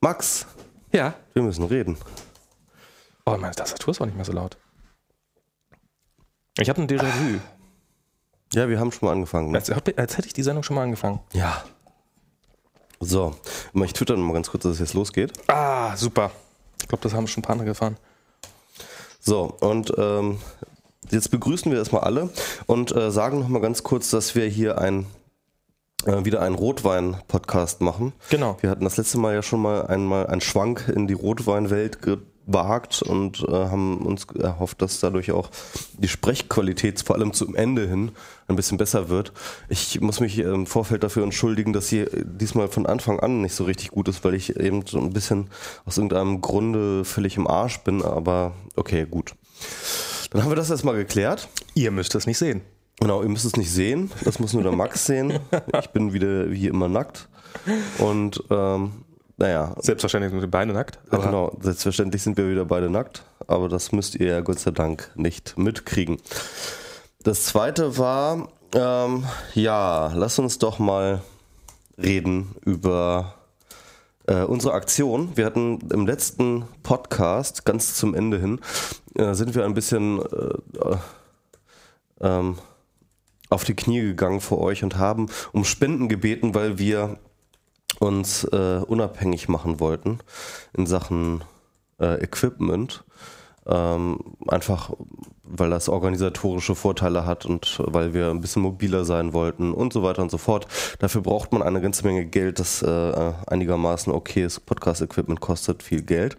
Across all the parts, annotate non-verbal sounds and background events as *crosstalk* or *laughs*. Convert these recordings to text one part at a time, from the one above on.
Max, Ja. wir müssen reden. Oh, meine Tastatur ist auch nicht mehr so laut. Ich habe ein Déjà-vu. Ja, wir haben schon mal angefangen. Ne? Als, als hätte ich die Sendung schon mal angefangen. Ja. So, ich twitter noch mal ganz kurz, dass es jetzt losgeht. Ah, super. Ich glaube, das haben schon ein paar andere gefahren. So, und ähm, jetzt begrüßen wir erstmal alle und äh, sagen noch mal ganz kurz, dass wir hier ein, wieder einen Rotwein-Podcast machen. Genau. Wir hatten das letzte Mal ja schon mal einmal einen Schwank in die Rotweinwelt gewagt und äh, haben uns erhofft, dass dadurch auch die Sprechqualität vor allem zum Ende hin ein bisschen besser wird. Ich muss mich im Vorfeld dafür entschuldigen, dass sie diesmal von Anfang an nicht so richtig gut ist, weil ich eben so ein bisschen aus irgendeinem Grunde völlig im Arsch bin, aber okay, gut. Dann haben wir das erstmal geklärt. Ihr müsst es nicht sehen. Genau, ihr müsst es nicht sehen. Das muss nur der Max *laughs* sehen. Ich bin wieder wie immer nackt. Und ähm, naja, Selbstverständlich sind die Beine nackt. Aber genau, selbstverständlich sind wir wieder beide nackt, aber das müsst ihr ja Gott sei Dank nicht mitkriegen. Das zweite war, ähm, ja, lass uns doch mal reden über äh, unsere Aktion. Wir hatten im letzten Podcast, ganz zum Ende hin, äh, sind wir ein bisschen äh, ähm, auf die Knie gegangen vor euch und haben um Spenden gebeten, weil wir uns äh, unabhängig machen wollten in Sachen äh, Equipment. Ähm, einfach weil das organisatorische Vorteile hat und weil wir ein bisschen mobiler sein wollten und so weiter und so fort. Dafür braucht man eine ganze Menge Geld, das äh, einigermaßen okay ist. Podcast-Equipment kostet viel Geld.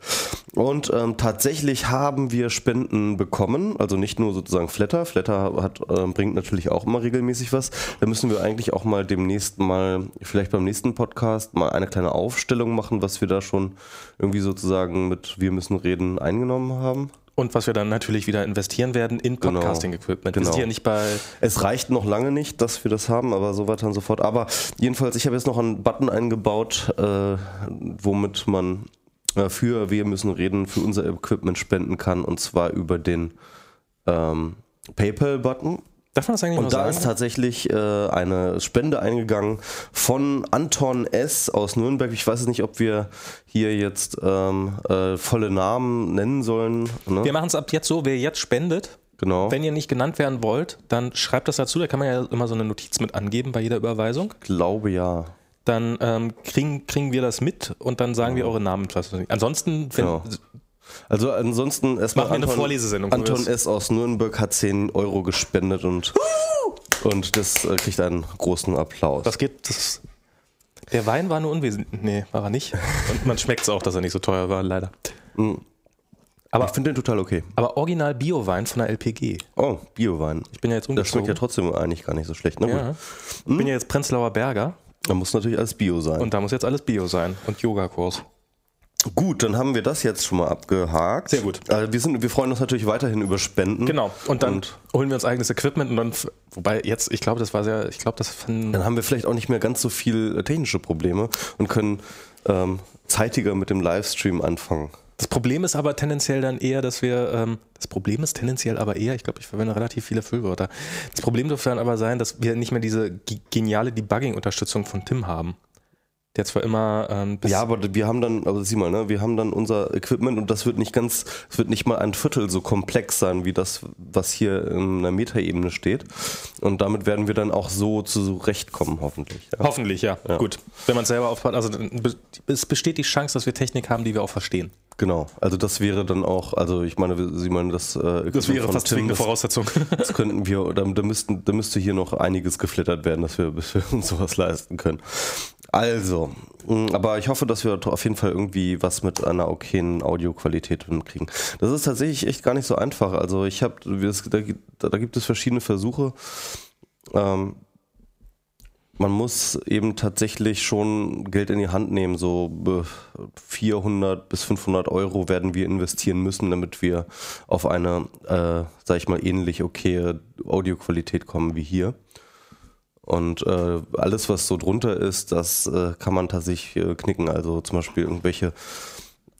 Und ähm, tatsächlich haben wir Spenden bekommen, also nicht nur sozusagen Flatter. Flatter hat, äh, bringt natürlich auch immer regelmäßig was. Da müssen wir eigentlich auch mal demnächst mal, vielleicht beim nächsten Podcast, mal eine kleine Aufstellung machen, was wir da schon irgendwie sozusagen mit Wir müssen reden eingenommen haben. Und was wir dann natürlich wieder investieren werden in Genau. Podcasting-Equipment. Genau. ja nicht bei. Es reicht noch lange nicht, dass wir das haben, aber so weiter und so fort. Aber jedenfalls, ich habe jetzt noch einen Button eingebaut, äh, womit man äh, für Wir müssen reden, für unser Equipment spenden kann und zwar über den ähm, PayPal-Button. Darf man das eigentlich Und da sagen? ist tatsächlich äh, eine Spende eingegangen von Anton S. aus Nürnberg. Ich weiß es nicht, ob wir hier jetzt ähm, äh, volle Namen nennen sollen. Ne? wir machen es ab jetzt so, wer jetzt spendet, Genau. wenn ihr nicht genannt werden wollt, dann schreibt das dazu. Da kann man ja immer so eine Notiz mit angeben bei jeder Überweisung. glaube ja. Dann ähm, kriegen, kriegen wir das mit und dann sagen wir eure Namen. Ansonsten, wenn, Genau. Also ansonsten erstmal Machen wir eine Vorlesesendung, Anton S. aus Nürnberg hat 10 Euro gespendet und, und das äh, kriegt einen großen Applaus. das geht. Das, der Wein war nur unwesentlich. Nee, war er nicht. Und man schmeckt es auch, dass er nicht so teuer war, leider. aber ich finde den total okay. Aber original Bio-Wein von der LPG. Oh, Biowein. Ich bin ja jetzt Das schmeckt ja umgezogen. trotzdem eigentlich gar nicht so schlecht. Gut. Ja. Ich bin ja jetzt Prenzlauer Berger Da muss natürlich alles Bio sein. und da muss jetzt alles Bio sein und Yogakurs. Gut, dann haben wir das jetzt schon mal abgehakt. Sehr gut. Äh, wir, sind, wir freuen uns natürlich weiterhin über Spenden. Genau. Und dann Und- holen wir uns eigenes Equipment und dann, wobei jetzt, ich glaube, das war sehr, ich glaube, das von, Dann haben wir vielleicht auch nicht mehr ganz so viel äh, technische Probleme und können ähm, zeitiger mit dem Livestream anfangen. Das Problem ist aber tendenziell dann eher, dass wir, ähm, das Problem ist tendenziell aber eher, ich glaube, ich verwende relativ viele Füllwörter. Das Problem dürfte dann aber sein, dass wir nicht mehr diese ge- geniale Debugging-Unterstützung von Tim haben. Der zwar immer ähm, Ja, aber wir haben dann, also sieh mal, ne, wir haben dann unser Equipment und das wird nicht ganz, es wird nicht mal ein Viertel so komplex sein wie das, was hier in der Metaebene steht. Und damit werden wir dann auch so zurechtkommen, hoffentlich. Ja. hoffentlich, ja. Gut. Wenn man es selber aufbaut, also es besteht die Chance, dass wir Technik haben, die wir auch verstehen. Genau. Also das wäre dann auch, also ich meine, Sie meinen das äh, Equipment Das wäre fast zwingende Voraussetzung. *laughs* das könnten wir, da, da, müssten, da müsste hier noch einiges geflittert werden, dass wir, bis wir uns sowas leisten können. Also, mh, aber ich hoffe, dass wir auf jeden Fall irgendwie was mit einer okayen Audioqualität hinkriegen. Das ist tatsächlich echt gar nicht so einfach. Also ich habe, da, gibt- da gibt es verschiedene Versuche. Ähm, man muss eben tatsächlich schon Geld in die Hand nehmen. So äh, 400 bis 500 Euro werden wir investieren müssen, damit wir auf eine, äh, sag ich mal, ähnlich okaye Audioqualität kommen wie hier. Und äh, alles, was so drunter ist, das äh, kann man tatsächlich äh, knicken. Also zum Beispiel irgendwelche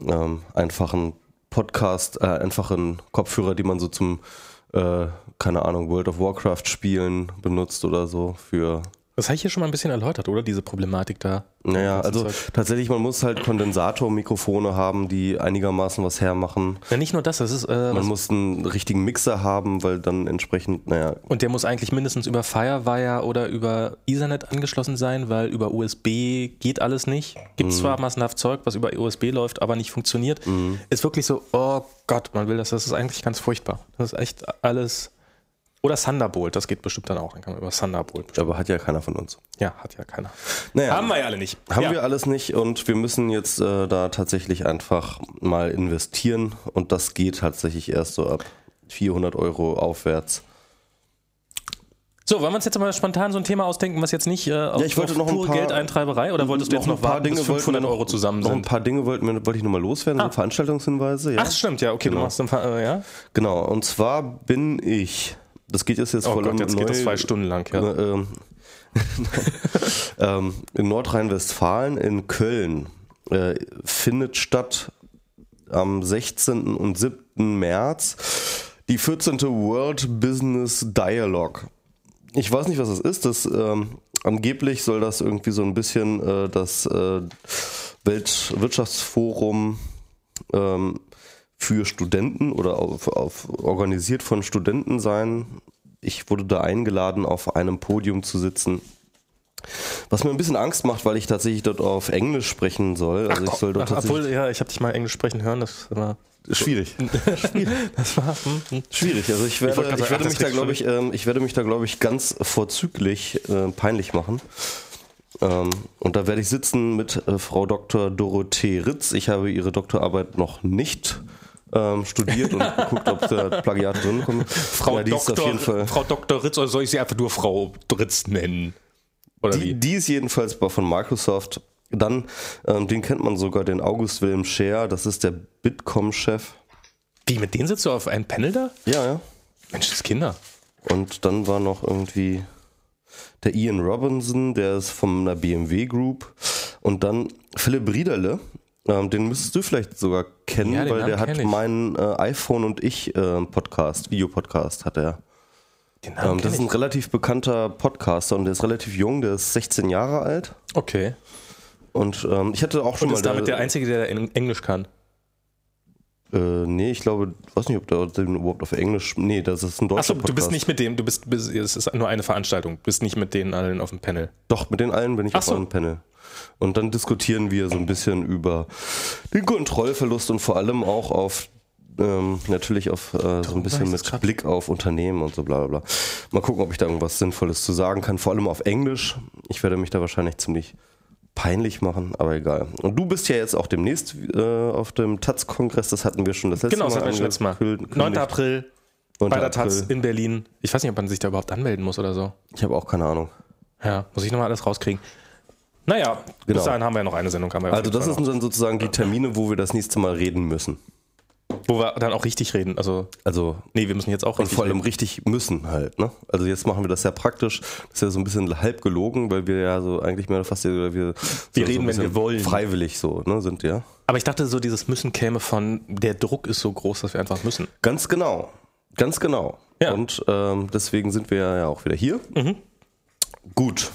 ähm, einfachen Podcast, äh, einfachen Kopfhörer, die man so zum, äh, keine Ahnung, World of Warcraft spielen benutzt oder so für Das habe ich hier schon mal ein bisschen erläutert, oder? Diese Problematik da. Naja, also tatsächlich, man muss halt Kondensatormikrofone haben, die einigermaßen was hermachen. Ja, nicht nur das, das ist. Äh, Man muss einen richtigen Mixer haben, weil dann entsprechend, naja, und der muss eigentlich mindestens über Firewire oder über Ethernet angeschlossen sein, weil über USB geht alles nicht. Gibt zwar massenhaft Zeug, was über USB läuft, aber nicht funktioniert. Ist wirklich so, oh Gott, man will das, das ist eigentlich ganz furchtbar. Das ist echt alles. Oder Thunderbolt, das geht bestimmt dann auch. Dann kann man über Thunderbolt. aber hat ja keiner von uns. Ja, hat ja keiner. Naja, Haben wir ja alle nicht. Haben ja. wir alles nicht und wir müssen jetzt äh, da tatsächlich einfach mal investieren und das geht tatsächlich erst so ab 400 Euro aufwärts. So, wollen wir uns jetzt mal spontan so ein Thema ausdenken, was jetzt nicht äh, auf, ich wollte noch ein pure paar- Geldeintreiberei oder wolltest du jetzt noch, warten, bis wollten 500 wir noch, Euro zusammen Noch ein sind? paar Dinge wollten wollte ich nochmal loswerden, so Veranstaltungshinweise. Ja? Ach, stimmt, ja, okay, Genau. du machst ein paar, äh, ja? Genau, und zwar bin ich, das geht jetzt, jetzt Oh voll Gott, jetzt geht neu- es zwei Stunden lang, ja. ähm, *laughs* ähm, in Nordrhein-Westfalen, in Köln, äh, findet statt am 16. und 7. März die 14. World Business Dialogue. Ich weiß nicht, was das ist. Das, ähm, angeblich soll das irgendwie so ein bisschen äh, das äh, Weltwirtschaftsforum ähm, für Studenten oder auf, auf, organisiert von Studenten sein. Ich wurde da eingeladen, auf einem Podium zu sitzen. Was mir ein bisschen Angst macht, weil ich tatsächlich dort auf Englisch sprechen soll. Also ich soll dort Ach, obwohl, ja, ich habe dich mal Englisch sprechen hören, das war. *laughs* schwierig. Das war hm, hm. Schwierig. Also ich werde, ich sagen, werde mich da, glaube ich, ähm, ich werde mich da, glaube ich, ganz vorzüglich äh, peinlich machen. Ähm, und da werde ich sitzen mit äh, Frau Dr. Dorothee Ritz. Ich habe ihre Doktorarbeit noch nicht ähm, studiert und geguckt, ob da Plagiate drin kommen. Frau, ja, Doktor. Frau Dr. Ritz, oder soll ich sie einfach nur Frau Ritz nennen? Oder Die, wie? die ist jedenfalls von Microsoft. Dann, ähm, den kennt man sogar, den August Wilhelm Scher. Das ist der Bitkom-Chef. Wie, mit denen sitzt du auf einem Panel da? Ja, ja. Mensch, das Kinder. Und dann war noch irgendwie der Ian Robinson, der ist von einer BMW Group. Und dann Philipp Riederle, ähm, den müsstest du vielleicht sogar kennen, Ja, weil der Namen hat kenn ich. meinen äh, iPhone und ich äh, Podcast, Videopodcast hat er. Den Ähm, Namen das kenn ist ein ich. relativ bekannter Podcaster und der ist relativ jung, der ist 16 Jahre alt. Okay. Und ähm, ich hatte auch schon Und mal. ist damit der Einzige, der Eng- Englisch kann. Äh, nee, ich glaube, weiß nicht, ob der den überhaupt auf Englisch. Nee, das ist ein deutscher Achso, Podcast. du bist nicht mit dem, du bist, bist, es ist nur eine Veranstaltung, du bist nicht mit denen allen auf dem Panel. Doch, mit den allen bin ich Ach auf so. einem Panel. Und dann diskutieren wir so ein bisschen über den Kontrollverlust und vor allem auch auf ähm, natürlich auf äh, so ein bisschen mit grad. Blick auf Unternehmen und so bla bla bla. Mal gucken, ob ich da irgendwas Sinnvolles zu sagen kann, vor allem auf Englisch. Ich werde mich da wahrscheinlich ziemlich peinlich machen, aber egal. Und du bist ja jetzt auch demnächst äh, auf dem Taz-Kongress, das hatten wir schon das letzte Genau, das Mal. hatten wir schon letztes Mal. angekündigt. 9. April 9. bei der Taz April. in Berlin. Ich weiß nicht, ob man sich da überhaupt anmelden muss oder so. Ich habe auch keine Ahnung. Ja, muss ich nochmal alles rauskriegen. Naja, Genau. bis dahin haben wir ja noch eine Sendung. Also das sind dann sozusagen die Termine, wo wir das nächste Mal reden müssen. Wo wir dann auch richtig reden. Also, Also nee, wir müssen jetzt auch Und richtig vor allem reden. richtig müssen halt, ne? Also jetzt machen wir das ja praktisch. Das ist ja so ein bisschen halb gelogen, weil wir ja so eigentlich mehr fast wir, wir, so, reden, so wenn wir wollen. Freiwillig so, ne, sind ja. Aber ich dachte so, dieses Müssen käme von, der Druck ist so groß, dass wir einfach müssen. Ganz genau. Ganz genau. Ja. Und ähm, deswegen sind wir ja auch wieder hier. Gut.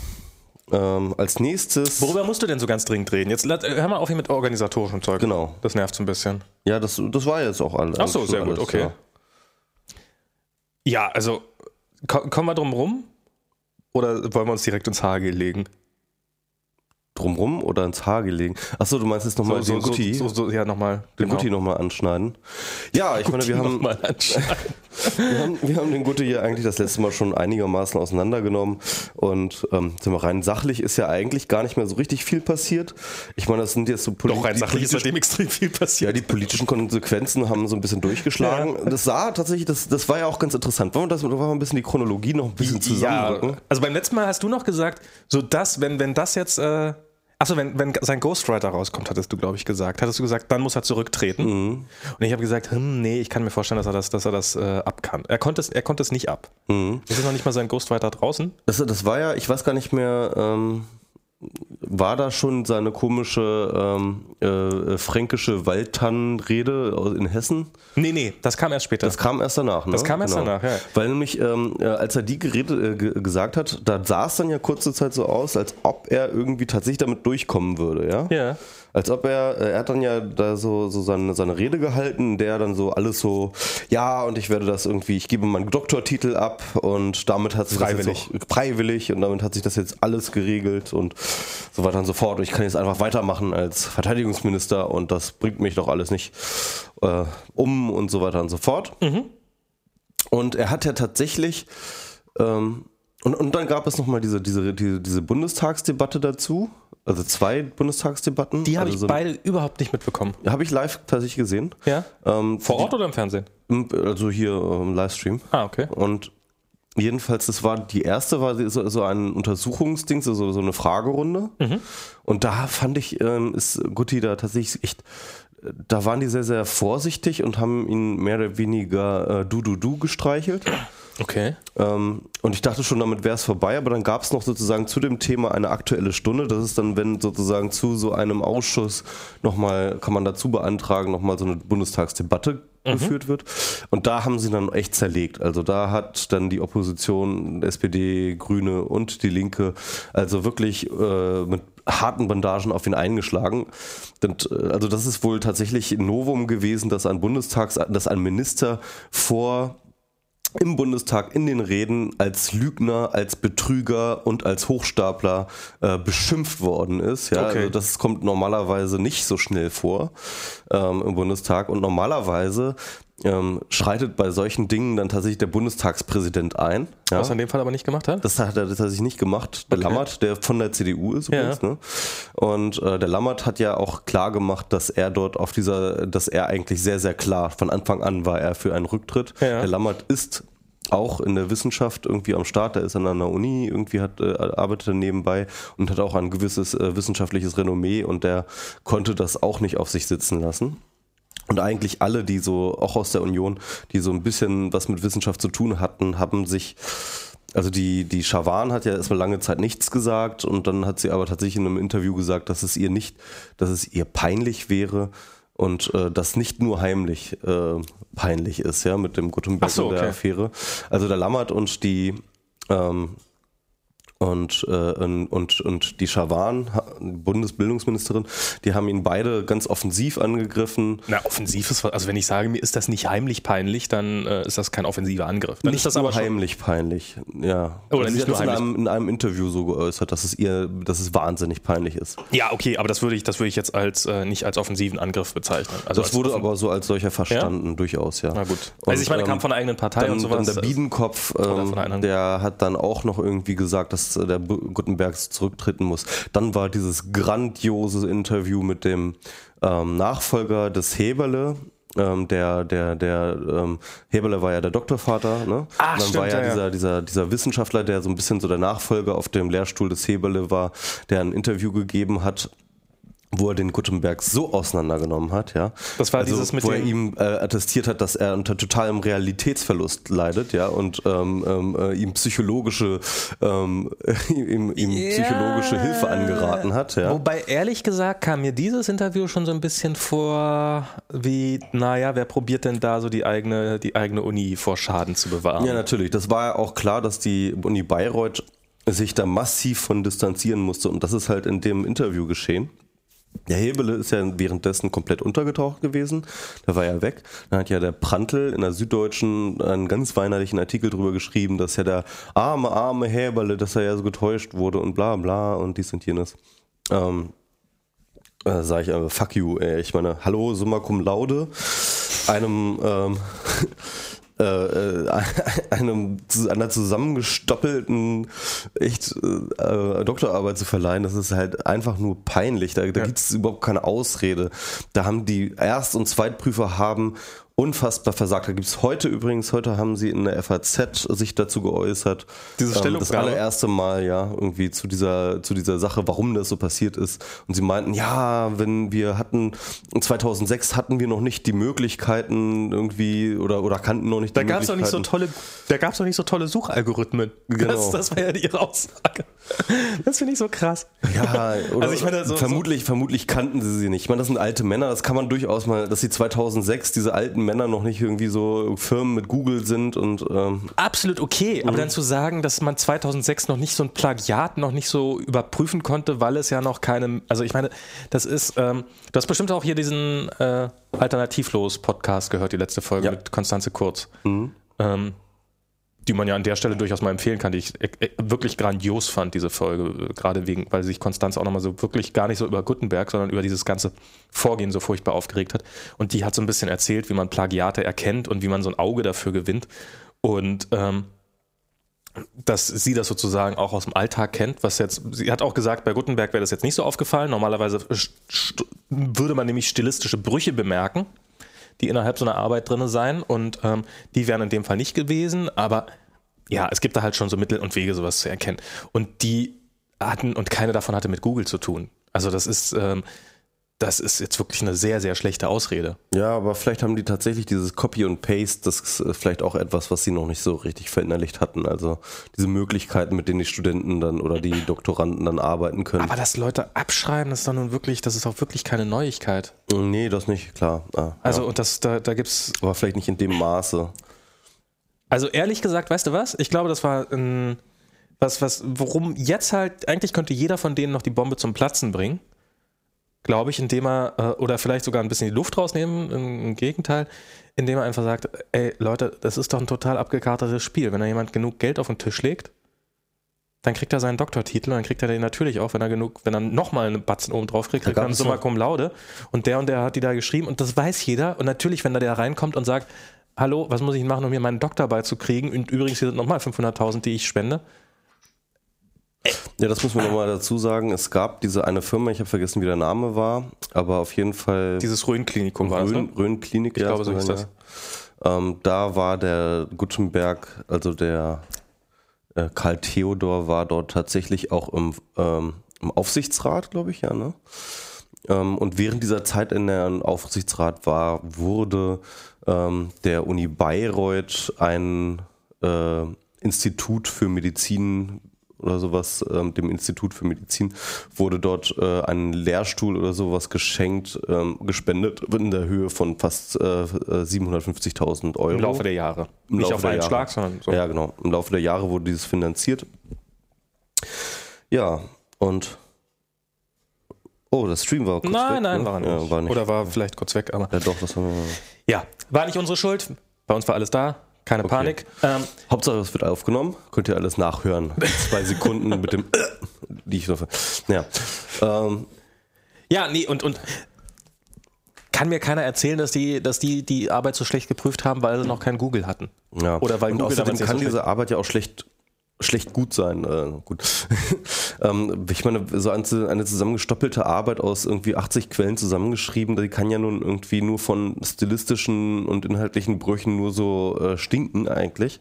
Ähm, als nächstes. Worüber musst du denn so ganz dringend reden? Jetzt la- hör mal auf hier mit organisatorischem Zeug. Genau. Das nervt so ein bisschen. Ja, das, das war jetzt auch alles. Ach so, sehr gut, okay. Ja, also ko kommen wir drum rum? Oder wollen wir uns direkt ins Haar legen? Drumrum oder ins Haar gelegen. Achso, du meinst jetzt nochmal so, den so, Gutti, so, so, ja, nochmal. den Gutti nochmal anschneiden. Ja, ich meine, wir haben. *laughs* Wir haben, wir haben den Gutte hier eigentlich das letzte Mal schon einigermaßen auseinandergenommen und ähm, sind wir rein sachlich ist ja eigentlich gar nicht mehr so richtig viel passiert. Ich meine, das sind jetzt so poli- Doch, rein sachlich ist seitdem extrem viel ja, passiert. die politischen Konsequenzen haben so ein bisschen durchgeschlagen. Das sah tatsächlich, das, das war ja auch ganz interessant. Wollen wir das wollen wir ein bisschen die Chronologie noch ein bisschen zusammenrücken? Ja, also beim letzten Mal hast du noch gesagt, so das, wenn, wenn das jetzt, äh, achso, wenn, wenn sein Ghostwriter rauskommt, hattest du, glaube ich, gesagt. Hattest du gesagt, dann muss er zurücktreten. Mhm. Und ich habe gesagt, hm, nee, ich kann mir vorstellen, dass er das, dass er das äh, ab kann. Er konnte es, er konnte es nicht ab. Mhm. Es ist noch nicht mal sein Ghostwriter draußen. Das, das war ja, ich weiß gar nicht mehr, ähm, war da schon seine komische ähm, äh, fränkische Waldtannenrede in Hessen. Nee, nee, das kam erst später. Das kam erst danach, ne? Das kam erst danach, ja. Weil nämlich, ähm, äh, als er die Gerede äh, gesagt hat, da sah es dann ja kurze Zeit so aus, als ob er irgendwie tatsächlich damit durchkommen würde, ja? Ja. Als ob er, äh, er hat dann ja da so, so seine, seine Rede gehalten, in der dann so alles so, ja, und ich werde das irgendwie, ich gebe meinen Doktortitel ab und damit hat sich Freiwillig. das jetzt auch, freiwillig und damit hat sich das jetzt alles geregelt und so weiter und so fort. Und ich kann jetzt einfach weitermachen als Verteidigungsminister und das bringt mich doch alles nicht äh, um und so weiter und so fort. Und er hat ja tatsächlich, ähm, und, und dann gab es nochmal diese, diese, diese, diese Bundestagsdebatte dazu, also zwei Bundestagsdebatten. Die habe also ich so- beide überhaupt nicht mitbekommen. Habe ich live tatsächlich gesehen. Ja? Ähm, Vor Ort oder im Fernsehen? die- Also hier im Livestream. Ah, okay. Und jedenfalls, das war die erste, war so, so ein Untersuchungsding, so, so eine Fragerunde. Und da fand ich, ähm, ist Gutti da tatsächlich echt, da waren die sehr, sehr vorsichtig und haben ihn mehr oder weniger äh, du, du, du gestreichelt. Okay. Ähm, und ich dachte schon, damit wäre es vorbei, aber dann gab es noch sozusagen zu dem Thema eine aktuelle Stunde. Das ist dann, wenn sozusagen zu so einem Ausschuss nochmal, kann man dazu beantragen, nochmal so eine Bundestagsdebatte geführt wird. Und da haben sie dann echt zerlegt. Also da hat dann die Opposition, SPD, Grüne und die Linke also wirklich äh, mit harten Bandagen auf ihn eingeschlagen. Und, äh, also das ist wohl tatsächlich ein Novum gewesen, dass ein Bundestags, dass ein Minister vor im Bundestag in den Reden als Lügner, als Betrüger und als Hochstapler äh, beschimpft worden ist. Ja, Okay. also das kommt normalerweise nicht so schnell vor ähm, im Bundestag und normalerweise ähm, schreitet bei solchen Dingen dann tatsächlich der Bundestagspräsident ein. Ja. Was er in dem Fall aber nicht gemacht hat? Das hat er tatsächlich nicht gemacht. Der Okay. Lammert, der von der CDU ist übrigens, Ja. ne? Und äh, der Lammert hat ja auch klar gemacht, dass er dort auf dieser, dass er eigentlich sehr, sehr klar, von Anfang an war er für einen Rücktritt. Ja. Der Lammert ist auch in der Wissenschaft irgendwie am Start, der ist an einer Uni, irgendwie hat, äh, arbeitet nebenbei und hat auch ein gewisses äh, wissenschaftliches Renommee und der konnte das auch nicht auf sich sitzen lassen. Und eigentlich alle, die so, auch aus der Union, die so ein bisschen was mit Wissenschaft zu tun hatten, haben sich, also die, die Schawan hat ja erstmal lange Zeit nichts gesagt und dann hat sie aber tatsächlich in einem Interview gesagt, dass es ihr nicht, dass es ihr peinlich wäre und äh, das nicht nur heimlich äh, peinlich ist, ja, mit dem Gutenberg so, und der okay. Affäre. Also der Lammert und die ähm, und, äh, und, und, und die Schawan, ha- Bundesbildungsministerin, die haben ihn beide ganz offensiv angegriffen. Na, offensiv ist, also wenn ich sage, mir ist das nicht heimlich peinlich, dann äh, ist das kein offensiver Angriff. Dann nicht ist das nur aber heimlich peinlich, ja. Oder Also nicht sie hat nur das in heimlich. einem, in einem Interview so geäußert, dass es ihr, dass es wahnsinnig peinlich ist. Ja, okay, aber das würde ich, das würde ich jetzt als äh, nicht als offensiven Angriff bezeichnen. Also Das wurde aber so als solcher verstanden, durchaus, ja. Na gut. Also ich meine, kam von der eigenen Partei dann, und sowas. Dann der Biedenkopf, Oder ähm, der hat dann auch noch irgendwie gesagt, dass äh, der Bu- Gutenberg zurücktreten muss. Dann war dieses grandiose Interview mit dem ähm, Nachfolger des Heberle. Ähm, der, der, der ähm, Heberle war ja der Doktorvater, ne? Ah, Und dann stimmt, war ja, ja, ja. dieser, dieser, dieser Wissenschaftler, der so ein bisschen so der Nachfolger auf dem Lehrstuhl des Heberle war, der ein Interview gegeben hat, wo er den Gutenberg so auseinandergenommen hat, ja. Das war dieses mit wo er ihm äh, attestiert hat, dass er unter totalem Realitätsverlust leidet, ja, und ähm, ähm, äh, ihm psychologische ähm, *laughs* ihm, ihm psychologische Hilfe angeraten hat, ja. Wobei, ehrlich gesagt, kam mir dieses Interview schon so ein bisschen vor, wie, naja, wer probiert denn da so die eigene, die eigene Uni vor Schaden zu bewahren? Ja, natürlich. Das war ja auch klar, dass die Uni Bayreuth sich da massiv von distanzieren musste und das ist halt in dem Interview geschehen. Der Hebele ist ja währenddessen komplett untergetaucht gewesen. Der war ja weg. Dann hat ja der Prantl in der Süddeutschen einen ganz weinerlichen Artikel drüber geschrieben, dass ja der arme, arme Hebele, dass er ja so getäuscht wurde und bla bla und dies und jenes. Ähm, äh, sag ich aber, fuck you, ey. Ich meine, hallo, summa cum laude, einem, ähm, *laughs* äh, äh, *laughs* einem, einer zusammengestoppelten echt äh, Doktorarbeit zu verleihen, das ist halt einfach nur peinlich. Da, da Ja. gibt es überhaupt keine Ausrede. Da haben die Erst- und Zweitprüfer haben unfassbar versagt. Da gibt es heute übrigens, heute haben sie in der FAZ sich dazu geäußert. Diese Ähm, das Stellungnahme? allererste Mal, ja, irgendwie zu dieser, zu dieser Sache, warum das so passiert ist. Und sie meinten, ja, wenn wir hatten, 2006 hatten wir noch nicht die Möglichkeiten irgendwie oder, oder kannten noch nicht die Da gab es doch nicht so Möglichkeiten. tolle, da gab's doch nicht so tolle Suchalgorithmen. Genau. Das, das war ja ihre Aussage. Das finde ich so krass. Ja, *laughs* oder Also ich meine, so- vermutlich, vermutlich kannten sie sie nicht. Ich meine, das sind alte Männer, das kann man durchaus mal, dass sie 2006 diese alten Männer noch nicht irgendwie so Firmen mit Google sind und ähm, Absolut okay, Mhm. aber dann zu sagen, dass man 2006 noch nicht so ein Plagiat noch nicht so überprüfen konnte, weil es ja noch keine, also ich meine, das ist, ähm, du hast bestimmt auch hier diesen äh, Alternativlos-Podcast gehört, die letzte Folge Ja. Mhm. mit Konstanze Kurz, ähm, die man ja an der Stelle durchaus mal empfehlen kann, die ich äh, äh, wirklich grandios fand, diese Folge, äh, gerade wegen, weil sich Konstanze auch nochmal so wirklich gar nicht so über Gutenberg, sondern über dieses ganze Vorgehen so furchtbar aufgeregt hat. Und die hat so ein bisschen erzählt, wie man Plagiate erkennt und wie man so ein Auge dafür gewinnt. Und ähm, dass sie das sozusagen auch aus dem Alltag kennt, was jetzt, sie hat auch gesagt, bei Gutenberg wäre das jetzt nicht so aufgefallen. Normalerweise würde man nämlich stilistische Brüche bemerken, die innerhalb so einer Arbeit drin sein und ähm, die wären in dem Fall nicht gewesen, aber ja, es gibt da halt schon so Mittel und Wege, sowas zu erkennen. Und die hatten, und keine davon hatte mit Google zu tun. Also das ist, ähm, das ist jetzt wirklich eine sehr, sehr schlechte Ausrede. ja, aber vielleicht haben die tatsächlich dieses Copy und Paste, das ist äh, vielleicht auch etwas, was sie noch nicht so richtig verinnerlicht hatten. Also diese Möglichkeiten, mit denen die Studenten dann oder die Doktoranden dann arbeiten können. Aber dass Leute abschreiben, das ist doch nun wirklich, das ist auch wirklich keine Neuigkeit. nee, das nicht, klar. Ah, Also, ja. und das, da, da gibt's aber vielleicht nicht in dem Maße. Also ehrlich gesagt, weißt du was? Ich glaube, das war ein, was, was, worum jetzt halt, eigentlich könnte jeder von denen noch die Bombe zum Platzen bringen. Glaube ich, indem er, äh, oder vielleicht sogar ein bisschen die Luft rausnehmen, im, im Gegenteil, indem er einfach sagt, ey Leute, das ist doch ein total abgekartetes Spiel. Wenn da jemand genug Geld auf den Tisch legt, dann kriegt er seinen Doktortitel und dann kriegt er den natürlich auch, wenn er genug, wenn er nochmal einen Batzen oben drauf kriegt, kriegt er einen Summa Cum Laude und der und der hat die da geschrieben und das weiß jeder und natürlich, wenn da der reinkommt und sagt, hallo, was muss ich machen, um mir meinen Doktor beizukriegen und übrigens hier sind nochmal 500.000, die ich spende. Ja, das muss man nochmal dazu sagen. Es gab diese eine Firma, ich habe vergessen, wie der Name war, aber auf jeden Fall Dieses Rhön-Klinikum war das, Rhön, ne? Rhön Klinik. Ich glaube, so hieß das. Ähm, da war der Gutenberg, also der äh, Karl Theodor war dort tatsächlich auch im, ähm, im Aufsichtsrat, glaube ich, ja, ne? Ähm, und während dieser Zeit in der Aufsichtsrat war, wurde ähm, der Uni Bayreuth ein äh, Institut für Medizin oder sowas, ähm, dem Institut für Medizin, wurde dort äh, ein Lehrstuhl oder sowas geschenkt, ähm, gespendet in der Höhe von fast äh, äh, 750.000 Euro. Im Laufe der Jahre. Im Nicht Laufe auf einen Jahre. Schlag, sondern so. Ja, genau. Im Laufe der Jahre wurde dieses finanziert. Ja, und. Oh, das Stream war kurz Nein, weg, nein, ne? war nicht. Ja, war nicht. Oder war vielleicht kurz weg, aber. ja, doch, das haben wir. Ja, war nicht unsere Schuld. Bei uns war alles da. Keine Panik. Ähm, Hauptsache, es wird aufgenommen. Könnt ihr alles nachhören. Zwei Sekunden mit dem. *laughs* die ich noch. Ja. Ähm, Ja, nee, und, und kann mir keiner erzählen, dass die, dass die die Arbeit so schlecht geprüft haben, weil sie noch kein Google hatten. ja. Oder weil und Google außerdem kann so diese Arbeit ja auch schlecht schlecht gut sein. Äh, gut. *laughs* ähm, ich meine, so eine, zusammengestoppelte Arbeit aus irgendwie 80 Quellen zusammengeschrieben, die kann ja nun irgendwie nur von stilistischen und inhaltlichen Brüchen nur so äh, stinken eigentlich.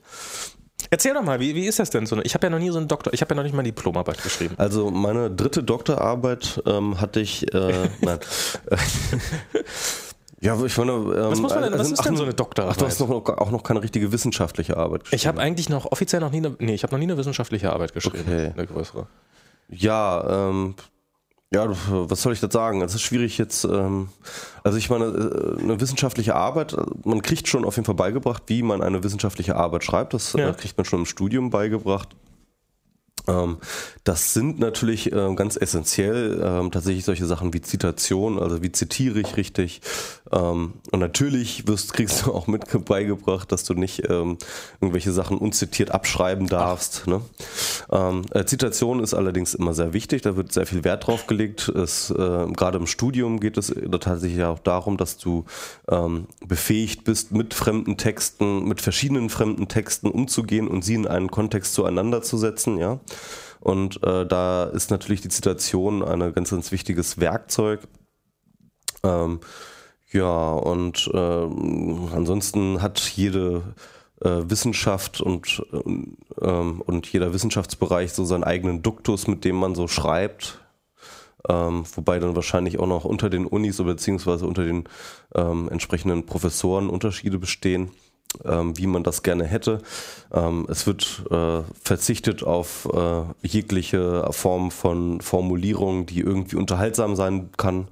Erzähl doch mal, wie, wie ist das denn so? Ich habe ja noch nie so einen Doktor, ich habe ja noch nicht mal eine Diplomarbeit geschrieben. Also meine dritte Doktorarbeit ähm, hatte ich, äh, *laughs* nein. *laughs* ja, ich meine, ähm, Was muss man denn- was also- ist denn so eine Doktorarbeit? Ach, du hast noch, auch noch keine richtige wissenschaftliche Arbeit geschrieben. Ich habe eigentlich noch offiziell noch nie eine, nee, ich habe noch nie eine wissenschaftliche Arbeit geschrieben. Okay. Eine größere. Ja, ähm, ja, was soll ich dazu sagen? Es ist schwierig jetzt, ähm, also ich meine, äh, eine wissenschaftliche Arbeit, äh, man kriegt schon auf jeden Fall beigebracht, wie man eine wissenschaftliche Arbeit schreibt. Das Ja. äh, kriegt man schon im Studium beigebracht. Ähm, das sind natürlich ähm, ganz essentiell ähm, tatsächlich solche Sachen wie Zitation, also wie zitiere ich richtig. Ähm, und natürlich wirst, kriegst du auch mit *laughs* beigebracht, dass du nicht irgendwelche Sachen unzitiert abschreiben darfst. Ne? Äh, Zitation ist allerdings immer sehr wichtig, da wird sehr viel Wert drauf gelegt. Es, äh, gerade im Studium geht es tatsächlich auch darum, dass du befähigt bist, mit fremden Texten, mit verschiedenen fremden Texten umzugehen und sie in einen Kontext zueinander zu setzen, ja. Und äh, da ist natürlich die Zitation ein ganz, ganz wichtiges Werkzeug. Ähm, Ja, und äh, ansonsten hat jede äh, Wissenschaft und, äh, und jeder Wissenschaftsbereich so seinen eigenen Duktus, mit dem man so schreibt. Ähm, wobei dann wahrscheinlich auch noch unter den Unis oder beziehungsweise unter den ähm, entsprechenden Professoren Unterschiede bestehen ähm, wie man das gerne hätte. Ähm, es wird äh, verzichtet auf äh, jegliche Form von Formulierung, die irgendwie unterhaltsam sein kann.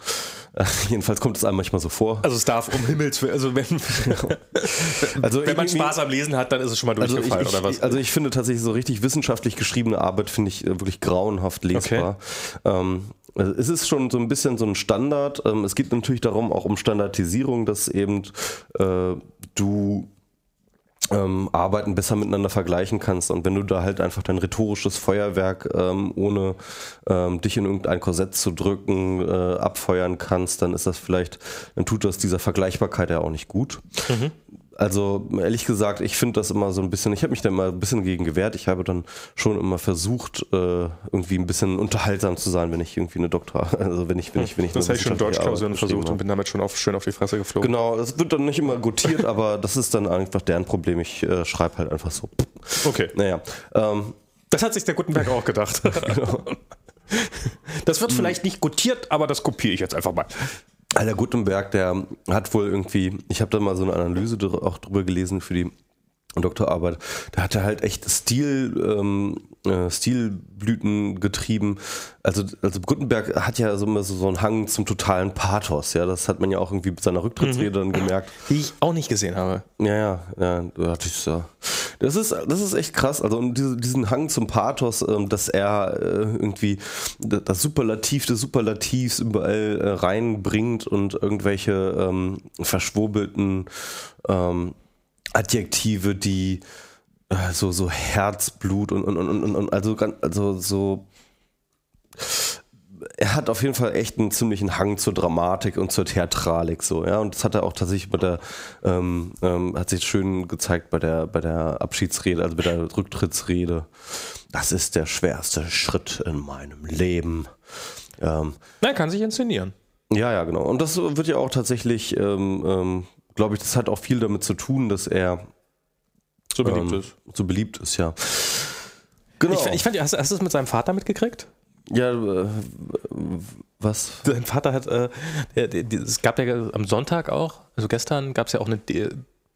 Äh, *laughs* jedenfalls kommt es einem manchmal so vor. Also es darf um Himmels Willen, also wenn, *laughs* also wenn man Spaß am Lesen hat, dann ist es schon mal durchgefallen also ich, oder was? Also ich finde tatsächlich so richtig wissenschaftlich geschriebene Arbeit finde ich äh, wirklich grauenhaft lesbar. Okay. Ähm, es ist schon so ein bisschen so ein Standard. Ähm, es geht natürlich darum, auch um Standardisierung, dass eben äh, du ähm, Arbeiten besser miteinander vergleichen kannst. Und wenn du da halt einfach dein rhetorisches Feuerwerk ähm, ohne ähm, dich in irgendein Korsett zu drücken äh, abfeuern kannst, dann ist das vielleicht, dann tut das dieser Vergleichbarkeit ja auch nicht gut. Mhm. Also ehrlich gesagt, ich finde das immer so ein bisschen, ich habe mich da immer ein bisschen gegen gewehrt. Ich habe dann schon immer versucht, äh, irgendwie ein bisschen unterhaltsam zu sein, wenn ich irgendwie eine Doktor, *laughs* also wenn ich, wenn ich, wenn ich Das habe ich schon Deutschklausuren versucht und bin damit schon auf, schön auf die Fresse geflogen. Genau, das wird dann nicht immer gutiert, aber das ist dann einfach deren Problem. Ich äh, schreibe halt einfach so. Okay. Naja. Ähm, das hat sich der Gutenberg auch gedacht. *laughs* genau. Das wird vielleicht nicht gutiert, aber das kopiere ich jetzt einfach mal. Alter Gutenberg, der hat wohl irgendwie, ich habe da mal so eine Analyse auch drüber gelesen für die Doktorarbeit, da hat er halt echt Stil, ähm, äh, Stilblüten getrieben. Also, also Gutenberg hat ja so immer so, einen Hang zum totalen Pathos, ja. Das hat man ja auch irgendwie mit seiner Rücktrittsrede mhm. dann gemerkt. Die ich auch nicht gesehen habe. Ja, ja, ja, hatte ich. Das ist, das ist echt krass. Also und diese, diesen Hang zum Pathos, ähm, dass er äh, irgendwie das Superlativ des Superlativs überall äh, reinbringt und irgendwelche ähm, verschwurbelten ähm, Adjektive, die äh, so, so Herzblut und, und, und, und, und also, also so. Er hat auf jeden Fall echt einen ziemlichen Hang zur Dramatik und zur Theatralik so, ja. Und das hat er auch tatsächlich bei der, ähm, ähm, hat sich schön gezeigt bei der, bei der Abschiedsrede, also bei der Rücktrittsrede. Das ist der schwerste Schritt in meinem Leben. Ähm, Na, kann sich inszenieren. Ja, ja, genau. Und das wird ja auch tatsächlich ähm, ähm, glaube ich, das hat auch viel damit zu tun, dass er so beliebt ähm, ist. So beliebt ist, ja. Genau. Ich, ich fand, hast, hast du es mit seinem Vater mitgekriegt? Ja, äh, was? Sein Vater hat, äh, es gab ja am Sonntag auch, also gestern gab es ja auch eine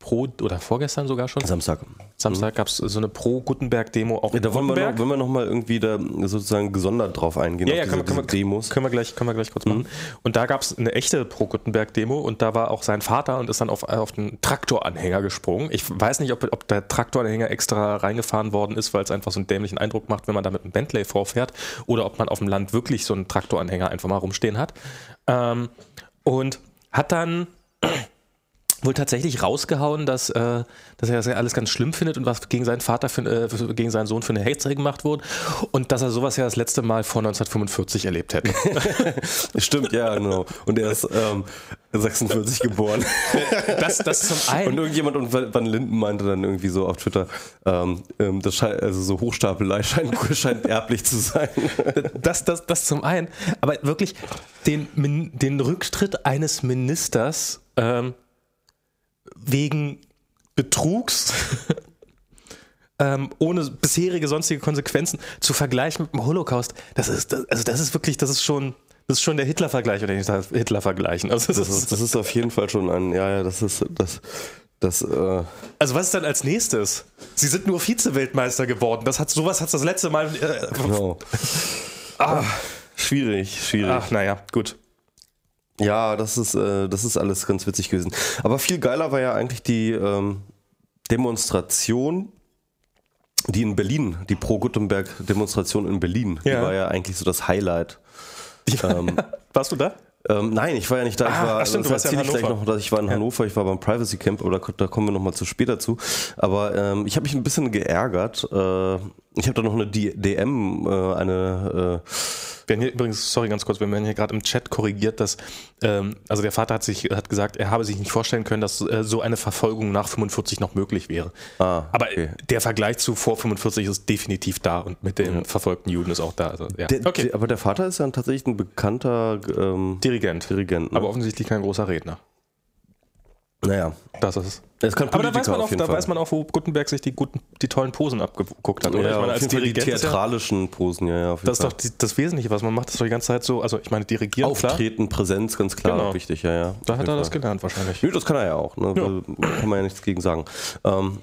Pro oder vorgestern sogar schon. Samstag. Samstag mhm. gab es so eine Pro-Gutenberg-Demo auch. Ja, da wollen wir, noch, wollen wir noch mal irgendwie da sozusagen gesondert drauf eingehen. Ja, ja können, diese, wir, können, Demos. Können wir gleich, können wir gleich kurz mhm. machen. Und da gab es eine echte Pro-Gutenberg-Demo und da war auch sein Vater und ist dann auf, auf den Traktoranhänger gesprungen. Ich weiß nicht, ob, ob der Traktoranhänger extra reingefahren worden ist, weil es einfach so einen dämlichen Eindruck macht, wenn man da mit einem Bentley vorfährt oder ob man auf dem Land wirklich so einen Traktoranhänger einfach mal rumstehen hat. Ähm, und hat dann wohl tatsächlich rausgehauen, dass, äh, dass er das ja alles ganz schlimm findet und was gegen seinen Vater, für, äh, gegen seinen Sohn für eine Hetze gemacht wurde und dass er sowas ja das letzte Mal vor 1945 erlebt hätte. *laughs* Stimmt, ja, genau. Und er ist ähm, 46 geboren. *laughs* Das, das zum einen. Und irgendjemand und Van Linden meinte dann irgendwie so auf Twitter, ähm, ähm das scheint, also so Hochstapelei *laughs* scheint, scheint erblich zu sein. Das, das, das zum einen. Aber wirklich den, den Rücktritt eines Ministers ähm, wegen Betrugs *laughs* ähm, ohne bisherige sonstige Konsequenzen zu vergleichen mit dem Holocaust, das ist, das, also das ist wirklich, das ist schon, das ist schon der Hitler-Vergleich oder nicht Hitler vergleichen. Also das, das, ist, das ist auf jeden Fall schon ein, ja, ja, das ist, das, das, äh also was ist dann als nächstes? Sie sind nur Vize-Weltmeister geworden. Das hat sowas hat das letzte Mal. Äh, genau. ah, schwierig, schwierig. Ach, naja, gut. Ja, das ist, äh, das ist alles ganz witzig gewesen. Aber viel geiler war ja eigentlich die ähm, Demonstration, die in Berlin, die Pro-Gutenberg-Demonstration in Berlin, ja. die war ja eigentlich so das Highlight. Ähm, *laughs* Warst du da? Ähm, nein, ich war ja nicht da. Ich ah, war, ach stimmt, das erzähle ja ich gleich noch, dass ich war in ja. Hannover, ich war beim Privacy Camp, aber da, da kommen wir nochmal zu später zu. Aber ähm, ich habe mich ein bisschen geärgert. Äh, ich habe da noch eine DM, äh, eine äh, werden hier übrigens, sorry ganz kurz, wir werden hier gerade im Chat korrigiert, dass ähm, also der Vater hat sich hat gesagt, er habe sich nicht vorstellen können, dass äh, so eine Verfolgung nach 45 noch möglich wäre. Ah, Aber okay. der Vergleich zu vor 45 ist definitiv da und mit dem ja. verfolgten Juden ist auch da. Also, ja. der, okay. aber der Vater ist ja tatsächlich ein bekannter ähm, Dirigent. Dirigent ne? Aber offensichtlich kein großer Redner. Naja. Das ist es. Es kann Aber da weiß man auch, da Fall. weiß man auch, wo Gutenberg sich die guten, die tollen Posen abgeguckt hat, oder? ja, ich meine, als die Dirigent ist ja, theatralischen Posen, ja, ja. Auf jeden das ist Fall. doch die, das Wesentliche, was man macht, ist doch die ganze Zeit so, also ich meine, dirigieren, klar, Auftreten, Präsenz, ganz klar Genau. wichtig, ja, ja. da hat er das Fall. gelernt wahrscheinlich. Nö, das kann er ja auch. Ne? Da Kann man ja nichts gegen sagen. Ähm,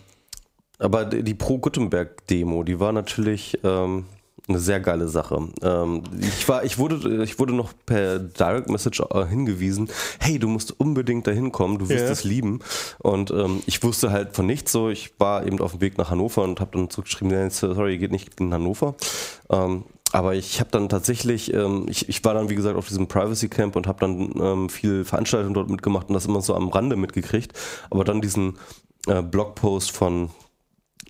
aber die die Pro-Gutenberg-Demo, die war natürlich ähm, eine sehr geile Sache. Ähm, ich, war, ich, wurde, ich wurde noch per Direct Message äh, hingewiesen, hey, du musst unbedingt dahin kommen, du wirst Ja. es lieben. Und ähm, ich wusste halt von nichts so. Ich war eben auf dem Weg nach Hannover und habe dann zurückgeschrieben, sorry, geht nicht, in Hannover. Ähm, aber ich habe dann tatsächlich, ähm, ich, ich war dann wie gesagt auf diesem Privacy Camp und habe dann ähm, viel Veranstaltungen dort mitgemacht und das immer so am Rande mitgekriegt. Aber dann diesen äh, Blogpost von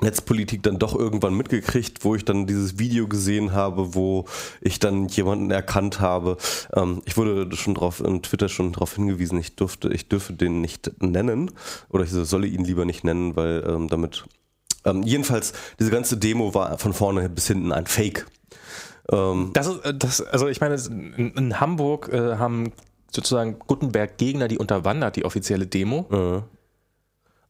Netzpolitik dann doch irgendwann mitgekriegt, wo ich dann dieses Video gesehen habe, wo ich dann jemanden erkannt habe. Ähm, ich wurde schon drauf in Twitter schon darauf hingewiesen, ich durfte, ich dürfe den nicht nennen oder ich solle ihn lieber nicht nennen, weil ähm, damit ähm, jedenfalls diese ganze Demo war von vorne bis hinten ein Fake. Ähm, Das ist, äh, das, also ich meine, in, Hamburg äh, haben sozusagen Gutenberg-Gegner die unterwandert, die offizielle Demo.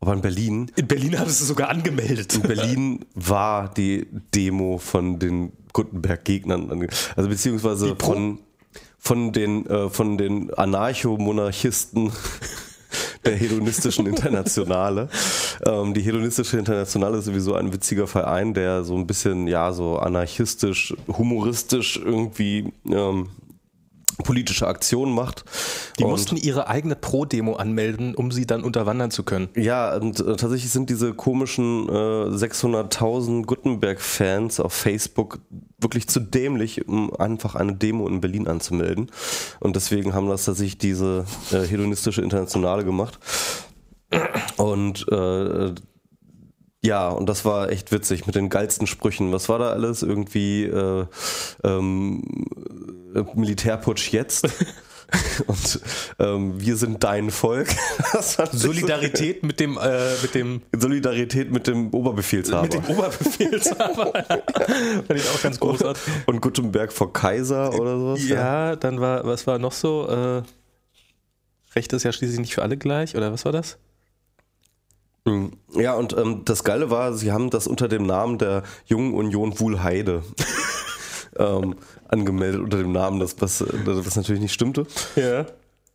Aber in Berlin In Berlin haben sie sogar angemeldet. In Berlin war die Demo von den Gutenberg-Gegnern, also beziehungsweise von, von den, äh, von den Anarcho-Monarchisten *laughs* der hedonistischen Internationale. *laughs* Ähm, die hedonistische Internationale ist sowieso ein witziger Verein, der so ein bisschen, ja, so anarchistisch, humoristisch irgendwie ähm, politische Aktionen macht. Die Und- mussten ihre eigene Pro-Demo anmelden, um sie dann unterwandern zu können. Ja, und äh, tatsächlich sind diese komischen äh, 600.000 Gutenberg-Fans auf Facebook wirklich zu dämlich, um einfach eine Demo in Berlin anzumelden. Und deswegen haben das tatsächlich diese äh, hedonistische Internationale gemacht. Und äh, ja, und das war echt witzig mit den geilsten Sprüchen. Was war da alles? Irgendwie äh, ähm, äh, Militärputsch jetzt. *laughs* Und ähm, wir sind dein Volk. *laughs* Ich so- Solidarität mit dem, äh, mit dem, Solidarität mit dem Oberbefehlshaber. mit dem Oberbefehlshaber. *laughs* Fand ich auch ganz großartig. und Gutenberg vor Kaiser oder sowas. Ja, dann war, was war noch so? Äh, Recht ist ja schließlich nicht für alle gleich, oder was war das? Mhm. Ja, und ähm, das Geile war, sie haben das unter dem Namen der Jungen Union Wuhlheide ähm, angemeldet, unter dem Namen, das, was, was natürlich nicht stimmte. Ja.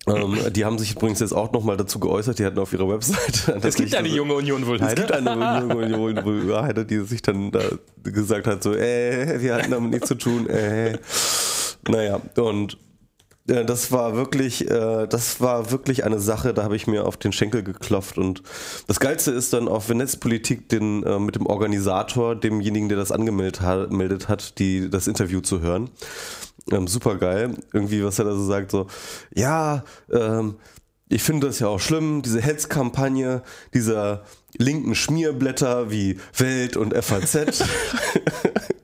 Ähm, die haben sich übrigens jetzt auch nochmal dazu geäußert, die hatten auf ihrer Website. Es gibt eine junge Union wohl *laughs* Es gibt eine junge Union Wuhlheide, die sich dann da gesagt hat, so, äh, wir hatten damit nichts zu tun, äh. Naja, und das war wirklich, äh, das war wirklich eine Sache, da habe ich mir auf den Schenkel geklopft und das Geilste ist dann auch, wenn Netzpolitik den, äh, mit dem Organisator, demjenigen, der das angemeldet hat, meldet hat, die, das Interview zu hören. Ähm, super geil. Irgendwie, was er da so sagt, so, ja, ähm, ich finde das ja auch schlimm, diese Hetzkampagne dieser linken Schmierblätter wie Welt und FAZ. *laughs* *laughs*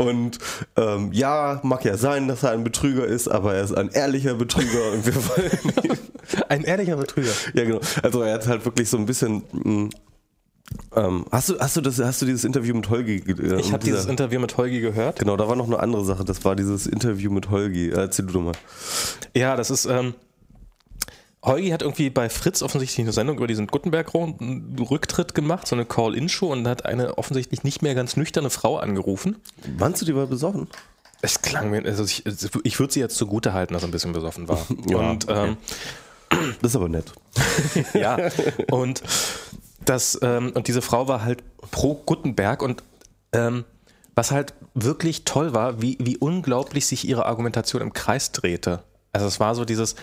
Und ähm, ja, mag ja sein, dass er ein Betrüger ist, aber er ist ein ehrlicher Betrüger und wir wollen ihn. *laughs* Ein ehrlicher Betrüger. Ja, genau. Also er hat halt wirklich so ein bisschen. mh, ähm, hast du, hast du das, hast du dieses Interview mit Holgi? Äh, Ich habe dieses Interview mit Holgi gehört. Genau, da war noch eine andere Sache. Das war dieses Interview mit Holgi. Äh, Erzähl du doch mal. Ja, das ist. Ähm, Holgi hat irgendwie bei Fritz offensichtlich eine Sendung über diesen Gutenberg-Rücktritt gemacht, so eine Call-In-Show und hat eine offensichtlich nicht mehr ganz nüchterne Frau angerufen. Meinst du, die war besoffen? Es klang mir, also ich, ich würde sie jetzt zugute halten, dass er ein bisschen besoffen war. *laughs* Ja, und ähm, Das ist aber nett. *laughs* ja, und das, ähm, und diese Frau war halt pro Gutenberg und ähm, was halt wirklich toll war, wie, wie unglaublich sich ihre Argumentation im Kreis drehte. Also es war so dieses,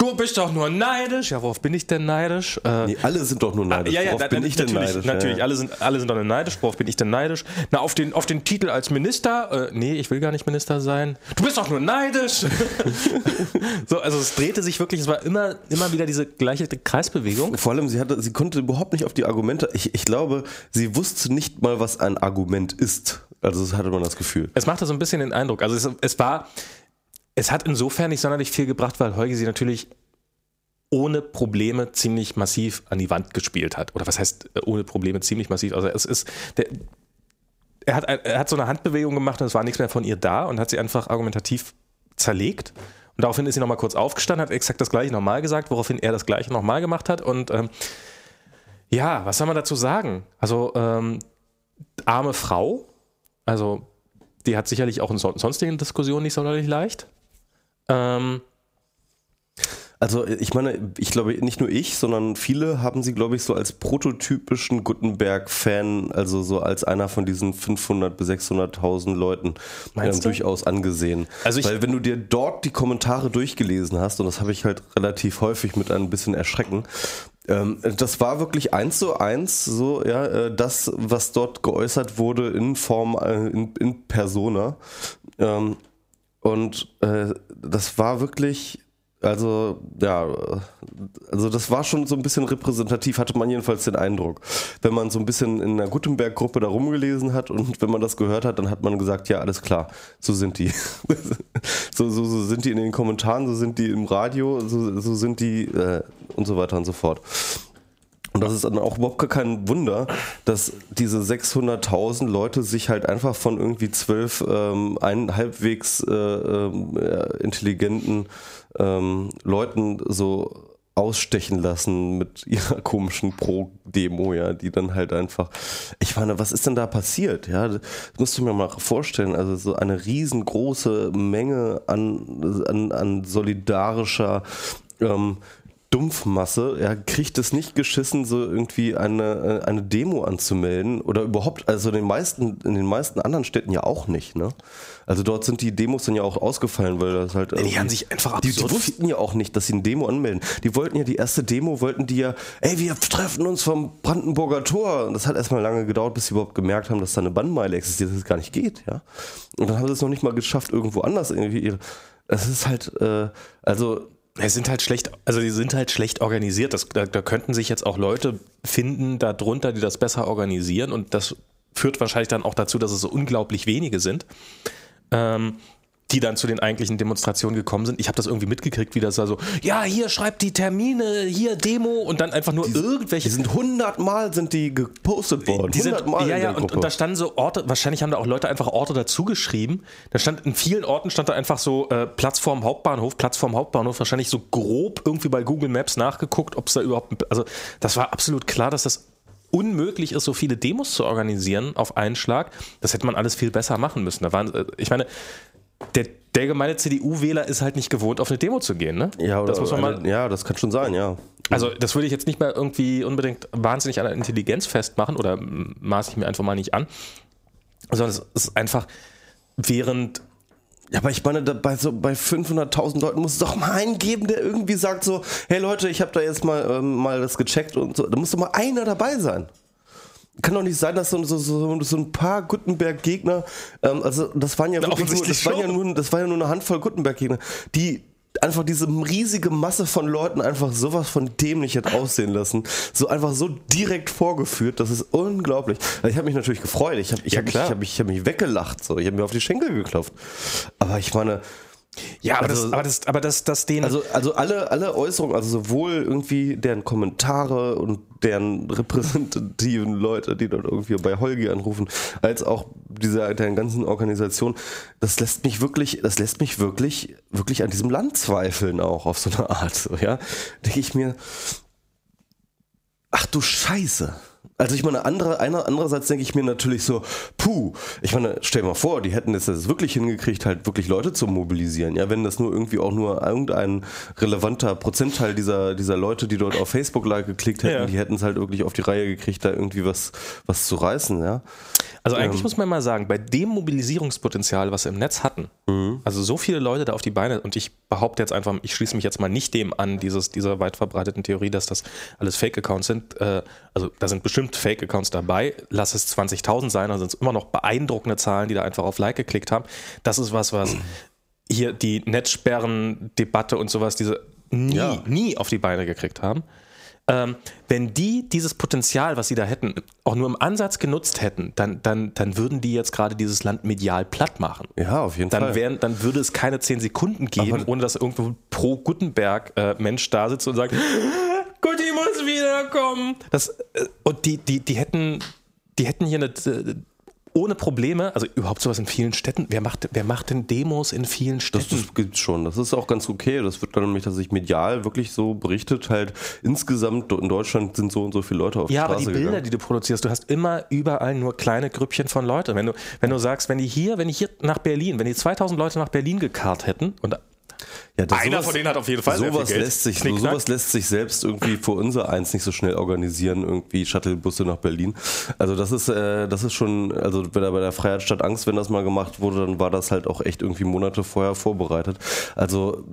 du bist doch nur neidisch. Ja, worauf bin ich denn neidisch? Äh, Nee, alle sind doch nur neidisch. ja, ja, Worauf na, bin na, ich denn natürlich, neidisch? Natürlich, Ja. alle, sind, alle sind doch neidisch. Worauf bin ich denn neidisch? Na, auf den, auf den Titel als Minister? Äh, nee, ich will gar nicht Minister sein. Du bist doch nur neidisch. *laughs* so, also es drehte sich wirklich, es war immer, immer wieder diese gleiche Kreisbewegung. Vor allem, sie, hatte, sie konnte überhaupt nicht auf die Argumente. Ich, ich glaube, sie wusste nicht mal, was ein Argument ist. Also, das hatte man das Gefühl. Es machte so ein bisschen den Eindruck. Also es, es war, es hat insofern nicht sonderlich viel gebracht, weil Heuge sie natürlich ohne Probleme ziemlich massiv an die Wand gespielt hat. Oder was heißt äh, ohne Probleme ziemlich massiv? Also es ist, der, er, hat, er hat so eine Handbewegung gemacht und es war nichts mehr von ihr da und hat sie einfach argumentativ zerlegt. Und daraufhin ist sie nochmal kurz aufgestanden, hat exakt das gleiche nochmal gesagt, woraufhin er das gleiche nochmal gemacht hat. Und ähm, ja, was soll man dazu sagen? Also, ähm, arme Frau, also die hat sicherlich auch in sonstigen Diskussionen nicht sonderlich leicht. Ähm, also ich meine, ich glaube nicht nur ich, sondern viele haben sie, glaube ich, so als prototypischen Gutenberg-Fan, also so als einer von diesen 500 bis 600.000 Leuten äh, durchaus angesehen. Also Weil wenn du dir dort die Kommentare durchgelesen hast, und das habe ich halt relativ häufig mit ein bisschen Erschrecken, ähm, das war wirklich eins zu eins so, ja, äh, das, was dort geäußert wurde in Form, äh, in, in Persona. Ähm, und äh, das war wirklich also, ja, also das war schon so ein bisschen repräsentativ, hatte man jedenfalls den Eindruck. Wenn man so ein bisschen in einer Gutenberg-Gruppe da rumgelesen hat und wenn man das gehört hat, dann hat man gesagt, ja, alles klar, so sind die. *laughs* so, so, so sind die in den Kommentaren, so sind die im Radio, so, so sind die äh, und so weiter und so fort. Und das ist dann auch überhaupt kein Wunder, dass diese 600.000 Leute sich halt einfach von irgendwie zwölf ähm, ein halbwegs äh, äh, intelligenten ähm, Leuten so ausstechen lassen mit *laughs* ihrer komischen Pro-Demo, ja, die dann halt einfach, ich meine, was ist denn da passiert, ja, das musst du mir mal vorstellen, also so eine riesengroße Menge an, an, an solidarischer ähm, Dumpfmasse, ja, kriegt es nicht geschissen, so irgendwie eine, äh, eine Demo anzumelden oder überhaupt, also in den meisten, in den meisten anderen Städten ja auch nicht, ne? Also dort sind die Demos dann ja auch ausgefallen, weil das halt. Die haben sich einfach absurd. Die, die wussten ja auch nicht, dass sie eine Demo anmelden. Die wollten ja die erste Demo, wollten die ja, ey, wir treffen uns vom Brandenburger Tor. Und das hat erstmal lange gedauert, bis sie überhaupt gemerkt haben, dass da eine Bannmeile existiert, dass es gar nicht geht, ja. Und dann haben sie es noch nicht mal geschafft, irgendwo anders irgendwie ihre. Es ist halt, äh, also es sind halt schlecht, also die sind halt schlecht organisiert. Das, da, da könnten sich jetzt auch Leute finden darunter, die das besser organisieren und das führt wahrscheinlich dann auch dazu, dass es so unglaublich wenige sind. Ähm, die dann zu den eigentlichen Demonstrationen gekommen sind. Ich habe das irgendwie mitgekriegt, wie das war so, ja, hier schreibt die Termine, hier Demo und dann einfach nur die, irgendwelche. Die sind hundertmal sind die gepostet worden. Die sind, ja, ja, und, und, da standen so Orte, wahrscheinlich haben da auch Leute einfach Orte dazu geschrieben. Da stand in vielen Orten stand da einfach so äh, Platz vorm Hauptbahnhof, Platz vorm Hauptbahnhof, wahrscheinlich so grob irgendwie bei Google Maps nachgeguckt, ob es da überhaupt, also das war absolut klar, dass das unmöglich ist, so viele Demos zu organisieren auf einen Schlag. Das hätte man alles viel besser machen müssen. Da waren, äh, ich meine, der, der gemeine CDU-Wähler ist halt nicht gewohnt, auf eine Demo zu gehen, ne? Ja, das muss man mal, ja, das kann schon sein, ja. Also, das würde ich jetzt nicht mal irgendwie unbedingt wahnsinnig an der Intelligenz festmachen oder maße ich mir einfach mal nicht an, sondern es ist einfach, während ja, aber ich meine, bei, so, bei 500.000 Leuten muss es doch mal einen geben, der irgendwie sagt so, hey Leute, ich habe da jetzt mal, ähm, mal das gecheckt und so. Da muss doch mal einer dabei sein kann doch nicht sein, dass so, so, so, so ein paar Gutenberg-Gegner, ähm, also das waren ja wirklich nur, das, waren ja nur, das war ja nur eine Handvoll Gutenberg-Gegner, die einfach diese riesige Masse von Leuten einfach sowas von dämlich hat aussehen lassen. So einfach so direkt vorgeführt, das ist unglaublich. Also ich habe mich natürlich gefreut, ich habe ich ja, hab mich, hab mich, hab mich weggelacht, so. ich habe mir auf die Schenkel geklopft. Aber ich meine, ja, aber, also, das, aber, das, aber das, das den. Also, also alle, alle Äußerungen, also sowohl irgendwie deren Kommentare und deren repräsentativen Leute, die dort irgendwie bei Holgi anrufen, als auch dieser deren ganzen Organisation, das lässt mich wirklich, das lässt mich wirklich, wirklich an diesem Land zweifeln auch auf so eine Art. So, ja, denke ich mir, ach du Scheiße. Also ich meine, andere, einer, andererseits denke ich mir natürlich so, puh, ich meine, stell dir mal vor, die hätten es jetzt wirklich hingekriegt, halt wirklich Leute zu mobilisieren. Ja, wenn das nur irgendwie auch nur irgendein relevanter Prozentteil dieser, dieser Leute, die dort auf Facebook like geklickt hätten, ja. die hätten es halt wirklich auf die Reihe gekriegt, da irgendwie was, was zu reißen, ja. Also eigentlich ähm. muss man mal sagen, bei dem Mobilisierungspotenzial, was wir im Netz hatten, mhm. also so viele Leute da auf die Beine, und ich behaupte jetzt einfach, ich schließe mich jetzt mal nicht dem an, dieses, dieser weit verbreiteten Theorie, dass das alles Fake-Accounts sind. Äh, also da sind bestimmt Fake-Accounts dabei. Lass es 20.000 sein, dann sind es immer noch beeindruckende Zahlen, die da einfach auf Like geklickt haben. Das ist was, was hier die Netzsperren-Debatte und sowas, diese nie, ja. nie auf die Beine gekriegt haben. Ähm, wenn die dieses Potenzial, was sie da hätten, auch nur im Ansatz genutzt hätten, dann, dann, dann würden die jetzt gerade dieses Land medial platt machen. Ja, auf jeden dann Fall. Wären, dann würde es keine zehn Sekunden geben, Aber ohne dass irgendwo pro Gutenberg-Mensch äh, da sitzt und sagt, Gutti muss wiederkommen. Das, äh, und die, die, die hätten, die hätten hier eine, ohne Probleme, also überhaupt sowas in vielen Städten. Wer macht, wer macht denn Demos in vielen Städten? Das, das gibt's schon. Das ist auch ganz okay. Das wird dann nämlich, dass sich medial wirklich so berichtet, halt insgesamt in Deutschland sind so und so viele Leute auf ja, die Straße aber die Bilder, gegangen. die du produzierst, du hast immer überall nur kleine Grüppchen von Leuten. Wenn du, wenn du sagst, wenn die hier, wenn die hier nach Berlin, wenn die 2000 Leute nach Berlin gekarrt hätten und Ja, das- Einer von denen hat auf jeden Fall sehr viel sowas Geld. lässt sich, Knickknack. sowas lässt sich selbst irgendwie für unser eins nicht so schnell organisieren, irgendwie Shuttlebusse nach Berlin. Also das ist, äh, das ist schon, also bei der, bei der Freiheit statt Angst, wenn das mal gemacht wurde, dann war das halt auch echt irgendwie Monate vorher vorbereitet. Also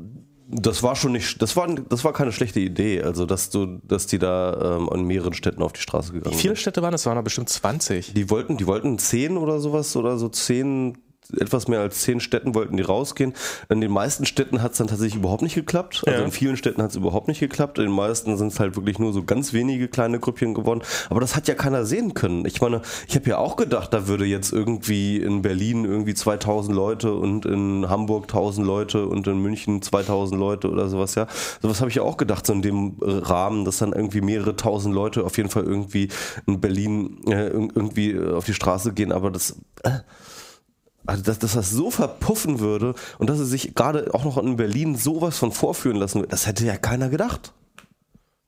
das war schon nicht, das war, das war keine schlechte Idee. Also dass du, dass die da ähm, in mehreren Städten auf die Straße gegangen wie viele sind. Städte waren es? Es waren da bestimmt 20. Die wollten, die wollten zehn oder sowas oder so zehn, etwas mehr als zehn Städten wollten die rausgehen. In den meisten Städten hat es dann tatsächlich überhaupt nicht geklappt. Also Ja. in vielen Städten hat es überhaupt nicht geklappt. In den meisten sind es halt wirklich nur so ganz wenige kleine Grüppchen geworden. Aber das hat ja keiner sehen können. Ich meine, ich habe ja auch gedacht, da würde jetzt irgendwie in Berlin irgendwie 2000 Leute und in Hamburg 1000 Leute und in München 2000 Leute oder sowas, ja. Sowas habe ich ja auch gedacht, so in dem Rahmen, dass dann irgendwie mehrere tausend Leute auf jeden Fall irgendwie in Berlin äh, irg- irgendwie äh, auf die Straße gehen. Aber das, äh, also dass, dass das so verpuffen würde und dass es sich gerade auch noch in Berlin sowas von vorführen lassen würde, das hätte ja keiner gedacht.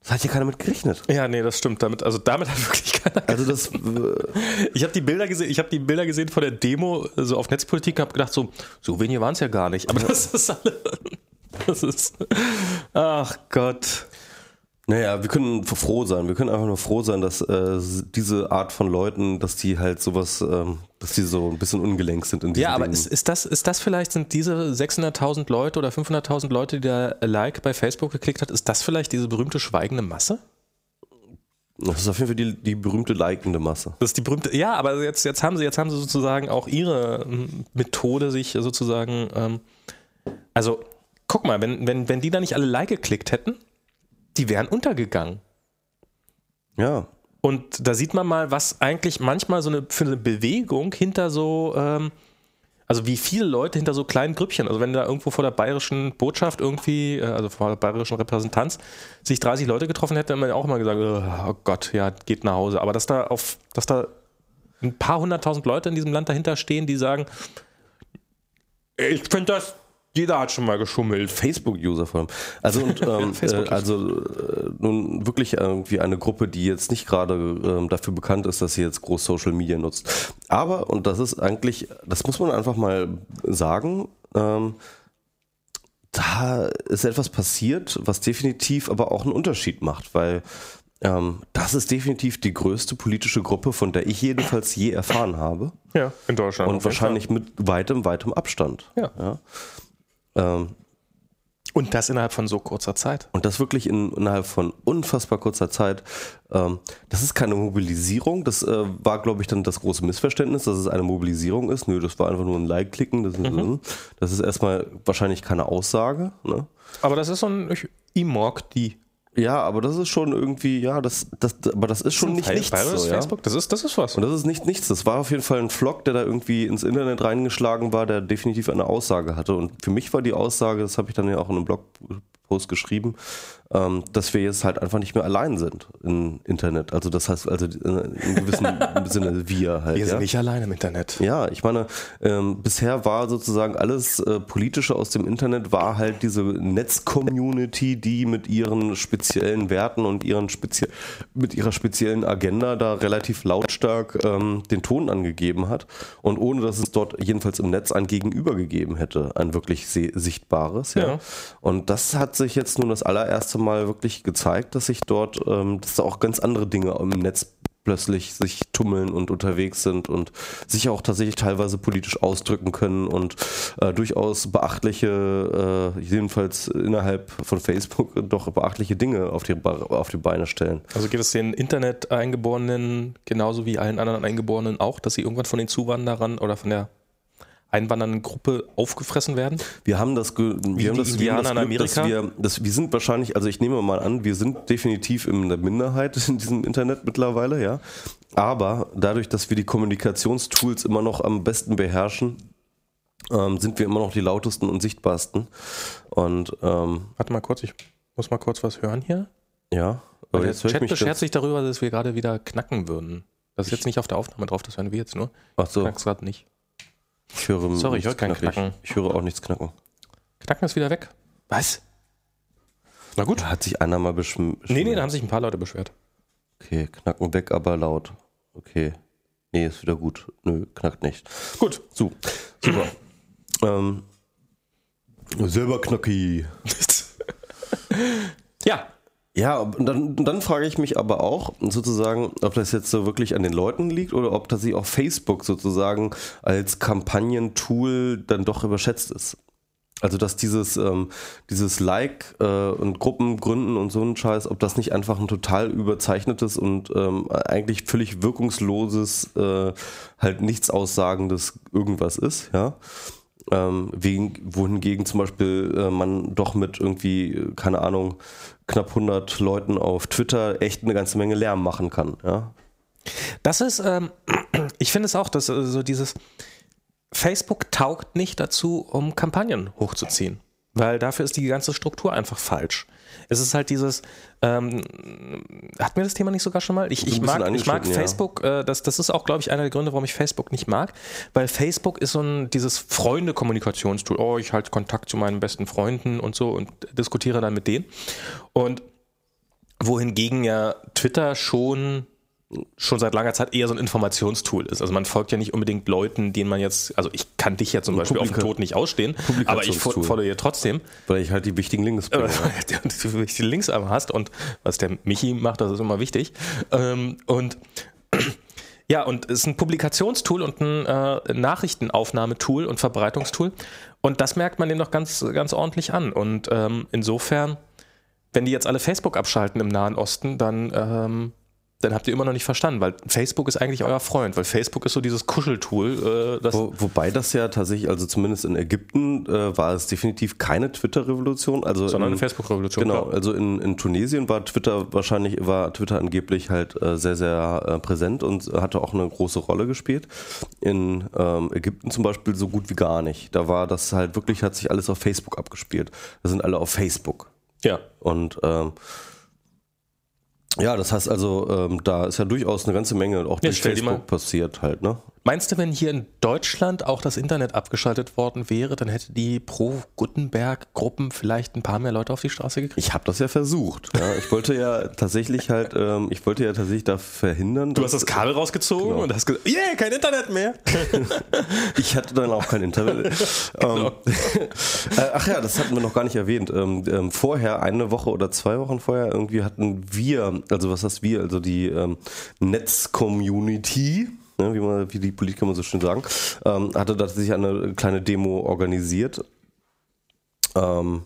Das hat ja keiner mit gerechnet. Ja, nee, das stimmt. Damit, also damit hat *laughs* wirklich keiner. Also das, äh, Ich habe die Bilder gesehen. Ich habe die Bilder gesehen von der Demo so auf Netzpolitik und habe gedacht so, so wenige waren es ja gar nicht. Aber das ist alle. *laughs* Das ist. Ach Gott. naja, wir können froh sein. Wir können einfach nur froh sein, dass äh, diese Art von Leuten, dass die halt sowas, ähm, dass die so ein bisschen ungelenk sind in diesen Ja, aber ist, ist, das, ist das vielleicht, sind diese 600.000 Leute oder 500.000 Leute, die da Like bei Facebook geklickt hat, ist das vielleicht diese berühmte schweigende Masse? das ist auf jeden Fall die, die berühmte likende Masse. Das ist die berühmte, ja, aber jetzt, jetzt haben sie, jetzt haben sie sozusagen auch ihre ähm, Methode sich sozusagen, ähm, also guck mal, wenn, wenn, wenn die da nicht alle Like geklickt hätten, die wären untergegangen. Ja. Und da sieht man mal, was eigentlich manchmal so eine für eine Bewegung hinter so, ähm, also wie viele Leute hinter so kleinen Grüppchen, also wenn da irgendwo vor der bayerischen Botschaft irgendwie, äh, also vor der bayerischen Repräsentanz, sich 30 Leute getroffen hätten, dann hätte man auch immer gesagt, oh Gott, ja, geht nach Hause. Aber dass da auf, dass da ein paar hunderttausend Leute in diesem Land dahinter stehen, die sagen, ich finde das, jeder hat schon mal geschummelt. Facebook-User vor allem. Also, und, *laughs* ähm, äh, also äh, nun wirklich irgendwie eine Gruppe, die jetzt nicht gerade ähm, dafür bekannt ist, dass sie jetzt groß Social Media nutzt. Aber, und das ist eigentlich, das muss man einfach mal sagen, ähm, da ist etwas passiert, was definitiv aber auch einen Unterschied macht, weil ähm, das ist definitiv die größte politische Gruppe, von der ich jedenfalls je erfahren habe. Ja, in Deutschland. Und wahrscheinlich mit weitem, weitem Abstand. Ja. Ja. Ähm, Und das innerhalb von so kurzer Zeit. Und das wirklich in, innerhalb von unfassbar kurzer Zeit. Ähm, das ist keine Mobilisierung. Das äh, war, glaube ich, dann das große Missverständnis, dass es eine Mobilisierung ist. Nö, das war einfach nur ein Like-Klicken. Das, ist- das ist erstmal wahrscheinlich keine Aussage. Ne? Aber das ist so ein Imorg, die Ja, aber das ist schon irgendwie, ja, das, das, aber das ist schon nicht Fe- nichts. Bayerisches So, ja? Facebook, das ist, das ist was. Und das ist nicht nichts. Das war auf jeden Fall ein Vlog, der da irgendwie ins Internet reingeschlagen war, der definitiv eine Aussage hatte. Und für mich war die Aussage, das habe ich dann ja auch in einem Blogpost geschrieben, ähm, dass wir jetzt halt einfach nicht mehr allein sind im Internet. Also das heißt, also in gewissem *laughs* Sinne wir halt. Wir ja? sind nicht allein im Internet. Ja, ich meine, ähm, bisher war sozusagen alles äh, Politische aus dem Internet, war halt diese Netz-Community, die mit ihren speziellen Werten und ihren spezie mit ihrer speziellen Agenda da relativ lautstark ähm, den Ton angegeben hat. Und ohne dass es dort jedenfalls im Netz ein Gegenüber gegeben hätte, ein wirklich sichtbares. Ja. Ja. Und das hat sich jetzt nun das allererste Mal wirklich gezeigt, dass sich dort, ähm, dass da auch ganz andere Dinge im Netz plötzlich sich tummeln und unterwegs sind und sich auch tatsächlich teilweise politisch ausdrücken können und äh, durchaus beachtliche, äh, jedenfalls innerhalb von Facebook, *laughs* doch beachtliche Dinge auf die, auf die Beine stellen. Also geht es den Internet-Eingeborenen genauso wie allen anderen Eingeborenen auch, dass sie irgendwann von den Zuwanderern oder von der einwandernden Gruppe aufgefressen werden? Wir haben das, ge Wie wir haben das, das Indianer in Glück, dass Amerika? wir, dass wir sind wahrscheinlich, also ich nehme mal an, wir sind definitiv in der Minderheit *laughs* in diesem Internet mittlerweile, ja. Aber dadurch, dass wir die Kommunikationstools immer noch am besten beherrschen, ähm, sind wir immer noch die lautesten und sichtbarsten. Und ähm, Warte mal kurz, ich muss mal kurz was hören hier. ja, aber der ich Chat beschert sich darüber, dass wir gerade wieder knacken würden. Das ist jetzt nicht auf der Aufnahme drauf, das hören wir jetzt nur. Ach so. Knackst gerade nicht. Ich höre Sorry, ich höre kein knackig. Knacken. Ich höre auch nichts knacken. Knacken ist wieder weg. Was? Na gut. Hat sich einer mal beschm Nee, nee, da haben sich ein paar Leute beschwert. Okay, knacken weg, aber laut. Okay. Nee, ist wieder gut. Nö, knackt nicht. Gut. So, super. *clears throat* ähm, selber knacki. *laughs* Ja. Ja, und dann, dann frage ich mich aber auch sozusagen, ob das jetzt so wirklich an den Leuten liegt oder ob das sich auch Facebook sozusagen als Kampagnentool dann doch überschätzt ist. Also dass dieses, ähm, dieses Like äh, und Gruppen gründen und so ein Scheiß, ob das nicht einfach ein total überzeichnetes und ähm, eigentlich völlig wirkungsloses, äh, halt nichts aussagendes irgendwas ist, ja. Ähm, wohingegen zum Beispiel äh, man doch mit irgendwie, keine Ahnung, knapp 100 Leuten auf Twitter echt eine ganze Menge Lärm machen kann, ja. Das ist, ähm, *clears throat* ich finde es auch, dass äh, so dieses Facebook taugt nicht dazu, um Kampagnen hochzuziehen. Weil dafür ist die ganze Struktur einfach falsch. Es ist halt dieses, ähm, hatten wir das Thema nicht sogar schon mal? Ich, ich mag, ich mag angeschnitten, ja. Facebook, äh, das, das ist auch, glaube ich, einer der Gründe, warum ich Facebook nicht mag, weil Facebook ist so ein, dieses Freunde-Kommunikationstool. Oh, ich halte Kontakt zu meinen besten Freunden und so und diskutiere dann mit denen. Und wohingegen ja Twitter schon schon seit langer Zeit eher so ein Informationstool ist. Also man folgt ja nicht unbedingt Leuten, denen man jetzt, also ich kann dich ja zum Beispiel auf dem Publika- Tod nicht ausstehen, aber ich folge dir trotzdem, Weil ich halt die wichtigen Links bringe. *laughs* äh, und du die Links einmal hast und was der Michi macht, das ist immer wichtig. Ähm, und *clears throat* ja, und es ist ein Publikationstool und ein äh, Nachrichtenaufnahmetool und Verbreitungstool. Und das merkt man dem doch ganz, ganz ordentlich an. Und ähm, insofern, wenn die jetzt alle Facebook abschalten im Nahen Osten, dann, ähm, dann habt ihr immer noch nicht verstanden, weil Facebook ist eigentlich euer Freund, weil Facebook ist so dieses Kuscheltool. Äh, das, Wo, wobei das ja tatsächlich, also zumindest in Ägypten, äh, war es definitiv keine Twitter-Revolution. Also sondern in, eine Facebook-Revolution. Genau, klar. also in, in Tunesien war Twitter wahrscheinlich, war Twitter angeblich halt äh, sehr, sehr äh, präsent und hatte auch eine große Rolle gespielt. In ähm, Ägypten zum Beispiel so gut wie gar nicht. Da war das halt wirklich, hat sich alles auf Facebook abgespielt. Da sind alle auf Facebook. Ja. Und ähm, ja, das heißt also, ähm, da ist ja durchaus eine ganze Menge auch durch stell dir Facebook mal- passiert halt, ne? Meinst du, wenn hier in Deutschland auch das Internet abgeschaltet worden wäre, dann hätte die Pro-Gutenberg-Gruppen vielleicht ein paar mehr Leute auf die Straße gekriegt? Ich habe das ja versucht. Ja. Ich wollte ja tatsächlich halt, ähm, ich wollte ja tatsächlich da verhindern. Du hast das Kabel rausgezogen Genau. und hast gesagt, yeah, kein Internet mehr. *laughs* Ich hatte dann auch kein Internet. *laughs* ähm, *laughs* äh, ach ja, das hatten wir noch gar nicht erwähnt. Ähm, ähm, vorher, eine Woche oder zwei Wochen vorher, irgendwie hatten wir, also was heißt wir, also die ähm, Netz-Community, ne, wie, man, wie die Politiker immer so schön sagen, ähm, hatte tatsächlich eine kleine Demo organisiert. Ähm,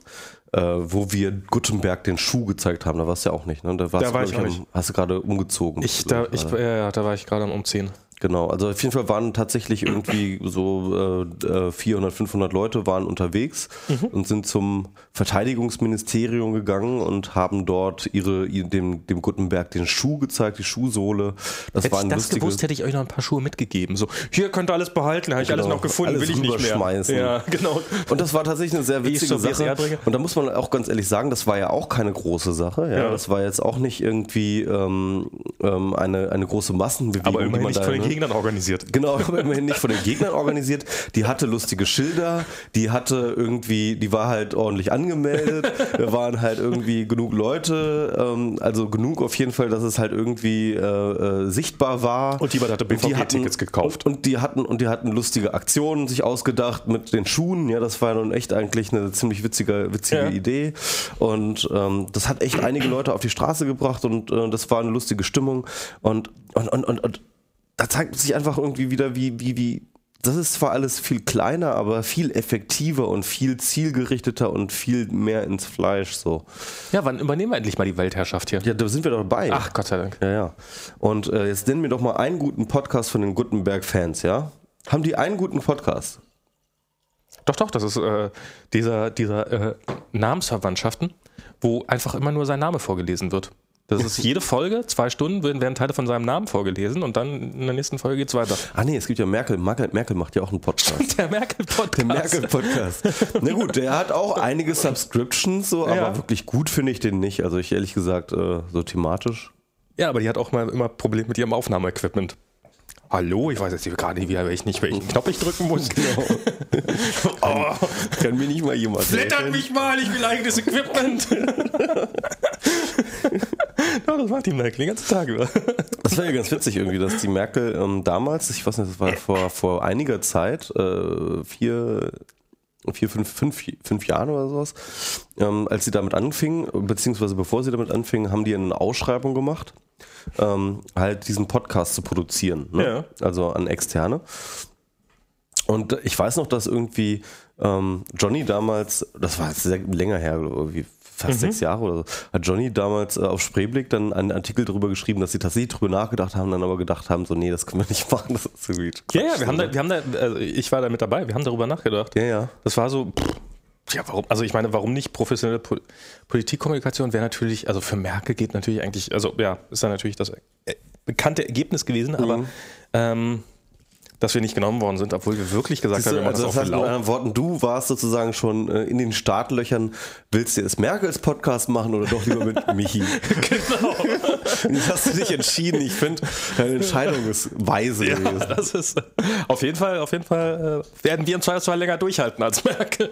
äh, wo wir Gutenberg den Schuh gezeigt haben, da warst du ja auch nicht, ne? Da, warst Da du, war glaub ich auch am- nicht. Hast du gerade umgezogen? Ich, da, ich, ja, ja, da war ich gerade am Umziehen. Genau, also auf jeden Fall waren tatsächlich irgendwie so äh, äh, 400, 500 Leute waren unterwegs Mhm. und sind zum Verteidigungsministerium gegangen und haben dort ihre, ihr- dem, dem Gutenberg den Schuh gezeigt, die Schuhsohle. Das Hätte ich das lustiges, gewusst, hätte ich euch noch ein paar Schuhe mitgegeben. So, hier könnt ihr alles behalten, habe ich alles Genau, noch gefunden, alles will ich nicht mehr. Ja, genau. Und das war tatsächlich eine sehr witzige Sache. Und da muss man auch ganz ehrlich sagen, das war ja auch keine große Sache. Ja, Ja. Das war jetzt auch nicht irgendwie ähm, ähm, eine, eine große Massenbewegung. Aber immerhin nicht da, von den? Gegnern organisiert. Genau, *laughs* aber immerhin nicht von den Gegnern organisiert. Die hatte lustige Schilder, die hatte irgendwie, die war halt ordentlich angemeldet. Da waren halt irgendwie genug Leute, ähm, also genug auf jeden Fall, dass es halt irgendwie äh, äh, sichtbar war. Und jemand hatte BVG-Tickets gekauft. Und, und die hatten und die hatten lustige Aktionen sich ausgedacht mit den Schuhen. Ja, das war ja nun echt eigentlich eine ziemlich witzige, witzige Ja. Idee. Und ähm, das hat echt einige Leute auf die Straße gebracht und äh, das war eine lustige Stimmung. Und und und und, und da zeigt sich einfach irgendwie wieder, wie, wie, wie, das ist zwar alles viel kleiner, aber viel effektiver und viel zielgerichteter und viel mehr ins Fleisch so. Ja, wann übernehmen wir endlich mal die Weltherrschaft hier? Ja, da sind wir doch dabei. Ach, Gott sei Dank. Ja, ja. Und äh, jetzt nennen wir doch mal einen guten Podcast von den Gutenberg-Fans, ja? Haben die einen guten Podcast? Doch, doch, das ist äh, dieser, dieser äh, Namensverwandtschaften, wo einfach immer nur sein Name vorgelesen wird. Das ist jede Folge, zwei Stunden, werden, Teile von seinem Namen vorgelesen und dann in der nächsten Folge geht's weiter. Ah nee, es gibt ja Merkel. Merkel, Merkel macht ja auch einen Podcast. *laughs* Der Merkel-Podcast. Der Merkel-Podcast. Na gut, der hat auch einige Subscriptions, so, aber Ja. wirklich gut finde ich den nicht. Also ich ehrlich gesagt, äh, so thematisch. Ja, aber die hat auch mal immer Probleme mit ihrem Aufnahmeequipment. Hallo, ich weiß jetzt gerade nicht, wie ich welchen Knopf ich drücken muss. *laughs* Genau. *laughs* oh, kann mir nicht mal jemand Flattert mich mal, ich will eigenes Equipment. Ja, das macht die Merkel den ganzen Tag über. *laughs* Das war ja ganz witzig irgendwie, dass die Merkel ähm, damals, ich weiß nicht, das war vor, vor einiger Zeit, äh, vier, vier, fünf, fünf, fünf Jahren oder sowas, ähm, als sie damit anfing, beziehungsweise bevor sie damit anfing, haben die eine Ausschreibung gemacht, ähm, halt diesen Podcast zu produzieren. Ne? Ja. Also an Externe. Und ich weiß noch, dass irgendwie ähm, Johnny damals, das war jetzt sehr länger her, irgendwie fast sechs Jahre oder so, hat Johnny damals äh, auf Spreeblick dann einen Artikel darüber geschrieben, dass sie tatsächlich drüber nachgedacht haben, dann aber gedacht haben, so, nee, das können wir nicht *laughs* machen, das ist irgendwie Ja, ja, Quatsch, wir haben da, wir haben da, also ich war da mit dabei, wir haben darüber nachgedacht. Ja, ja. Das war so, pff, ja, warum, also ich meine, warum nicht professionelle Po- Politikkommunikation wäre natürlich, also für Merkel geht natürlich eigentlich, also ja, ist dann natürlich das äh, bekannte Ergebnis gewesen, aber Mhm. ähm, dass wir nicht genommen worden sind, obwohl wir wirklich gesagt haben, wir machen Also das das heißt mit anderen Worten, du warst sozusagen schon äh, in den Startlöchern, willst du jetzt Merkels Podcast machen oder doch lieber mit *laughs* Michi? Genau. *laughs* Jetzt hast du dich entschieden. Ich finde, deine Entscheidung ist weise Ja, gewesen. das ist auf jeden Fall, auf jeden Fall äh, werden wir im Zweifelsfall länger durchhalten als Merkel.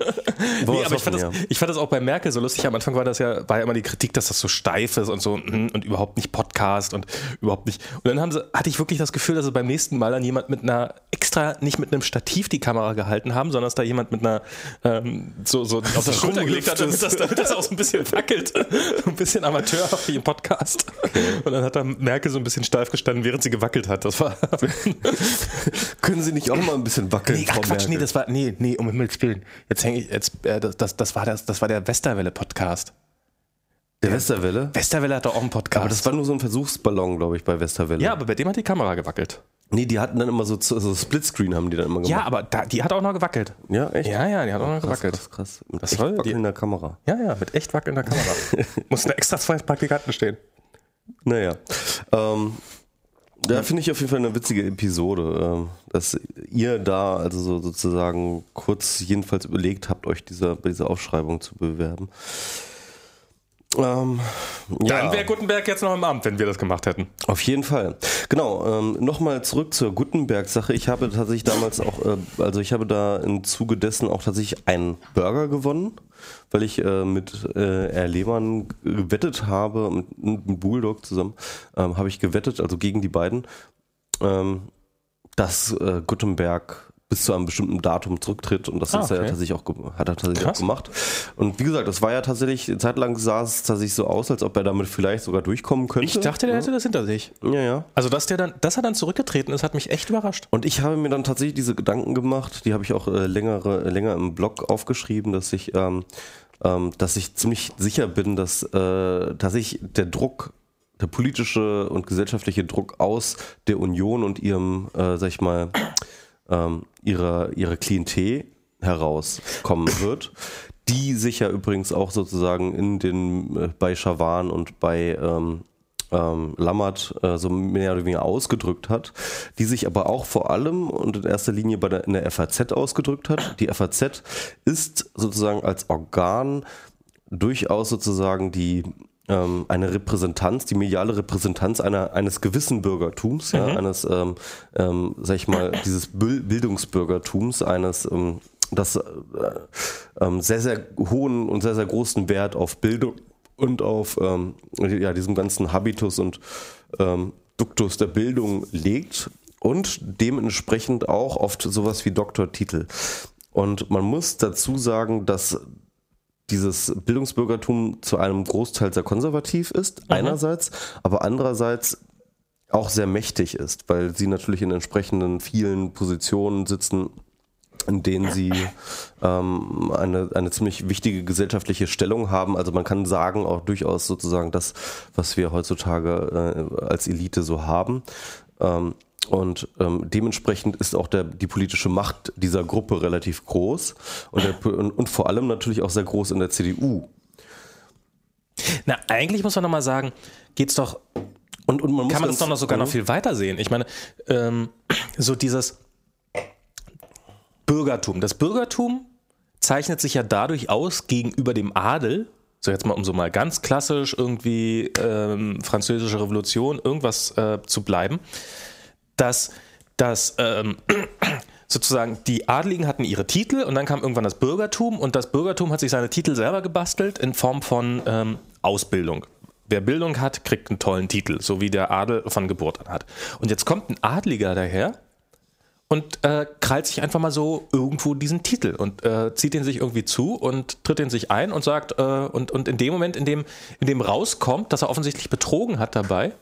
Wollen nee, aber ich fand, das, ich fand das auch bei Merkel so lustig. Am Anfang war das ja, war ja immer die Kritik, dass das so steif ist und so mm, und überhaupt nicht Podcast und überhaupt nicht. Und dann haben sie, hatte ich wirklich das Gefühl, dass sie beim nächsten Mal dann jemand mit einer extra nicht mit einem Stativ die Kamera gehalten haben, sondern dass da jemand mit einer ähm, so, so auf die Schulter gelegt hat, damit das, damit das auch so ein bisschen wackelt. *laughs* ein bisschen amateurhaft wie im Podcast. Und dann hat da Merkel so ein bisschen steif gestanden, während sie gewackelt hat. Das war. *laughs* Können Sie nicht auch mal ein bisschen wackeln, Nee, ach Frau Quatsch, Merkel? nee, das war, nee, nee, um Himmels Willen. Jetzt hänge ich, jetzt, äh, das, das, das war das, das war der Westerwelle-Podcast. Der Westerwelle? Westerwelle hat doch auch einen Podcast. Aber das war nur so ein Versuchsballon, glaube ich, bei Westerwelle. ja, aber bei dem hat die Kamera gewackelt. Nee, die hatten dann immer so, so Splitscreen haben die dann immer gemacht. Ja, aber da, die hat auch noch gewackelt. Ja, echt? Ja, ja, die hat auch noch Krass, gewackelt. krass, krass. Mit Das echt soll die- wackelnder Kamera. Ja, ja, mit echt wackelnder Kamera. *laughs* Mussten extra zwei Praktikanten stehen. Naja. Ähm, da finde ich auf jeden Fall eine witzige Episode, ähm, dass ihr da also so sozusagen kurz jedenfalls überlegt habt, euch dieser, bei dieser Aufschreibung zu bewerben. Ähm, ja. Dann wäre Gutenberg jetzt noch im Amt, wenn wir das gemacht hätten. Auf jeden Fall. Genau, ähm, nochmal zurück zur Gutenberg-Sache. Ich habe tatsächlich damals auch, äh, also ich habe da im Zuge dessen auch tatsächlich einen Burger gewonnen, weil ich äh, mit äh. Lehmann gewettet habe, mit, mit einem Bulldog zusammen, ähm, habe ich gewettet, also gegen die beiden, ähm, dass äh, Gutenberg bis zu einem bestimmten Datum zurücktritt und das Ah, ist er okay. tatsächlich auch, hat er tatsächlich Krass. auch gemacht. Und wie gesagt, das war ja tatsächlich, eine Zeit lang sah es tatsächlich so aus, als ob er damit vielleicht sogar durchkommen könnte. Ich dachte, der hätte das hinter sich. Ja, ja. Also, dass der dann, dass er dann zurückgetreten ist, hat mich echt überrascht. Und ich habe mir dann tatsächlich diese Gedanken gemacht, die habe ich auch äh, längere, länger im Blog aufgeschrieben, dass ich, ähm, ähm, dass ich ziemlich sicher bin, dass äh, tatsächlich der Druck, der politische und gesellschaftliche Druck aus der Union und ihrem, äh, sag ich mal, ähm, ihrer, ihrer Klientel herauskommen *coughs* wird, die sich ja übrigens auch sozusagen in den, äh, bei Schawan und bei ähm, ähm, Lammert äh, so mehr oder weniger ausgedrückt hat, die sich aber auch vor allem und in erster Linie bei der, in der FAZ ausgedrückt hat. Die FAZ ist sozusagen als Organ durchaus sozusagen die ähm, eine Repräsentanz, die mediale Repräsentanz einer, eines gewissen Bürgertums, ja, eines, ähm, ähm, sag ich mal, dieses Bil- Bildungsbürgertums, eines, ähm, das äh, ähm, sehr, sehr hohen und sehr, sehr großen Wert auf Bildung und auf ähm, ja, diesem ganzen Habitus und ähm, Duktus der Bildung legt und dementsprechend auch oft sowas wie Doktortitel. Und man muss dazu sagen, dass dieses Bildungsbürgertum zu einem Großteil sehr konservativ ist, einerseits, aber andererseits auch sehr mächtig ist, weil sie natürlich in entsprechenden vielen Positionen sitzen, in denen sie ähm, eine, eine ziemlich wichtige gesellschaftliche Stellung haben. Also man kann sagen, auch durchaus sozusagen das, was wir heutzutage äh, als Elite so haben. Ähm, und ähm, dementsprechend ist auch der, die politische Macht dieser Gruppe relativ groß und, der, und, und vor allem natürlich auch sehr groß in der CDU. Na, eigentlich muss man nochmal sagen, geht's doch Und, und man kann man ganz- doch noch sogar noch viel weiter sehen. Ich meine, ähm, so dieses Bürgertum. Das Bürgertum zeichnet sich ja dadurch aus gegenüber dem Adel, so jetzt mal um so mal ganz klassisch irgendwie ähm, französische Revolution, irgendwas äh, zu bleiben, dass, dass ähm, *clears throat* sozusagen die Adligen hatten ihre Titel und dann kam irgendwann das Bürgertum und das Bürgertum hat sich seine Titel selber gebastelt in Form von ähm, Ausbildung. Wer Bildung hat, kriegt einen tollen Titel, so wie der Adel von Geburt an hat. Und jetzt kommt ein Adliger daher und äh, krallt sich einfach mal so irgendwo diesen Titel und äh, zieht den sich irgendwie zu und tritt den sich ein und sagt, äh, und, und in dem Moment, in dem, in dem rauskommt, dass er offensichtlich betrogen hat dabei,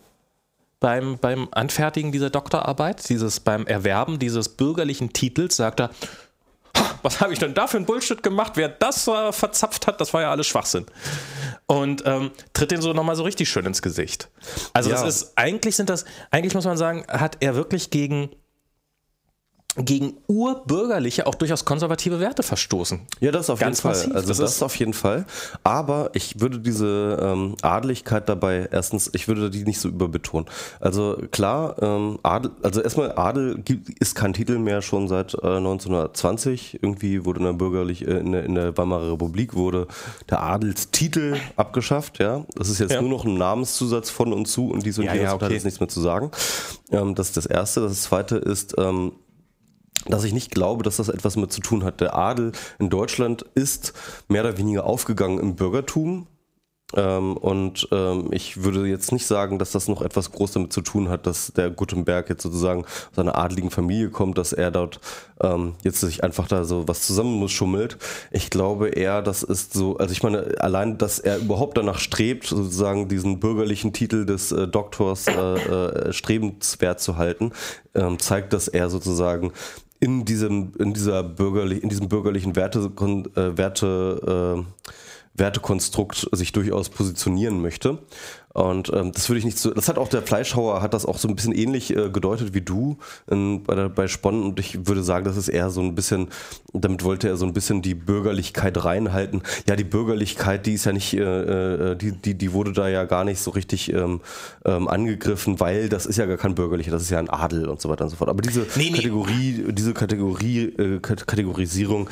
beim, beim Anfertigen dieser Doktorarbeit, dieses, beim Erwerben dieses bürgerlichen Titels, sagt er, was habe ich denn da für ein Bullshit gemacht? Wer das äh, verzapft hat, das war ja alles Schwachsinn. Und ähm, tritt den so nochmal so richtig schön ins Gesicht. Also ja. das ist, eigentlich sind das, eigentlich muss man sagen, hat er wirklich gegen gegen urbürgerliche, auch durchaus konservative Werte verstoßen. Ja, das auf Ganz jeden Fall. Also das, das ist auf jeden Fall. Aber ich würde diese ähm, Adeligkeit dabei erstens, ich würde die nicht so überbetonen. Also klar, ähm, Adel, also erstmal Adel ist kein Titel mehr schon seit äh, 1920. Irgendwie wurde in der bürgerlich äh, in, der, in der Weimarer Republik wurde der Adelstitel abgeschafft. Ja, das ist jetzt ja. nur noch ein Namenszusatz von und zu und dies und ja, jenes ja, okay. hat jetzt nichts mehr zu sagen. Ähm, das ist das Erste. Das Zweite ist ähm, dass ich nicht glaube, dass das etwas mit zu tun hat. Der Adel in Deutschland ist mehr oder weniger aufgegangen im Bürgertum. Ähm, und ähm, ich würde jetzt nicht sagen, dass das noch etwas groß damit zu tun hat, dass der Gutenberg jetzt sozusagen aus einer adligen Familie kommt, dass er dort ähm, jetzt sich einfach da so was zusammen schummelt. Ich glaube eher, das ist so, also ich meine, allein, dass er überhaupt danach strebt, sozusagen diesen bürgerlichen Titel des äh, Doktors äh, äh, strebenswert zu halten, ähm, zeigt, dass er sozusagen in diesem, in dieser bürgerlich, in diesem bürgerlichen Werte, äh, Werte, äh, Wertekonstrukt sich durchaus positionieren möchte. Und ähm, das würde ich nicht so. Das hat auch der Fleischhauer hat das auch so ein bisschen ähnlich äh, gedeutet wie du in, bei, der, bei Spon. Und ich würde sagen, das ist eher so ein bisschen, damit wollte er so ein bisschen die Bürgerlichkeit reinhalten. Ja, die Bürgerlichkeit, die ist ja nicht, äh, äh, die, die, die wurde da ja gar nicht so richtig ähm, ähm, angegriffen, weil das ist ja gar kein bürgerlicher, das ist ja ein Adel und so weiter und so fort. Aber diese nee, nee. Kategorie, diese Kategorie, äh, Kategorisierung,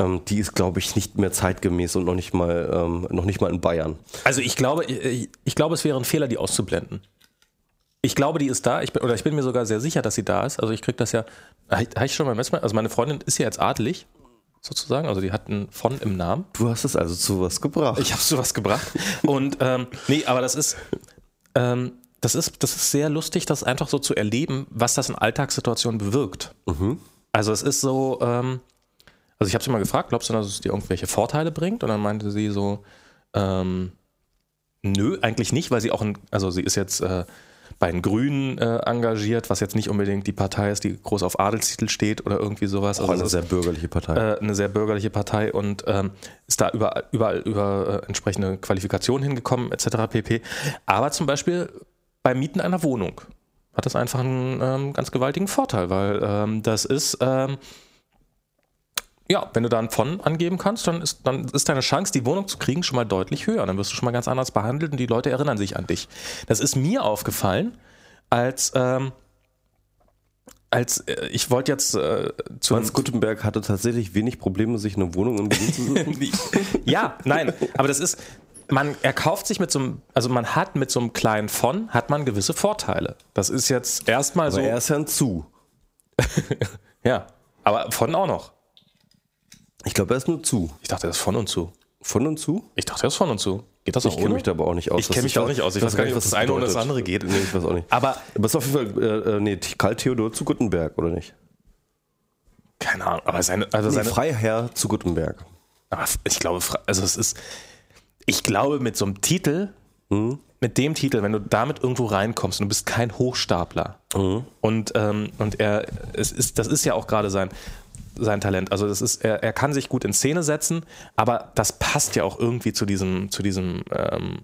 ähm, die ist, glaube ich, nicht mehr zeitgemäß und noch nicht mal, ähm, noch nicht mal in Bayern. Also ich glaube, ich, ich glaube, es wäre ein Fehler, die auszublenden. Ich glaube, die ist da. Ich bin, oder ich bin mir sogar sehr sicher, dass sie da ist. Also ich kriege das ja. Habe ich schon mal Mal. Also meine Freundin ist ja jetzt adelig, sozusagen. Also die hat ein von im Namen. Du hast es also zu was gebracht. Ich habe es zu was gebracht. Und ähm, nee, aber das ist. Ähm, das ist, das ist sehr lustig, das einfach so zu erleben, was das in Alltagssituationen bewirkt. Mhm. Also es ist so, ähm, also ich habe sie mal gefragt, glaubst du, dass es dir irgendwelche Vorteile bringt? Und dann meinte sie so, ähm, nö, eigentlich nicht, weil sie auch, ein, also sie ist jetzt äh, bei den Grünen äh, engagiert, was jetzt nicht unbedingt die Partei ist, die groß auf Adelstitel steht oder irgendwie sowas. Auch also eine sehr bürgerliche Partei. Äh, eine sehr bürgerliche Partei und ähm, ist da überall, überall über äh, entsprechende Qualifikationen hingekommen, etc. pp. Aber zum Beispiel beim Mieten einer Wohnung hat das einfach einen ähm, ganz gewaltigen Vorteil, weil ähm, das ist ähm, ja, wenn du da ein von angeben kannst, dann ist, dann ist deine Chance, die Wohnung zu kriegen, schon mal deutlich höher. Dann wirst du schon mal ganz anders behandelt und die Leute erinnern sich an dich. Das ist mir aufgefallen, als, ähm, als äh, ich wollte jetzt äh, zu. Hans Gutenberg hatte tatsächlich wenig Probleme, sich eine Wohnung in Berlin zu suchen. *laughs* ja, nein, aber das ist, man erkauft sich mit so einem, also man hat mit so einem kleinen von, hat man gewisse Vorteile. Das ist jetzt erstmal aber so. Er ist ja ein zu. *laughs* ja, aber von auch noch. Ich glaube, er ist nur zu. Ich dachte, er ist von und zu. Von und zu? Ich dachte, er ist von und zu. Geht das auch Ich kenne mich da aber auch nicht aus. Ich kenne mich da auch nicht aus. Ich weiß gar nicht, was das eine oder das andere geht. Nee, ich weiß auch nicht. Aber, aber es ist auf jeden Fall, äh, äh nee, Karl Theodor zu Gutenberg, oder nicht? Keine Ahnung, aber seine, also nee, seine Freiherr zu Gutenberg. Aber ich glaube, also es ist, ich glaube, mit so einem Titel, mhm. mit dem Titel, wenn du damit irgendwo reinkommst und du bist kein Hochstapler mhm. und, ähm, und er, es ist, das ist ja auch gerade sein, sein Talent. Also das ist, er, er kann sich gut in Szene setzen, aber das passt ja auch irgendwie zu diesem, zu diesem, ähm,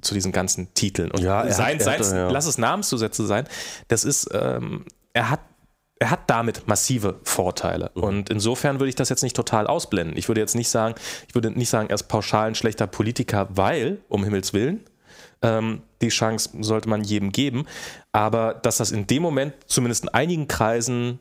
zu diesen ganzen Titeln. Und ja, sein, hat, sein, hatte, ja. lass es Namenszusätze sein, das ist, ähm, er hat er hat damit massive Vorteile. Mhm. Und insofern würde ich das jetzt nicht total ausblenden. Ich würde jetzt nicht sagen, ich würde nicht sagen, er ist pauschal ein schlechter Politiker, weil, um Himmels Willen, ähm, die Chance sollte man jedem geben. Aber dass das in dem Moment zumindest in einigen Kreisen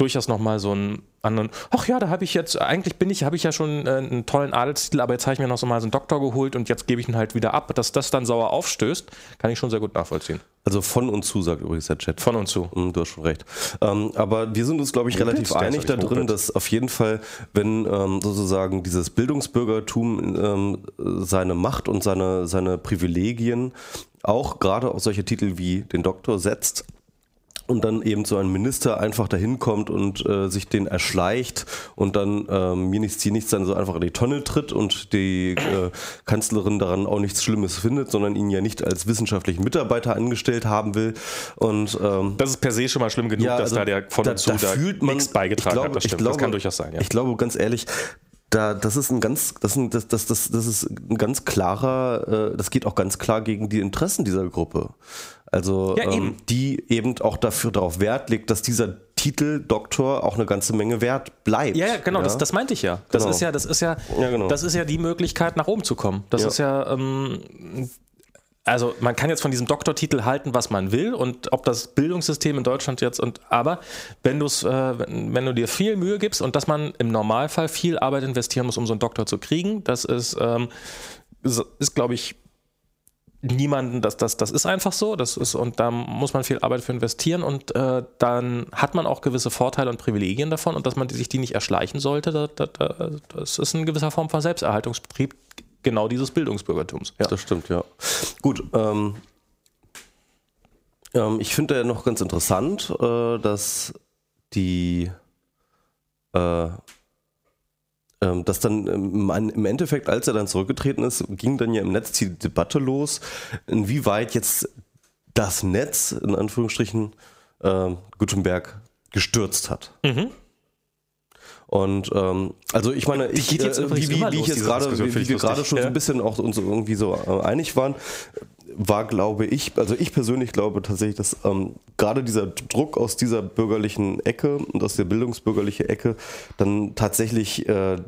durchaus nochmal so einen anderen, ach ja, da habe ich jetzt, eigentlich bin ich, habe ich ja schon äh, einen tollen Adelstitel, aber jetzt habe ich mir noch so mal so einen Doktor geholt und jetzt gebe ich ihn halt wieder ab. Dass das dann sauer aufstößt, kann ich schon sehr gut nachvollziehen. Also von und zu, sagt übrigens der Chat. Von und zu. Mm, Du hast schon recht. Ähm, aber wir sind uns, glaube ich, Moped? relativ einig da drin, dass auf jeden Fall, wenn ähm, sozusagen dieses Bildungsbürgertum ähm, seine Macht und seine, seine Privilegien auch gerade auf solche Titel wie den Doktor setzt, und dann eben so ein Minister einfach dahin kommt und äh, sich den erschleicht und dann ähm, mir nichts, hier nichts dann so einfach in die Tonne tritt und die äh, Kanzlerin daran auch nichts Schlimmes findet, sondern ihn ja nicht als wissenschaftlichen Mitarbeiter angestellt haben will. Und ähm, Das ist per se schon mal schlimm genug, dass also da der von da, und zu da da fühlt man, nichts beigetragen glaube, hat. Das stimmt. glaube, das kann durchaus sein, ja. Ich glaube, ganz ehrlich, da, das ist ein ganz, das, ist ein- das, das, das, das ist ein ganz klarer, äh, das geht auch ganz klar gegen die Interessen dieser Gruppe. Also Ja, eben. ähm, die eben auch dafür darauf Wert legt, dass dieser Titel Doktor auch eine ganze Menge wert bleibt. Ja, ja, genau, Das, das meinte ich ja. Das Genau. ist ja, das ist ja, Ja, genau. das ist ja die Möglichkeit, nach oben zu kommen. Das Ja. ist ja, ähm, also man kann jetzt von diesem Doktortitel halten, was man will und ob das Bildungssystem in Deutschland jetzt und aber wenn du es, äh, wenn, wenn du dir viel Mühe gibst und dass man im Normalfall viel Arbeit investieren muss, um so einen Doktor zu kriegen, das ist, ähm, ist, ist glaube ich, niemanden, das, das, das ist einfach so, das ist, und da muss man viel Arbeit für investieren und äh, dann hat man auch gewisse Vorteile und Privilegien davon und dass man sich die nicht erschleichen sollte, da, da, da, das ist in gewisser Form von Selbsterhaltungsbetrieb genau dieses Bildungsbürgertums. Ja. Das stimmt, ja. Gut, ähm, ähm, ich finde ja noch ganz interessant, äh, dass die, äh, ähm, dass dann im, im Endeffekt, als er dann zurückgetreten ist, ging dann ja im Netz die Debatte los, inwieweit jetzt das Netz, in Anführungsstrichen, äh, Gutenberg gestürzt hat. Mhm. Und ähm, also ich meine, ich, äh, wie, wie, wie ich jetzt gerade, wie, wir gerade schon so Ja. ein bisschen auch uns irgendwie so äh, einig waren, war, glaube ich, also ich persönlich glaube tatsächlich, dass ähm, gerade dieser Druck aus dieser bürgerlichen Ecke und aus der bildungsbürgerlichen Ecke dann tatsächlich äh,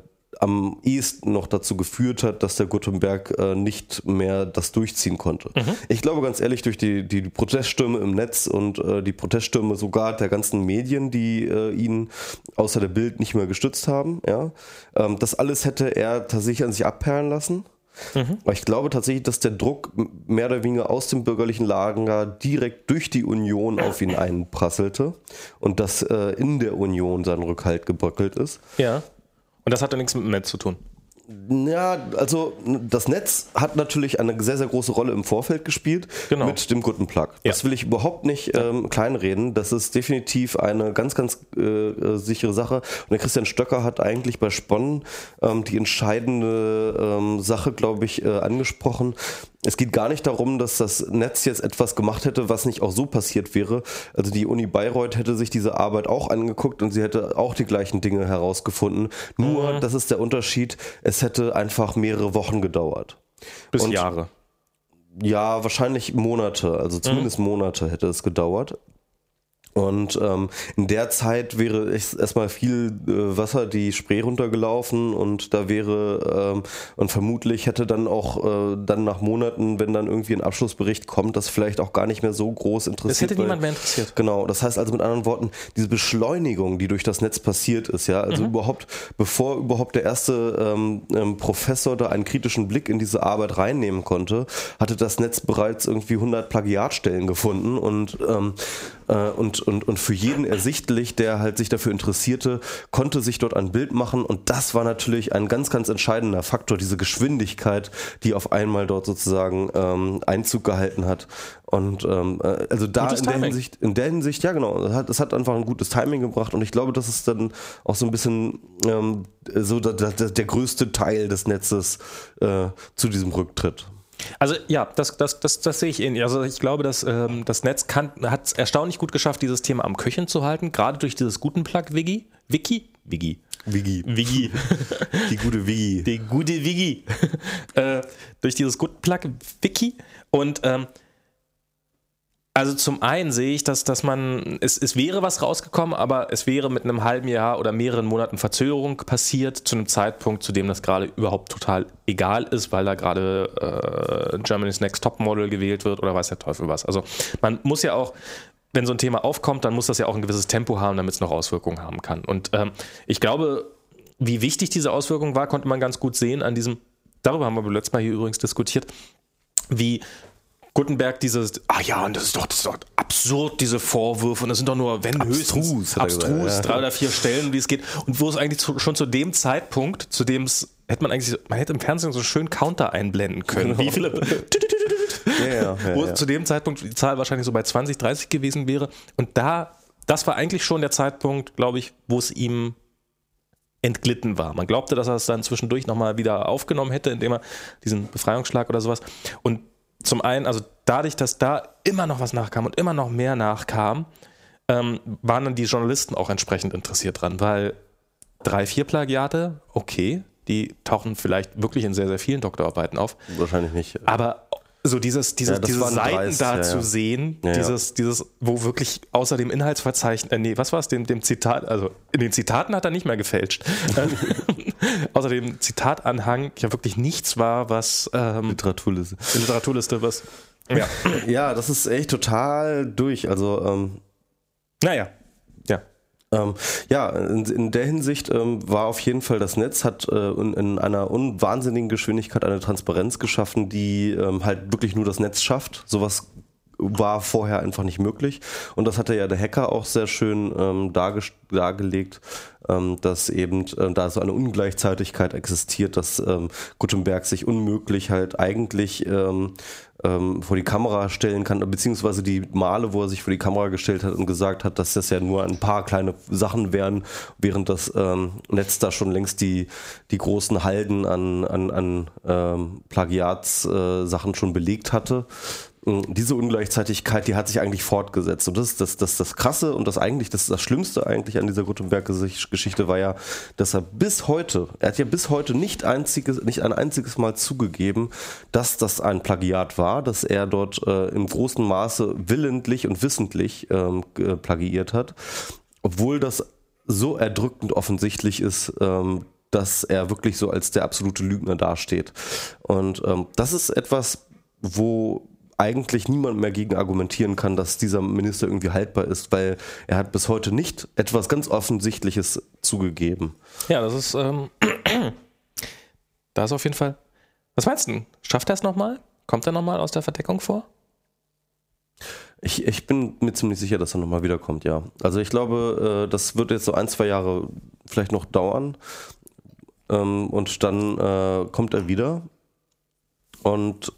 am ehesten noch dazu geführt hat, dass der Gutenberg äh, nicht mehr das durchziehen konnte. Ich glaube ganz ehrlich, durch die, die, die Proteststürme im Netz und äh, die Proteststürme sogar der ganzen Medien, die äh, ihn außer der Bild nicht mehr gestützt haben, ja, ähm, das alles hätte er tatsächlich an sich abperlen lassen. Aber ich glaube tatsächlich, dass der Druck mehr oder weniger aus dem bürgerlichen Lager direkt durch die Union auf ihn einprasselte und dass äh, in der Union sein Rückhalt gebröckelt ist. ja. Und das hat ja nichts mit dem Netz zu tun. Ja, also das Netz hat natürlich eine sehr, sehr große Rolle im Vorfeld gespielt Genau. mit dem guten Plug. Das Ja. will ich überhaupt nicht ähm, kleinreden. Das ist definitiv eine ganz, ganz äh, äh, sichere Sache. Und der Christian Stöcker hat eigentlich bei Sponnen ähm, die entscheidende ähm, Sache, glaube ich, äh, angesprochen. Es geht gar nicht darum, dass das Netz jetzt etwas gemacht hätte, was nicht auch so passiert wäre. Also die Uni Bayreuth hätte sich diese Arbeit auch angeguckt und sie hätte auch die gleichen Dinge herausgefunden. Nur, das ist der Unterschied, es hätte einfach mehrere Wochen gedauert. Bis Und- Jahre. Ja, wahrscheinlich Monate, also zumindest Monate hätte es gedauert. Und ähm, in der Zeit wäre erstmal viel äh, Wasser die Spree runtergelaufen und da wäre ähm, und vermutlich hätte dann auch äh, dann nach Monaten, wenn dann irgendwie ein Abschlussbericht kommt, das vielleicht auch gar nicht mehr so groß interessiert. Das hätte weil- niemand mehr interessiert. Genau, das heißt also mit anderen Worten, diese Beschleunigung, die durch das Netz passiert ist, ja, also überhaupt, bevor überhaupt der erste ähm, ähm, Professor da einen kritischen Blick in diese Arbeit reinnehmen konnte, hatte das Netz bereits irgendwie 100 Plagiatstellen gefunden und ähm, äh, und, und, und für jeden ersichtlich, der halt sich dafür interessierte, konnte sich dort ein Bild machen und das war natürlich ein ganz, ganz entscheidender Faktor, diese Geschwindigkeit, die auf einmal dort sozusagen ähm, Einzug gehalten hat. Und ähm, äh, also da Gutes in der Timing. Hinsicht, in der Hinsicht, ja genau, es hat, es hat einfach ein gutes Timing gebracht und ich glaube, das ist dann auch so ein bisschen ähm, so der, der, der größte Teil des Netzes äh, zu diesem Rücktritt. Also ja, das, das, das, das sehe ich ähnlich. Also ich glaube, dass ähm, das Netz hat es erstaunlich gut geschafft, dieses Thema am Köcheln zu halten, gerade durch dieses guten Plug Wiki. Wiki? Wiki. Wigi. *laughs* Wiki. Die gute Wigi. Die gute Wiki. *laughs* äh, durch dieses guten Plug Wiki. Und ähm, also zum einen sehe ich, dass, dass man, es, es wäre was rausgekommen, aber es wäre mit einem halben Jahr oder mehreren Monaten Verzögerung passiert, zu einem Zeitpunkt, zu dem das gerade überhaupt total egal ist, weil da gerade äh, Germany's Next Top Model gewählt wird oder weiß der Teufel was. Also man muss ja auch, wenn so ein Thema aufkommt, dann muss das ja auch ein gewisses Tempo haben, damit es noch Auswirkungen haben kann. Und ähm, ich glaube, wie wichtig diese Auswirkung war, konnte man ganz gut sehen an diesem, darüber haben wir letztes Mal hier übrigens diskutiert, wie Gutenberg dieses, ah ja, und das ist doch, das ist doch absurd, diese Vorwürfe, und das sind doch nur, wenn Abstrus, höchstens, gesagt, abstrus, ja. drei oder vier Stellen, wie es geht, und wo es eigentlich zu, schon zu dem Zeitpunkt, zu dem es, hätte man eigentlich, man hätte im Fernsehen so schön Counter einblenden können, wie viele, *laughs* Ja, ja, ja, wo ja. zu dem Zeitpunkt die Zahl wahrscheinlich so bei 20, 30 gewesen wäre, und da, das war eigentlich schon der Zeitpunkt, glaube ich, wo es ihm entglitten war. Man glaubte, dass er es dann zwischendurch nochmal wieder aufgenommen hätte, indem er diesen Befreiungsschlag oder sowas. Und zum einen, also dadurch, dass da immer noch was nachkam und immer noch mehr nachkam, ähm, waren dann die Journalisten auch entsprechend interessiert dran, weil drei, vier Plagiate, okay, die tauchen vielleicht wirklich in sehr, sehr vielen Doktorarbeiten auf, Wahrscheinlich nicht. aber so dieses, dieses, Ja, diese Seiten 30, da ja, zu ja. sehen, dieses, dieses, wo wirklich außer dem Inhaltsverzeichnis, äh, nee, was war es, dem, dem Zitat, also in den Zitaten hat er nicht mehr gefälscht. *laughs* außer dem Zitatanhang ja wirklich nichts war, was ähm, Literaturliste. Literaturliste was. Ja. Ja, das ist echt total durch. Also, ähm, Naja. Ja. Ähm, ja, in, in der Hinsicht ähm, war auf jeden Fall das Netz, hat äh, in, in einer unwahnsinnigen Geschwindigkeit eine Transparenz geschaffen, die ähm, halt wirklich nur das Netz schafft. Sowas war vorher einfach nicht möglich. Und das hatte ja der Hacker auch sehr schön ähm, darges- dargelegt, ähm, dass eben äh, da so eine Ungleichzeitigkeit existiert, dass ähm, Gutenberg sich unmöglich halt eigentlich ähm, vor die Kamera stellen kann, beziehungsweise die Male, wo er sich vor die Kamera gestellt hat und gesagt hat, dass das ja nur ein paar kleine Sachen wären, während das ähm, Netz da schon längst die, die großen Halden an, an, an ähm, Plagiatssachen äh, schon belegt hatte. Ähm, Diese Ungleichzeitigkeit, die hat sich eigentlich fortgesetzt. Und das ist das, das, das Krasse und das eigentlich, das, das Schlimmste eigentlich an dieser Gutenberg-Geschichte war ja, dass er bis heute, er hat ja bis heute nicht, einziges, nicht ein einziges Mal zugegeben, dass das ein Plagiat war, dass er dort äh, im großen Maße willentlich und wissentlich ähm, plagiiert hat. Obwohl das so erdrückend offensichtlich ist, ähm, dass er wirklich so als der absolute Lügner dasteht. Und ähm, das ist etwas, wo eigentlich niemand mehr gegen argumentieren kann, dass dieser Minister irgendwie haltbar ist, weil er hat bis heute nicht etwas ganz Offensichtliches zugegeben. Ja, das ist, ähm, *clears throat* da ist auf jeden Fall. Was meinst du? Schafft er es nochmal? Kommt er nochmal aus der Verdeckung vor? Ich, ich bin mir ziemlich sicher, dass er nochmal wiederkommt, ja. Also ich glaube, äh, das wird jetzt so ein, zwei Jahre vielleicht noch dauern. Ähm, und dann äh, kommt er wieder. Und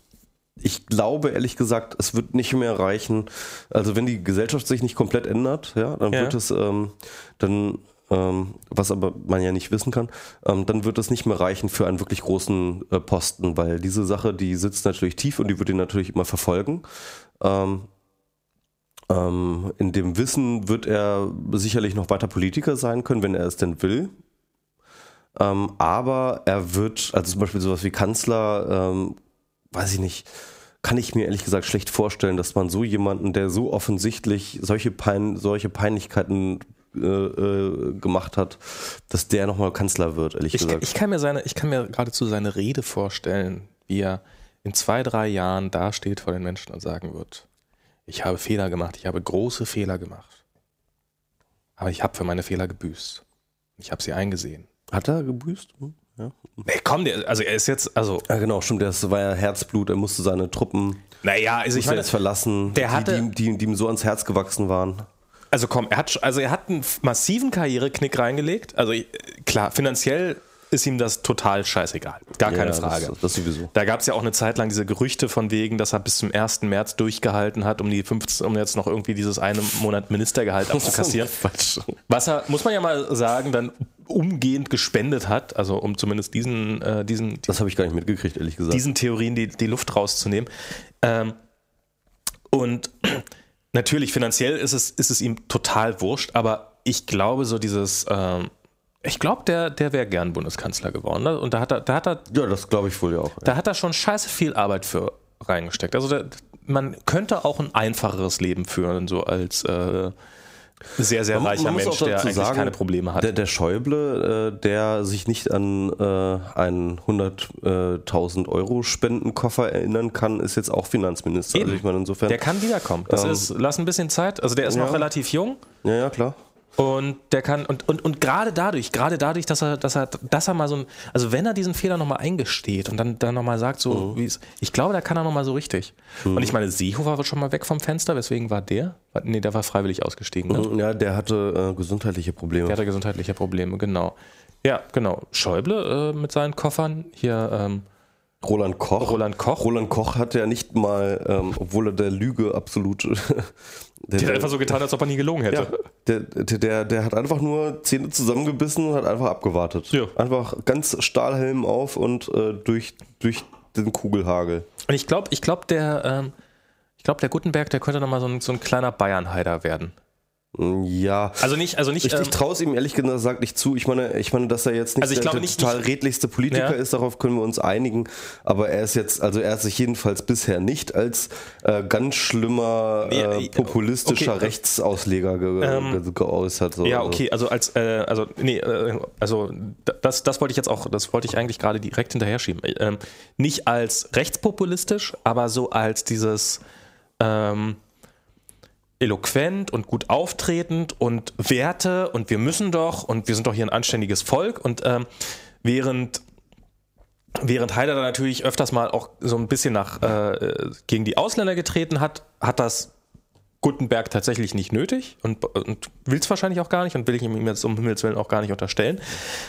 ich glaube, ehrlich gesagt, es wird nicht mehr reichen. Also wenn die Gesellschaft sich nicht komplett ändert, ja, dann Ja. wird es ähm, dann, ähm, was aber man ja nicht wissen kann, ähm, dann wird es nicht mehr reichen für einen wirklich großen äh, Posten, weil diese Sache, die sitzt natürlich tief und die wird ihn natürlich immer verfolgen. Ähm, ähm, in dem Wissen wird er sicherlich noch weiter Politiker sein können, wenn er es denn will. Ähm, aber er wird, also zum Beispiel sowas wie Kanzler, ähm, weiß ich nicht, kann ich mir ehrlich gesagt schlecht vorstellen, dass man so jemanden, der so offensichtlich solche, Pein, solche Peinlichkeiten äh, äh, gemacht hat, dass der nochmal Kanzler wird, ehrlich Ich, gesagt. ich kann mir seine, ich kann mir geradezu seine Rede vorstellen, wie er in zwei, drei Jahren dasteht vor den Menschen und sagen wird, ich habe Fehler gemacht, ich habe große Fehler gemacht. Aber ich habe für meine Fehler gebüßt. Ich habe sie eingesehen. Hat er gebüßt? Hm, Ja. Nee, komm, der, also er ist jetzt, also, ja, genau, stimmt. Das war ja Herzblut. Er musste seine Truppen naja, also ich meine, jetzt verlassen, der hatte- die, die, die, die ihm so ans Herz gewachsen waren. Also komm, er hat, also er hat einen massiven Karriereknick reingelegt. Also äh, klar, finanziell ist ihm das total scheißegal. Gar keine Ja, Frage. Das, das sowieso. Da gab es ja auch eine Zeit lang diese Gerüchte von wegen, dass er bis zum 1. März durchgehalten hat, um die 15, um jetzt noch irgendwie dieses eine Monat Ministergehalt *laughs* abzukassieren. Was er, muss man ja mal sagen, dann umgehend gespendet hat, also um zumindest diesen, äh, diesen, Das habe ich gar nicht mitgekriegt, ehrlich gesagt. diesen Theorien die, die Luft rauszunehmen. Ähm, und *clears throat* natürlich, finanziell ist es, ist es ihm total wurscht, aber ich glaube, so dieses, ähm, ich glaube, der, der wäre gern Bundeskanzler geworden. Ne? Und da hat er, da hat er, ja, das glaube ich wohl ja auch. da hat er schon scheiße viel Arbeit für reingesteckt. Also der, man könnte auch ein einfacheres Leben führen, so als äh, sehr, sehr Man- reicher man Mensch, der eigentlich sagen, keine Probleme hat. Der, der Schäuble, äh, der sich nicht an äh, einen 100.000 Euro Spendenkoffer erinnern kann, ist jetzt auch Finanzminister. Eben. Also ich meine, insofern. Der kann wiederkommen. Das Ähm, ist, lass ein bisschen Zeit. Also der ist noch ja. relativ jung. ja, ja, klar. Und der kann, und, und, und gerade dadurch, gerade dadurch, dass er, dass er, dass er mal so ein, also wenn er diesen Fehler nochmal eingesteht und dann, dann nochmal sagt, so Mhm. wie es, ich glaube, da kann er nochmal so richtig. Und ich meine, Seehofer war schon mal weg vom Fenster, weswegen war der? Nee, der war freiwillig ausgestiegen. Ne? Ja, der hatte äh, gesundheitliche Probleme. Der hatte gesundheitliche Probleme, genau. Ja, genau. Schäuble äh, mit seinen Koffern, hier ähm, Roland Koch. Roland Koch. Roland Koch hat ja nicht mal, ähm, obwohl er der Lüge absolut. *laughs* der, Der hat einfach so getan, als ob er nie gelogen hätte. ja, der, der, der, der hat einfach nur Zähne zusammengebissen und hat einfach abgewartet. Ja. Einfach ganz Stahlhelm auf und äh, durch, durch den Kugelhagel. Und ich glaube, ich glaube, der, ähm, ich glaube, der Gutenberg, der könnte nochmal so ein, so ein kleiner Bayern-Heider werden. Ja. Also nicht, also nicht. Ich, ich ähm, traue es ihm ehrlich gesagt nicht zu. Ich meine, ich meine, dass er jetzt nicht Also ich der, der nicht- total nicht- redlichste Politiker Ja. ist, darauf können wir uns einigen. Aber er ist jetzt, also er hat sich jedenfalls bisher nicht als äh, ganz schlimmer, äh, äh, populistischer okay. Rechtsausleger ge Ähm, ge geäußert. So. Ja, Also, okay, also als, äh, also, nee, äh, also das, das wollte ich jetzt auch, das wollte ich eigentlich gerade direkt hinterher schieben. Ähm, nicht als rechtspopulistisch, aber so als dieses ähm, eloquent und gut auftretend und Werte und wir müssen doch und wir sind doch hier ein anständiges Volk. Und ähm, während Während da natürlich öfters mal auch so ein bisschen nach, äh, gegen die Ausländer getreten hat, hat das Gutenberg tatsächlich nicht nötig und, und will es wahrscheinlich auch gar nicht und will ich ihm jetzt um Himmels Willen auch gar nicht unterstellen.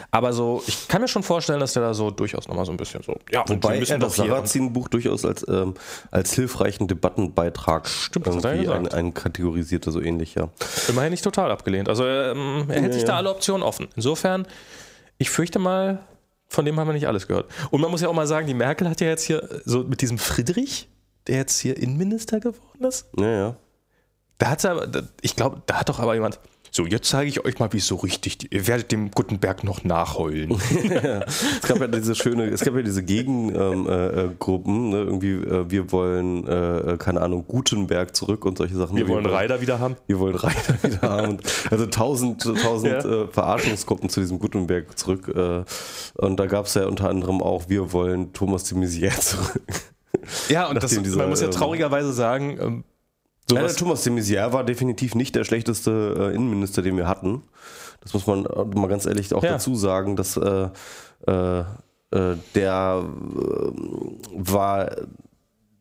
Aber so, ich kann mir schon vorstellen, dass der da so durchaus nochmal so ein bisschen so, ja, Wobei er das Sarrazin-Buch durchaus als, ähm, als hilfreichen Debattenbeitrag Stimmt, irgendwie ein, ein kategorisierte, so ähnlich, ja. immerhin nicht total abgelehnt. Also ähm, er hält sich ja. da alle Optionen offen. Insofern, ich fürchte mal, von dem haben wir nicht alles gehört. Und man muss ja auch mal sagen, die Merkel hat ja jetzt hier so mit diesem Friedrich, der jetzt hier Innenminister geworden ist, Ja, ja. Da hat aber, da- ich glaube, da hat doch aber jemand. So, jetzt zeige ich euch mal, wie es so richtig. Ihr werdet dem Gutenberg noch nachheulen. *laughs* Es gab ja diese schöne, es gab ja diese Gegengruppen, äh, äh, Gruppen, ne? irgendwie, äh, wir wollen, äh, keine Ahnung, Gutenberg zurück und solche Sachen. Wir wollen Reiter wieder haben. Wir wollen Reiter *laughs* wieder haben. Und Also tausend, tausend Ja. äh, Verarschungsgruppen zu diesem Gutenberg zurück. Äh, und da gab es ja unter anderem auch, wir wollen Thomas de Maizière zurück. Ja, und *laughs* das, dieser, man muss ja ähm, traurigerweise sagen, ähm, Ja, sowas, Thomas de Maizière war definitiv nicht der schlechteste äh, Innenminister, den wir hatten. Das muss man äh, mal ganz ehrlich auch Ja. dazu sagen, dass äh, äh, äh, der äh, war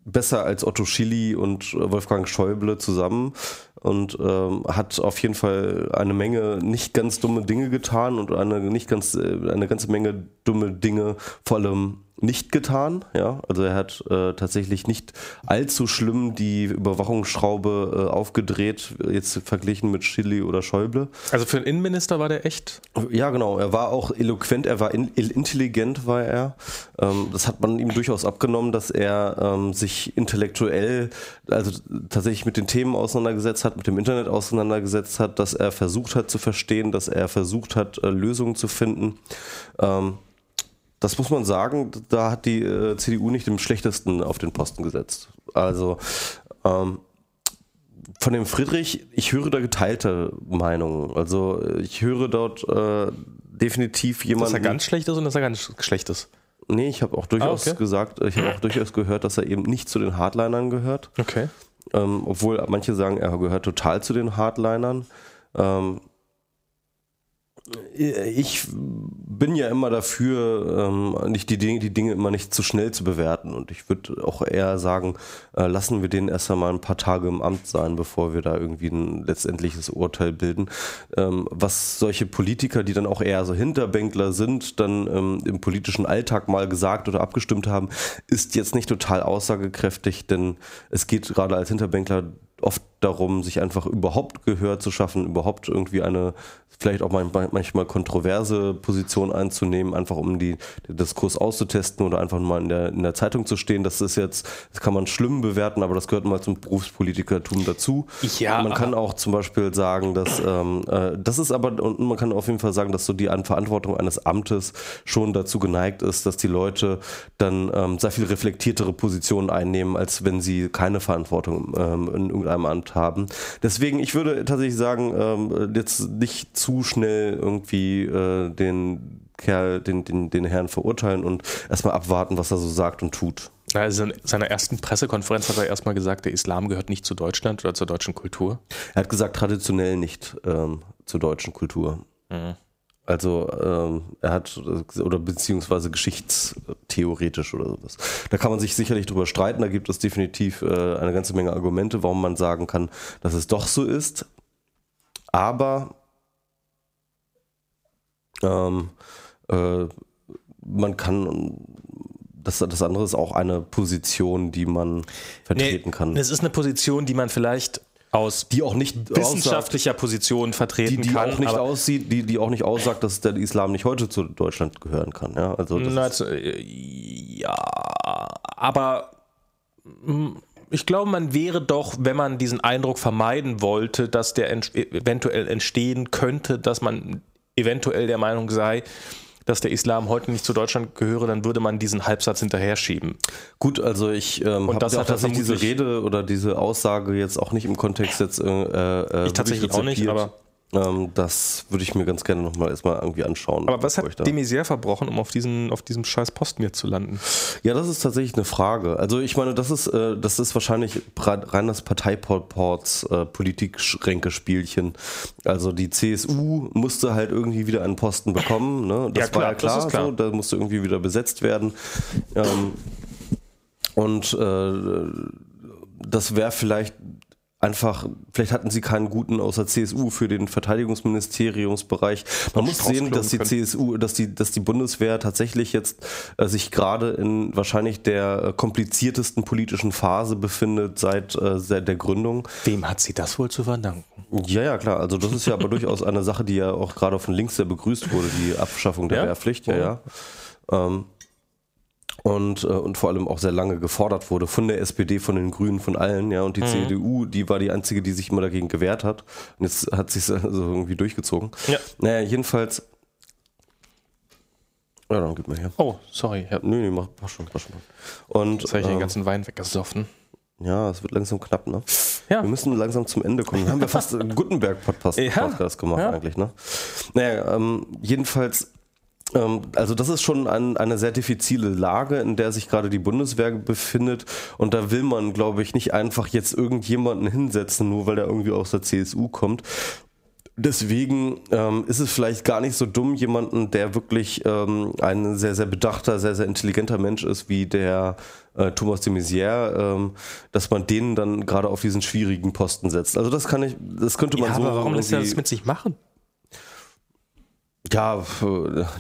besser als Otto Schilly und äh, Wolfgang Schäuble zusammen und ähm, hat auf jeden Fall eine Menge nicht ganz dumme Dinge getan und eine nicht ganz äh, eine ganze Menge dumme Dinge vor allem nicht getan, ja. Also er hat äh, tatsächlich nicht allzu schlimm die Überwachungsschraube äh, aufgedreht, jetzt verglichen mit Schilly oder Schäuble. also für einen Innenminister war der echt. Ja, genau. Er war auch eloquent, er war in, intelligent, war er. Ähm, das hat man ihm durchaus abgenommen, dass er ähm, sich intellektuell, also tatsächlich mit den Themen auseinandergesetzt hat, mit dem Internet auseinandergesetzt hat, dass er versucht hat zu verstehen, dass er versucht hat, äh, Lösungen zu finden. Ähm, das muss man sagen, da hat die äh, CDU nicht im schlechtesten auf den Posten gesetzt. Also ähm, von dem Friedrich, ich höre da geteilte Meinungen. Also ich höre dort äh, definitiv Dass jemanden. er ganz schlecht ist und dass er ganz schlecht ist. nee, ich habe auch durchaus Ah, okay. gesagt, ich habe auch durchaus gehört, dass er eben nicht zu den Hardlinern gehört. Okay. Ähm, obwohl manche sagen, er gehört total zu den Hardlinern. Ähm, ich bin ja immer dafür, ähm, nicht die Dinge, die Dinge immer nicht zu schnell zu bewerten. Und ich würde auch eher sagen, äh, lassen wir den erst einmal ein paar Tage im Amt sein, bevor wir da irgendwie ein letztendliches Urteil bilden. Ähm, was solche Politiker, die dann auch eher so Hinterbänkler sind, dann ähm, im politischen Alltag mal gesagt oder abgestimmt haben, ist jetzt nicht total aussagekräftig, denn es geht gerade als Hinterbänkler oft darum, sich einfach überhaupt Gehör zu schaffen, überhaupt irgendwie eine vielleicht auch mal- manchmal kontroverse Position einzunehmen, einfach um die, den Diskurs auszutesten oder einfach mal in der, in der Zeitung zu stehen. Das ist jetzt, das kann man schlimm bewerten, aber das gehört mal zum Berufspolitikertum dazu. Ja, man kann auch zum Beispiel sagen, dass ähm, äh, das ist aber, und man kann auf jeden Fall sagen, dass so die An- Verantwortung eines Amtes schon dazu geneigt ist, dass die Leute dann ähm, sehr viel reflektiertere Positionen einnehmen, als wenn sie keine Verantwortung ähm, in irgendeiner einem Amt haben. Deswegen, ich würde tatsächlich sagen, ähm, jetzt nicht zu schnell irgendwie äh, den Kerl, den, den, den Herrn verurteilen und erstmal abwarten, was er so sagt und tut. Also in seiner ersten Pressekonferenz hat er erstmal gesagt, der Islam gehört nicht zu Deutschland oder zur deutschen Kultur. Er hat gesagt, traditionell nicht ähm, zur deutschen Kultur. Mhm. Also ähm, er hat, oder beziehungsweise geschichtstheoretisch oder sowas. Da kann man sich sicherlich drüber streiten, da gibt es definitiv äh, eine ganze Menge Argumente, warum man sagen kann, dass es doch so ist. Aber ähm, äh, man kann das, das andere ist auch eine Position, die man vertreten nee, kann. Es ist eine Position, die man vielleicht aus die auch nicht wissenschaftlicher aussagt, Position vertreten die, die kann. Auch nicht aussieht, die, die auch nicht aussagt, dass der Islam nicht heute zu Deutschland gehören kann. Ja, also Na, äh, ja aber hm, ich glaube, man wäre doch, wenn man diesen Eindruck vermeiden wollte, dass der eventuell entstehen könnte, dass man eventuell der Meinung sei, dass der Islam heute nicht zu Deutschland gehöre, dann würde man diesen Halbsatz hinterher schieben. Gut, also ich ähm, habe ja tatsächlich diese Rede oder diese Aussage jetzt auch nicht im Kontext jetzt äh, äh, ich tatsächlich auch nicht, aber ähm, das würde ich mir ganz gerne nochmal erstmal irgendwie anschauen. Aber was hat de Maizière verbrochen, um auf, diesen, auf diesem scheiß Posten jetzt zu landen? Ja, das ist tatsächlich eine Frage. Also ich meine, das ist, äh, das ist wahrscheinlich rein das Parteiports äh, Politik-Schränke-Spielchen. Also die CSU musste halt irgendwie wieder einen Posten bekommen. Ne? Das ja, klar, war ja klar, klar. So, da musste irgendwie wieder besetzt werden. Ähm, und äh, das wäre vielleicht einfach, vielleicht hatten sie keinen guten außer CSU für den Verteidigungsministeriumsbereich. Man muss sehen, dass die können. CSU, dass die, dass die Bundeswehr tatsächlich jetzt äh, sich gerade in wahrscheinlich der äh, kompliziertesten politischen Phase befindet seit, äh, seit der Gründung. Wem hat sie das wohl zu verdanken? Ja, ja, klar. Also das ist ja aber *laughs* durchaus eine Sache, die ja auch gerade von links sehr begrüßt wurde, die Abschaffung der ja? Wehrpflicht. Ja, ja. Ähm, und, äh, und vor allem auch sehr lange gefordert wurde von der SPD, von den Grünen, von allen, ja. Und die mhm. CDU, die war die einzige, die sich immer dagegen gewehrt hat. Und jetzt hat sich also *laughs* irgendwie durchgezogen. Ja. Naja, jedenfalls. Ja, dann gib mir her. Oh, sorry. Ja. Nö, nee, mach, mach schon, mach schon. Und, jetzt habe ich äh, den ganzen Wein weggesoffen. Ja, es wird langsam knapp, ne? Ja. Wir müssen langsam zum Ende kommen. Dann haben wir fast einen Gutenberg-Podcast *laughs* ja. gemacht ja. eigentlich, ne? Naja, ähm, jedenfalls ähm, also das ist schon ein, eine sehr diffizile Lage, in der sich gerade die Bundeswehr befindet. Und da will man, glaube ich, nicht einfach jetzt irgendjemanden hinsetzen, nur weil der irgendwie aus der CSU kommt. Deswegen ähm, ist es vielleicht gar nicht so dumm, jemanden, der wirklich ähm, ein sehr, sehr bedachter, sehr, sehr intelligenter Mensch ist, wie der äh, Thomas de Maizière, ähm, dass man den dann gerade auf diesen schwierigen Posten setzt. Also das kann ich, das könnte man ja, so. Aber warum lässt er das mit sich machen? Ja,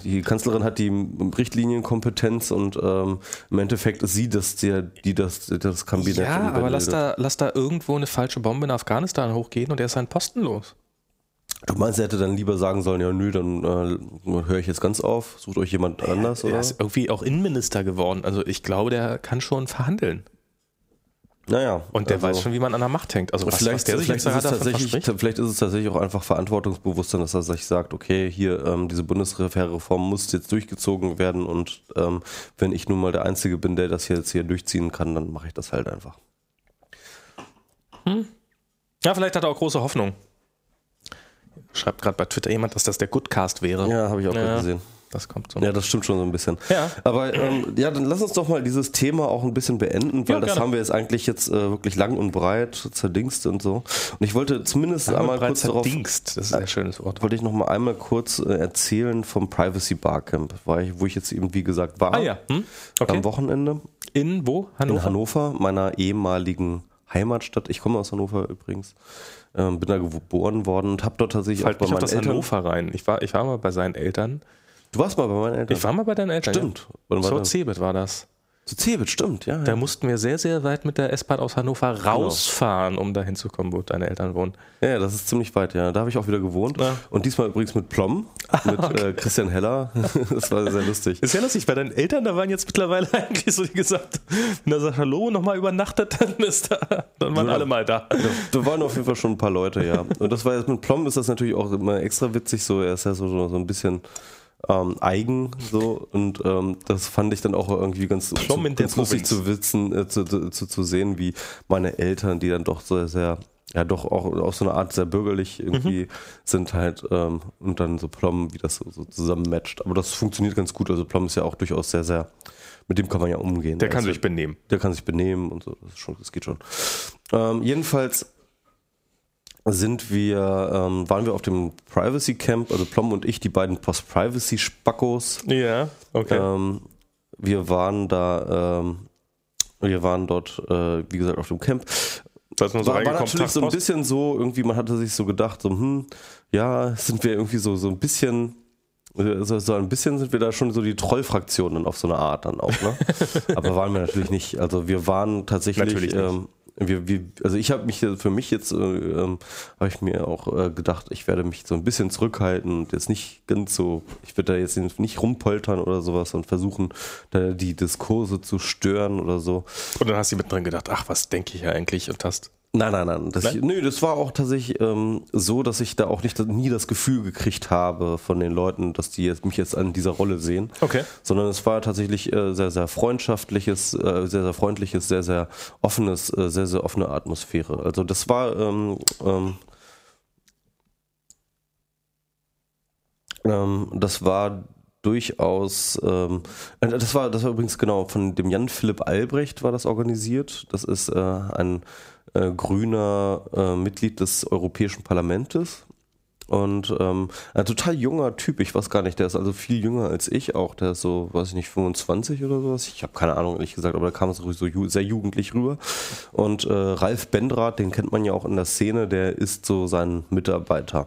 die Kanzlerin hat die Richtlinienkompetenz und ähm, im Endeffekt ist sie das, der, die das, das Kabinett. Ja, aber lass da, lass da irgendwo eine falsche Bombe in Afghanistan hochgehen und er ist seinen Posten los. Du meinst, er hätte dann lieber sagen sollen, ja nö, dann äh, höre ich jetzt ganz auf, sucht euch jemand anders, oder? Er ist irgendwie auch Innenminister geworden. Also ich glaube, der kann schon verhandeln. Naja. Und der also, weiß schon, wie man an der Macht hängt. Also was, vielleicht, was vielleicht, ist es tatsächlich, vielleicht ist es tatsächlich auch einfach Verantwortungsbewusstsein, dass er sich sagt, okay, hier ähm, diese Bundesreform muss jetzt durchgezogen werden und ähm, wenn ich nun mal der Einzige bin, der das jetzt hier durchziehen kann, dann mache ich das halt einfach. Hm. Ja, vielleicht hat er auch große Hoffnung. Schreibt gerade bei Twitter jemand, dass das der Goodcast wäre. Ja, habe ich auch ja. gesehen. Das kommt so. Ja, das stimmt schon so ein bisschen. Ja. Aber ähm, ja, dann lass uns doch mal dieses Thema auch ein bisschen beenden, weil ja, das haben wir jetzt eigentlich jetzt äh, wirklich lang und breit zerdingst und so. Und ich wollte zumindest lang einmal kurz darauf. Zerdingst, das ist ein schönes Wort. Wollte ich noch mal einmal kurz äh, erzählen vom Privacy Barcamp, ich, wo ich jetzt eben wie gesagt war. Ah ja. Hm? Okay. Am Wochenende. In wo? Hannover? In Hannover, meiner ehemaligen Heimatstadt. Ich komme aus Hannover übrigens. Ähm, bin da geboren worden und habe dort tatsächlich Fällt auch bei meinen Eltern. Hannover rein. Ich war, ich war mal bei seinen Eltern. Du warst mal bei meinen Eltern. Ich war mal bei deinen Eltern. Stimmt. Ja. Zur Cebit war das. Zu Cebit, stimmt, ja. Da ja. mussten wir sehr, sehr weit mit der S-Bahn aus Hannover genau. rausfahren, um da hinzukommen, wo deine Eltern wohnen. Ja, ja, das ist ziemlich weit, ja. Da habe ich auch wieder gewohnt. Ja. Und diesmal übrigens mit Plom, mit okay. äh, Christian Heller. *laughs* das war sehr lustig. Ist ja lustig, bei deinen Eltern, da waren jetzt mittlerweile *laughs* eigentlich so, wie gesagt, wenn er sagt Hallo nochmal übernachtet, *laughs* dann ist da, dann waren alle mal da. Da waren auf jeden Fall schon ein paar Leute, ja. Und das war jetzt mit Plom ist das natürlich auch immer extra witzig, so er ist ja so, so ein bisschen ähm, eigen so und ähm, das fand ich dann auch irgendwie ganz, zu, ganz lustig zu witzen, äh, zu, zu, zu sehen, wie meine Eltern, die dann doch sehr, sehr ja doch auch auf so eine Art sehr bürgerlich irgendwie mhm. sind halt ähm, und dann so Plom, wie das so, so zusammen matcht. Aber das funktioniert ganz gut. Also Plom ist ja auch durchaus sehr, sehr, mit dem kann man ja umgehen. Der kann also, sich benehmen. Der kann sich benehmen und so. Das, schon, das geht schon. Ähm, jedenfalls sind wir, ähm, waren wir auf dem Privacy Camp, also Plom und ich, die beiden Post-Privacy-Spackos. Ja, okay. Ähm, wir waren da, ähm, wir waren dort, äh, wie gesagt, auf dem Camp. Da so war, war natürlich so ein bisschen so, irgendwie, man hatte sich so gedacht, so, hm, ja, sind wir irgendwie so, so ein bisschen, so, so ein bisschen sind wir da schon so die Trollfraktionen auf so eine Art dann auch, ne? *laughs* Aber waren wir natürlich nicht. Also wir waren tatsächlich, ähm, wir, wir, also ich habe mich für mich jetzt, äh, ähm, habe ich mir auch äh, gedacht, ich werde mich so ein bisschen zurückhalten und jetzt nicht ganz so, ich werde da jetzt nicht rumpoltern oder sowas und versuchen, da die Diskurse zu stören oder so. Und dann hast du mittendrin gedacht, ach, was denke ich ja eigentlich und hast Nein, nein, nein. Das, nein? nö, das war auch tatsächlich ähm, so, dass ich da auch nicht nie das Gefühl gekriegt habe von den Leuten, dass die jetzt, mich jetzt an dieser Rolle sehen. Okay. Sondern es war tatsächlich äh, sehr, sehr freundschaftliches, äh, sehr, sehr freundliches, sehr, sehr offenes, äh, sehr, sehr offene Atmosphäre. Also das war ähm, ähm, ähm das war durchaus, ähm, äh, das war, das war übrigens genau von dem Jan Philipp Albrecht war das organisiert. Das ist äh, ein äh, grüner äh, Mitglied des Europäischen Parlaments. Und ähm, ein total junger Typ, ich weiß gar nicht, der ist also viel jünger als ich auch, der ist so, weiß ich nicht, 25 oder sowas. Ich habe keine Ahnung, ehrlich gesagt, aber da kam es so ju sehr jugendlich rüber. Und äh, Ralf Bendrath, den kennt man ja auch in der Szene, der ist so sein Mitarbeiter.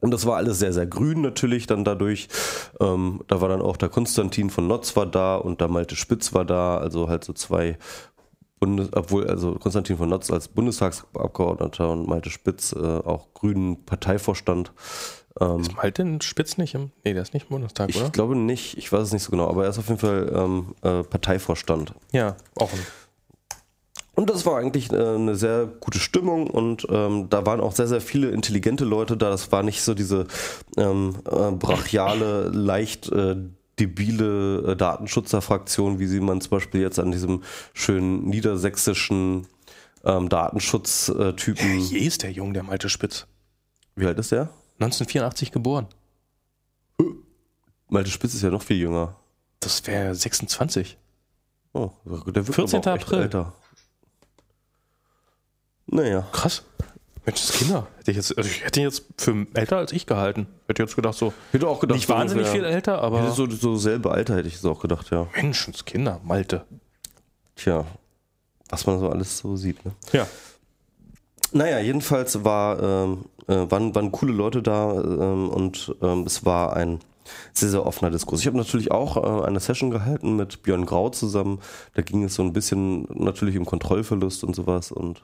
Und das war alles sehr, sehr grün natürlich dann dadurch. Ähm, da war dann auch der Konstantin von Notz war da und der Malte Spitz war da, also halt so zwei Bundes, obwohl also Konstantin von Notz als Bundestagsabgeordneter und Malte Spitz äh, auch Grünen Parteivorstand. Ähm, ist Malte Spitz nicht im, nee, der ist nicht im Bundestag, ich oder? Ich glaube nicht, ich weiß es nicht so genau, aber er ist auf jeden Fall ähm, äh, Parteivorstand. Ja, auch ein und das war eigentlich äh, eine sehr gute Stimmung und ähm, da waren auch sehr, sehr viele intelligente Leute da. Das war nicht so diese ähm, äh, brachiale, leicht äh, debile äh, Datenschutzerfraktion, wie sie man zum Beispiel jetzt an diesem schönen niedersächsischen ähm, Datenschutztypen. Wie ist der Jung, der Malte Spitz? Wie alt ist der? 1984 geboren. Malte Spitz ist ja noch viel jünger. Das wäre 26. Oh, der wird 14. April. älter. Naja. Krass. Mensch, das Kinder. Hätte ich, jetzt, also ich hätte ihn jetzt für älter als ich gehalten. Hätte jetzt gedacht, so. Hätte auch gedacht, nicht wahnsinnig viel älter, aber. Hätte so, so selbe Alter hätte ich es auch gedacht, ja. Menschenskinder, Malte. Tja, was man so alles so sieht, ne? Ja. Naja, jedenfalls war, ähm, äh, waren, waren coole Leute da ähm, und ähm, es war ein sehr, sehr offener Diskurs. Ich habe natürlich auch äh, eine Session gehalten mit Björn Grau zusammen. Da ging es so ein bisschen natürlich um Kontrollverlust und sowas und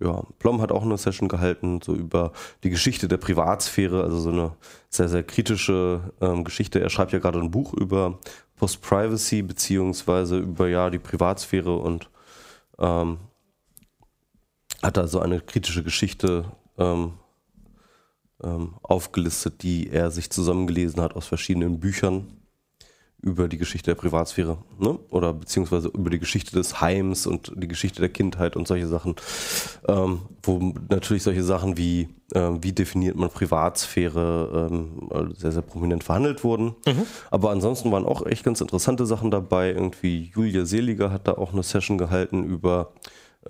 ja, Plom hat auch eine Session gehalten, so über die Geschichte der Privatsphäre, also so eine sehr, sehr kritische ähm, Geschichte. Er schreibt ja gerade ein Buch über Post-Privacy, beziehungsweise über ja die Privatsphäre und ähm, hat da so eine kritische Geschichte ähm, ähm aufgelistet, die er sich zusammengelesen hat aus verschiedenen Büchern über die Geschichte der Privatsphäre, ne? Oder beziehungsweise über die Geschichte des Heims und die Geschichte der Kindheit und solche Sachen, ähm, wo natürlich solche Sachen wie ähm, wie definiert man Privatsphäre ähm, sehr, sehr prominent verhandelt wurden. Mhm. Aber ansonsten waren auch echt ganz interessante Sachen dabei. Irgendwie Julia Seliger hat da auch eine Session gehalten über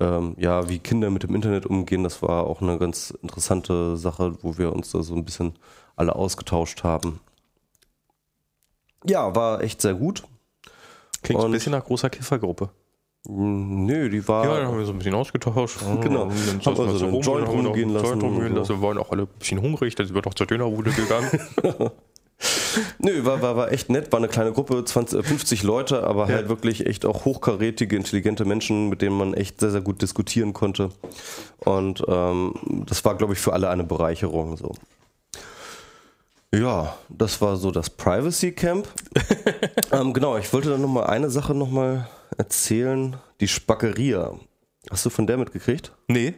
ähm, ja, wie Kinder mit dem Internet umgehen. Das war auch eine ganz interessante Sache, wo wir uns da so ein bisschen alle ausgetauscht haben. Ja, war echt sehr gut. Klingt und ein bisschen nach großer Kiffergruppe. Nö, die war. Ja, dann haben wir so ein bisschen ausgetauscht. *laughs* genau. Haben wir so, einen Joint rumgehen lassen. Rumgehen lassen. Wir waren auch alle ein bisschen hungrig, dann sind wir doch zur Dönerbude gegangen. *laughs* Nö, war, war, war echt nett, war eine kleine Gruppe, 20, 50 Leute, aber ja. halt wirklich echt auch hochkarätige, intelligente Menschen, mit denen man echt sehr, sehr gut diskutieren konnte. Und ähm, das war, glaube ich, für alle eine Bereicherung. So. Ja, das war so das Privacy Camp. *laughs* ähm, genau, ich wollte dann nochmal eine Sache nochmal erzählen. Die Spackeria. Hast du von der mitgekriegt? Nee.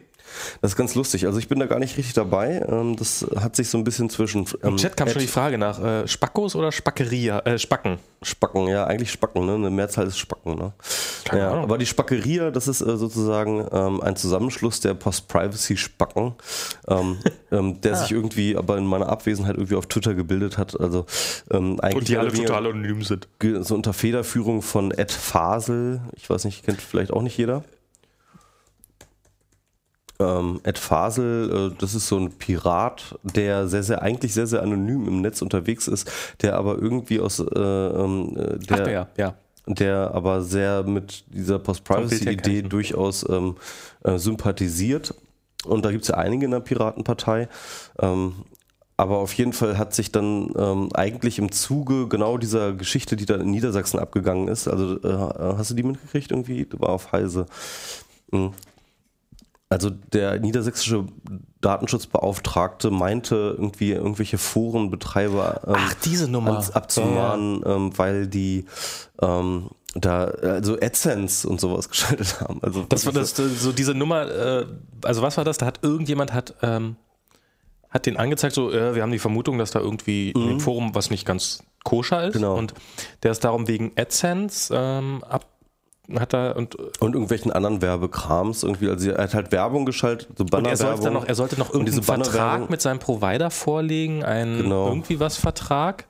Das ist ganz lustig. Also ich bin da gar nicht richtig dabei. Ähm, das hat sich so ein bisschen zwischen. Ähm, Im Chat kam schon die Frage nach äh, Spackos oder Spackeria? Äh, Spacken. Spacken, ja, eigentlich Spacken, ne? Eine Mehrzahl ist Spacken, ne? Keine ja, Ahnung. Aber die Spackeria, das ist äh, sozusagen ähm, ein Zusammenschluss der Post-Privacy-Spacken, ähm, *laughs* ähm, der ah. sich irgendwie aber in meiner Abwesenheit irgendwie auf Twitter gebildet hat. Also ähm, eigentlich. Und die alle total anonym sind. So unter Federführung von Ed Fasel. Ich weiß nicht, kennt vielleicht auch nicht jeder ähm, Ed Fasel, äh, das ist so ein Pirat, der sehr, sehr, eigentlich sehr, sehr anonym im Netz unterwegs ist, der aber irgendwie aus, äh, ähm, äh, der, Ach, der, ja. der aber sehr mit dieser Post-Privacy-Idee durchaus ähm, äh, sympathisiert. Und da gibt es ja einige in der Piratenpartei. Ähm, aber auf jeden Fall hat sich dann ähm, eigentlich im Zuge genau dieser Geschichte, die da in Niedersachsen abgegangen ist, also äh, hast du die mitgekriegt irgendwie? Du war auf Heise. Mhm. Also der niedersächsische Datenschutzbeauftragte meinte irgendwie irgendwelche Forenbetreiber ähm, Ach, diese Nummer. abzumahnen, ja. ähm, weil die ähm, da also AdSense und sowas *laughs* geschaltet haben. Also das war das so diese Nummer. Äh, also was war das? Da hat irgendjemand hat ähm, hat den angezeigt. So, äh, wir haben die Vermutung, dass da irgendwie mhm. in dem. Forum was nicht ganz koscher ist. Genau. Und der ist darum wegen AdSense ähm, ab hat er und, und irgendwelchen anderen Werbekrams irgendwie. Also er hat halt Werbung geschaltet, so und er sollte, noch, er sollte noch irgendwie einen Vertrag mit seinem Provider vorlegen, einen genau. irgendwie was Vertrag.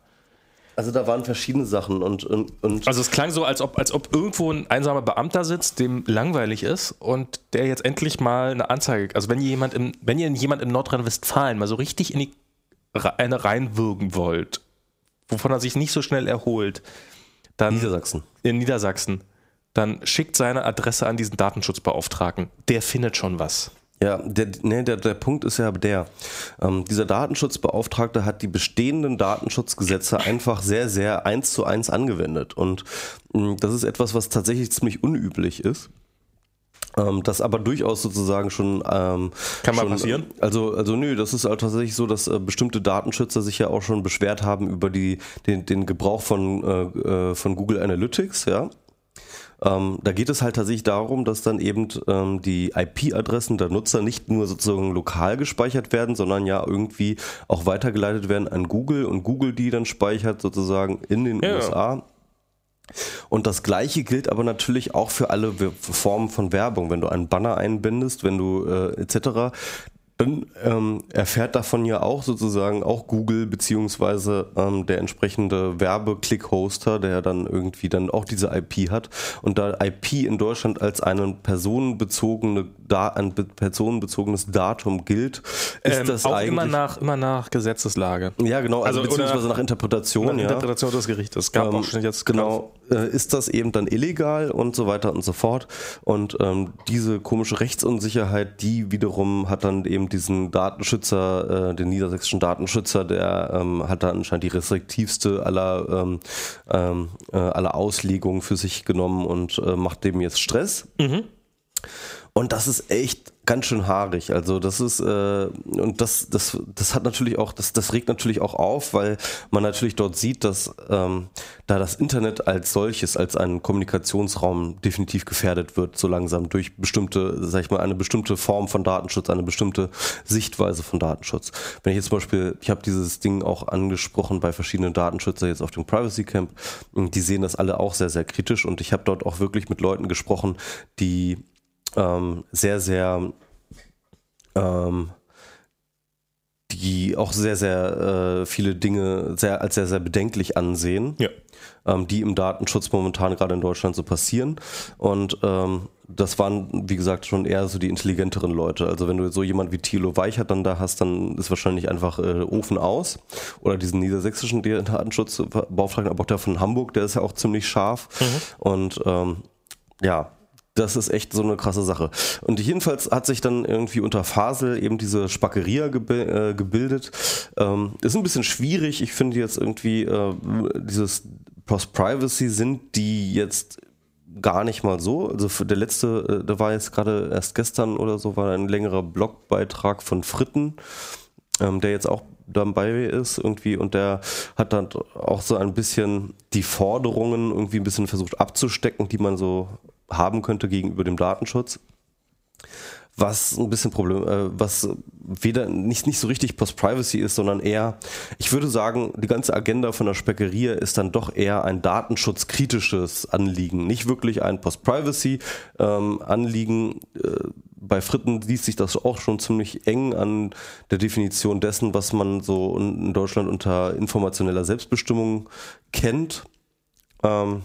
Also da waren verschiedene Sachen und, und, und Also es klang so, als ob, als ob irgendwo ein einsamer Beamter sitzt, dem langweilig ist und der jetzt endlich mal eine Anzeige. Also wenn ihr jemand im, wenn ihr jemand in Nordrhein-Westfalen mal so richtig in die eine reinwirken wollt, wovon er sich nicht so schnell erholt, dann Niedersachsen. In Niedersachsen dann schickt seine Adresse an diesen Datenschutzbeauftragten. Der findet schon was. Ja, der, nee, der, der Punkt ist ja der, ähm, dieser Datenschutzbeauftragte hat die bestehenden Datenschutzgesetze einfach sehr, sehr eins zu eins angewendet. Und mh, das ist etwas, was tatsächlich ziemlich unüblich ist. Ähm, das aber durchaus sozusagen schon. Ähm, Kann mal schon, passieren? Also, also nö, das ist halt tatsächlich so, dass äh, bestimmte Datenschützer sich ja auch schon beschwert haben über die, den, den Gebrauch von, äh, äh von Google Analytics, ja. Ähm, da geht es halt tatsächlich darum, dass dann eben ähm, die IP-Adressen der Nutzer nicht nur sozusagen lokal gespeichert werden, sondern ja irgendwie auch weitergeleitet werden an Google und Google die dann speichert sozusagen in den ja. USA. Und das gleiche gilt aber natürlich auch für alle Formen von Werbung. Wenn du einen Banner einbindest, wenn du äh, etc., dann ähm, erfährt davon ja auch sozusagen auch Google beziehungsweise ähm, der entsprechende Werbeklick-Hoster, der dann irgendwie dann auch diese IP hat. Und da IP in Deutschland als eine personenbezogene da ein personenbezogenes Datum gilt, ist ähm, das auch eigentlich immer nach immer nach Gesetzeslage. Ja, genau, also, also beziehungsweise nach Interpretation. Nach ja. Interpretation des Gerichtes. Es gab ähm, auch schon jetzt genau äh, ist das eben dann illegal und so weiter und so fort. Und ähm, diese komische Rechtsunsicherheit, die wiederum hat dann eben diesen Datenschützer, äh, den niedersächsischen Datenschützer, der ähm, hat dann anscheinend die restriktivste aller, ähm, ähm, äh, aller Auslegungen für sich genommen und äh, macht dem jetzt Stress. Mhm. Und das ist echt ganz schön haarig. Also das ist äh, und das das das hat natürlich auch das das regt natürlich auch auf, weil man natürlich dort sieht, dass ähm, da das Internet als solches als ein Kommunikationsraum definitiv gefährdet wird, so langsam durch bestimmte, sag ich mal, eine bestimmte Form von Datenschutz, eine bestimmte Sichtweise von Datenschutz. Wenn ich jetzt zum Beispiel, ich habe dieses Ding auch angesprochen bei verschiedenen Datenschützer jetzt auf dem Privacy Camp, die sehen das alle auch sehr sehr kritisch und ich habe dort auch wirklich mit Leuten gesprochen, die ähm, sehr, sehr, ähm, die auch sehr, sehr äh, viele Dinge sehr, als sehr, sehr bedenklich ansehen, ja. ähm, die im Datenschutz momentan gerade in Deutschland so passieren. Und ähm, das waren, wie gesagt, schon eher so die intelligenteren Leute. Also wenn du so jemand wie Thilo Weichert dann da hast, dann ist wahrscheinlich einfach äh, Ofen aus. Oder diesen niedersächsischen Datenschutzbeauftragten, aber auch der von Hamburg, der ist ja auch ziemlich scharf. Mhm. Und ähm, ja, das ist echt so eine krasse Sache. Und jedenfalls hat sich dann irgendwie unter Fasel eben diese Spackeria gebi äh, gebildet. Ähm, ist ein bisschen schwierig. Ich finde jetzt irgendwie äh, dieses Post-Privacy sind die jetzt gar nicht mal so. Also der letzte, äh, da war jetzt gerade erst gestern oder so, war ein längerer Blogbeitrag von Fritten, ähm, der jetzt auch dabei ist irgendwie und der hat dann auch so ein bisschen die Forderungen irgendwie ein bisschen versucht abzustecken, die man so haben könnte gegenüber dem Datenschutz. was ein bisschen Problem, äh, was weder nicht, nicht so richtig Post-Privacy ist, sondern eher, ich würde sagen, die ganze Agenda von der Speckeria ist dann doch eher ein datenschutzkritisches Anliegen, nicht wirklich ein Post-Privacy-Anliegen. Ähm, äh, bei Fritten liest sich das auch schon ziemlich eng an der Definition dessen, was man so in Deutschland unter informationeller Selbstbestimmung kennt. Ähm,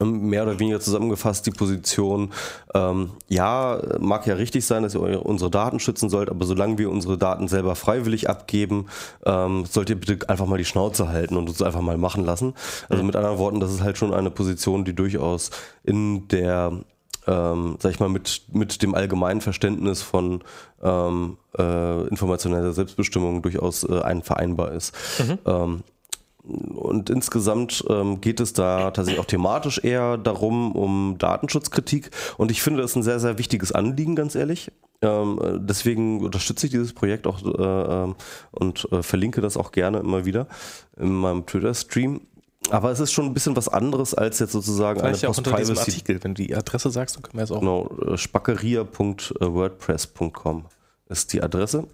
mehr oder weniger zusammengefasst die Position, ähm, ja, mag ja richtig sein, dass ihr unsere Daten schützen sollt, aber solange wir unsere Daten selber freiwillig abgeben, ähm, sollt ihr bitte einfach mal die Schnauze halten und uns einfach mal machen lassen. Also mit anderen Worten, das ist halt schon eine Position, die durchaus in der ähm, sag ich mal, mit, mit dem allgemeinen Verständnis von ähm, äh, informationeller Selbstbestimmung durchaus äh, ein vereinbar ist. Mhm. Ähm, und insgesamt ähm, geht es da tatsächlich auch thematisch eher darum, um Datenschutzkritik. Und ich finde das ein sehr, sehr wichtiges Anliegen, ganz ehrlich. Ähm, deswegen unterstütze ich dieses Projekt auch äh, ähm, und äh, verlinke das auch gerne immer wieder in meinem Twitter-Stream. Aber es ist schon ein bisschen was anderes als jetzt sozusagen Vielleicht eine Post-Privacy. Artikel, wenn du die Adresse sagst, dann können wir es auch. Genau, äh, spackeria.wordpress.com ist die Adresse.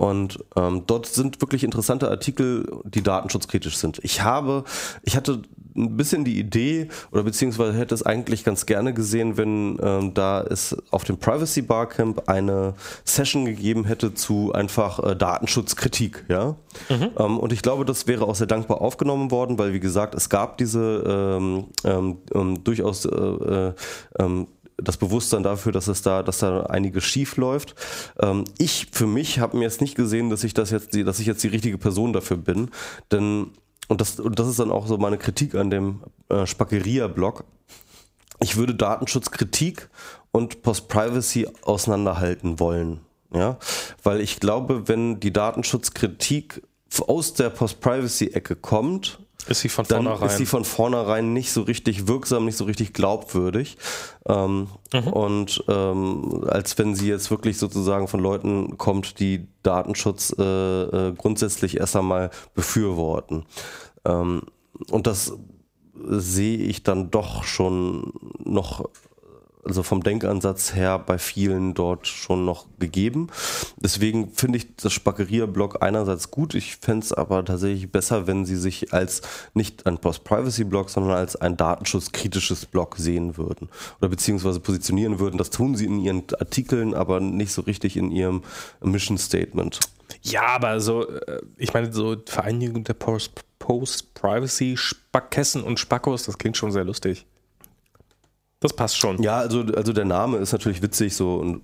Und ähm, dort sind wirklich interessante Artikel, die datenschutzkritisch sind. Ich habe, ich hatte ein bisschen die Idee oder beziehungsweise hätte es eigentlich ganz gerne gesehen, wenn ähm, da es auf dem Privacy Barcamp eine Session gegeben hätte zu einfach äh, Datenschutzkritik, ja. Mhm. Ähm, und ich glaube, das wäre auch sehr dankbar aufgenommen worden, weil wie gesagt, es gab diese ähm, ähm, ähm durchaus äh, äh, ähm, das Bewusstsein dafür, dass es da, dass da einiges schief läuft. Ähm, ich für mich habe mir jetzt nicht gesehen, dass ich das jetzt, dass ich jetzt die richtige Person dafür bin, denn und das, und das ist dann auch so meine Kritik an dem äh, Spackeria-Blog. Ich würde Datenschutzkritik und Post-Privacy auseinanderhalten wollen. Ja, weil ich glaube, wenn die Datenschutzkritik aus der Post-Privacy-Ecke kommt, ist sie von vornherein. ist sie von vornherein nicht so richtig wirksam, nicht so richtig glaubwürdig. Ähm, mhm. Und ähm, als wenn sie jetzt wirklich sozusagen von Leuten kommt, die Datenschutz äh, äh, grundsätzlich erst einmal befürworten. Ähm, und das sehe ich dann doch schon noch also vom Denkansatz her bei vielen dort schon noch gegeben. Deswegen finde ich das Spackeria-Blog einerseits gut. Ich fände es aber tatsächlich besser, wenn sie sich als nicht ein Post-Privacy-Blog, sondern als ein datenschutzkritisches Blog sehen würden. Oder beziehungsweise positionieren würden. Das tun sie in ihren Artikeln, aber nicht so richtig in ihrem Mission Statement. Ja, aber so, äh, ich meine, so Vereinigung der Post-Privacy-Spackessen und Spackos, das klingt schon sehr lustig. Das passt schon. Ja, also, also der Name ist natürlich witzig so und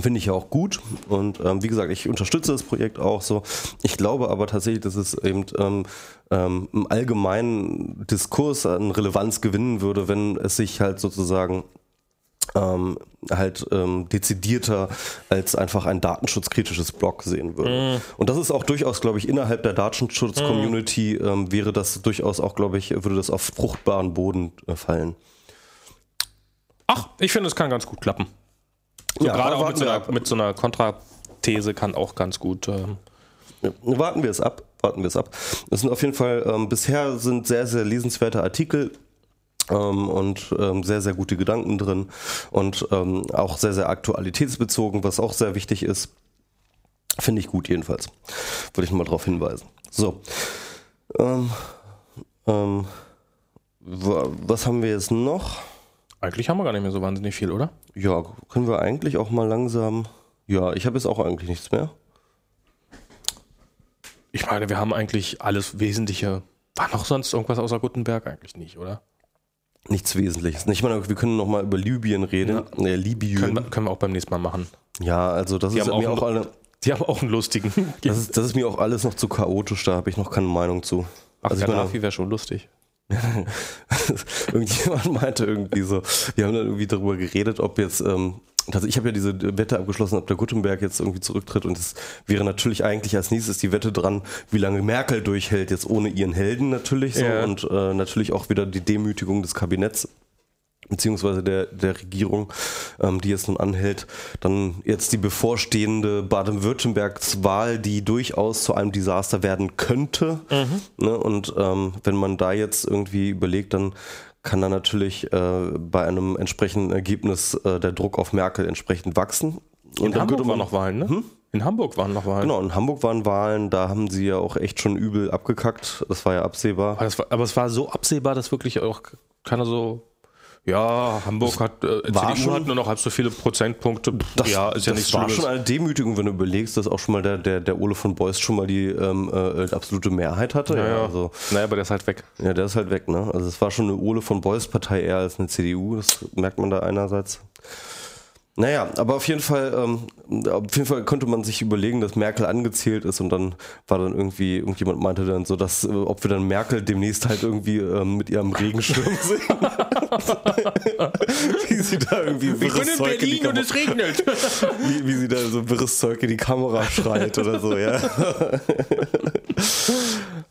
finde ich ja auch gut. Und ähm, wie gesagt, ich unterstütze das Projekt auch so. Ich glaube aber tatsächlich, dass es eben ähm, ähm, im allgemeinen Diskurs an Relevanz gewinnen würde, wenn es sich halt sozusagen ähm, halt ähm, dezidierter als einfach ein datenschutzkritisches Blog sehen würde. Mm. Und das ist auch durchaus, glaube ich, innerhalb der Datenschutz-Community mm. ähm, wäre das durchaus auch, glaube ich, würde das auf fruchtbaren Boden äh, fallen. Ach, ich finde, es kann ganz gut klappen. So ja, gerade auch mit so, einer, mit so, einer, Kontrathese kann auch ganz gut. Ähm ja, warten wir es ab. Warten wir es ab. Es sind auf jeden Fall, ähm, bisher sind sehr, sehr lesenswerte Artikel ähm, und ähm, sehr, sehr gute Gedanken drin und ähm, auch sehr, sehr aktualitätsbezogen, was auch sehr wichtig ist. Finde ich gut jedenfalls. Würde ich mal darauf hinweisen. So. Ähm, ähm, was haben wir jetzt noch? Eigentlich haben wir gar nicht mehr so wahnsinnig viel, oder? Ja, können wir eigentlich auch mal langsam. Ja, ich habe jetzt auch eigentlich nichts mehr. Ich meine, wir haben eigentlich alles Wesentliche. War noch sonst irgendwas außer Gutenberg? Eigentlich nicht, oder? Nichts Wesentliches. Ich meine, wir können noch mal über Libyen reden. Ja. Äh, Libyen. Können wir, können wir, auch beim nächsten Mal machen. Ja, also das die ist mir auch alle. *laughs* Die haben auch einen lustigen. Das ist, das ist mir auch alles noch zu chaotisch, da habe ich noch keine Meinung zu. Ach, also Gaddafi wäre schon lustig. *laughs* Irgendjemand meinte irgendwie so, wir haben dann irgendwie darüber geredet, ob jetzt, ähm, also ich habe ja diese Wette abgeschlossen, ob der Gutenberg jetzt irgendwie zurücktritt und es wäre natürlich eigentlich als nächstes die Wette dran, wie lange Merkel durchhält, jetzt ohne ihren Helden natürlich so ja. und äh, natürlich auch wieder die Demütigung des Kabinetts beziehungsweise der, der Regierung, ähm, die jetzt nun anhält, dann jetzt die bevorstehende Baden-Württembergs-Wahl, die durchaus zu einem Desaster werden könnte. Mhm. Ne? Und ähm, wenn man da jetzt irgendwie überlegt, dann kann dann natürlich äh, bei einem entsprechenden Ergebnis äh, der Druck auf Merkel entsprechend wachsen. In Und dann Hamburg waren man noch Wahlen, ne? Hm? In Hamburg waren noch Wahlen. Genau, in Hamburg waren Wahlen, da haben sie ja auch echt schon übel abgekackt. Das war ja absehbar. Aber, war, aber es war so absehbar, dass wirklich auch keiner so. Ja, Hamburg hat, äh, war CDU schon- hat nur noch halb so viele Prozentpunkte. Das, ja, ist ja nichts war Schlimmes. schon eine Demütigung, wenn du überlegst, dass auch schon mal der, der, der Ole von Beuys schon mal die ähm, äh, absolute Mehrheit hatte. Ja, ja. Also, naja, aber der ist halt weg. ja, der ist halt weg. Ne? Also es war schon eine Ole von Beuys Partei eher als eine CDU. Das merkt man da einerseits. Naja, aber auf jeden Fall, ähm, auf jeden Fall konnte man sich überlegen, dass Merkel angezählt ist und dann war dann irgendwie, irgendjemand meinte dann so, dass, äh, ob wir dann Merkel demnächst halt irgendwie ähm, mit ihrem Regenschirm sehen. *laughs* *laughs* wie sie da irgendwie wirres Zeug in die Kamera- es regnet. *laughs* wie, wie sie da so wirres Zeug in die Kamera schreit oder so, ja.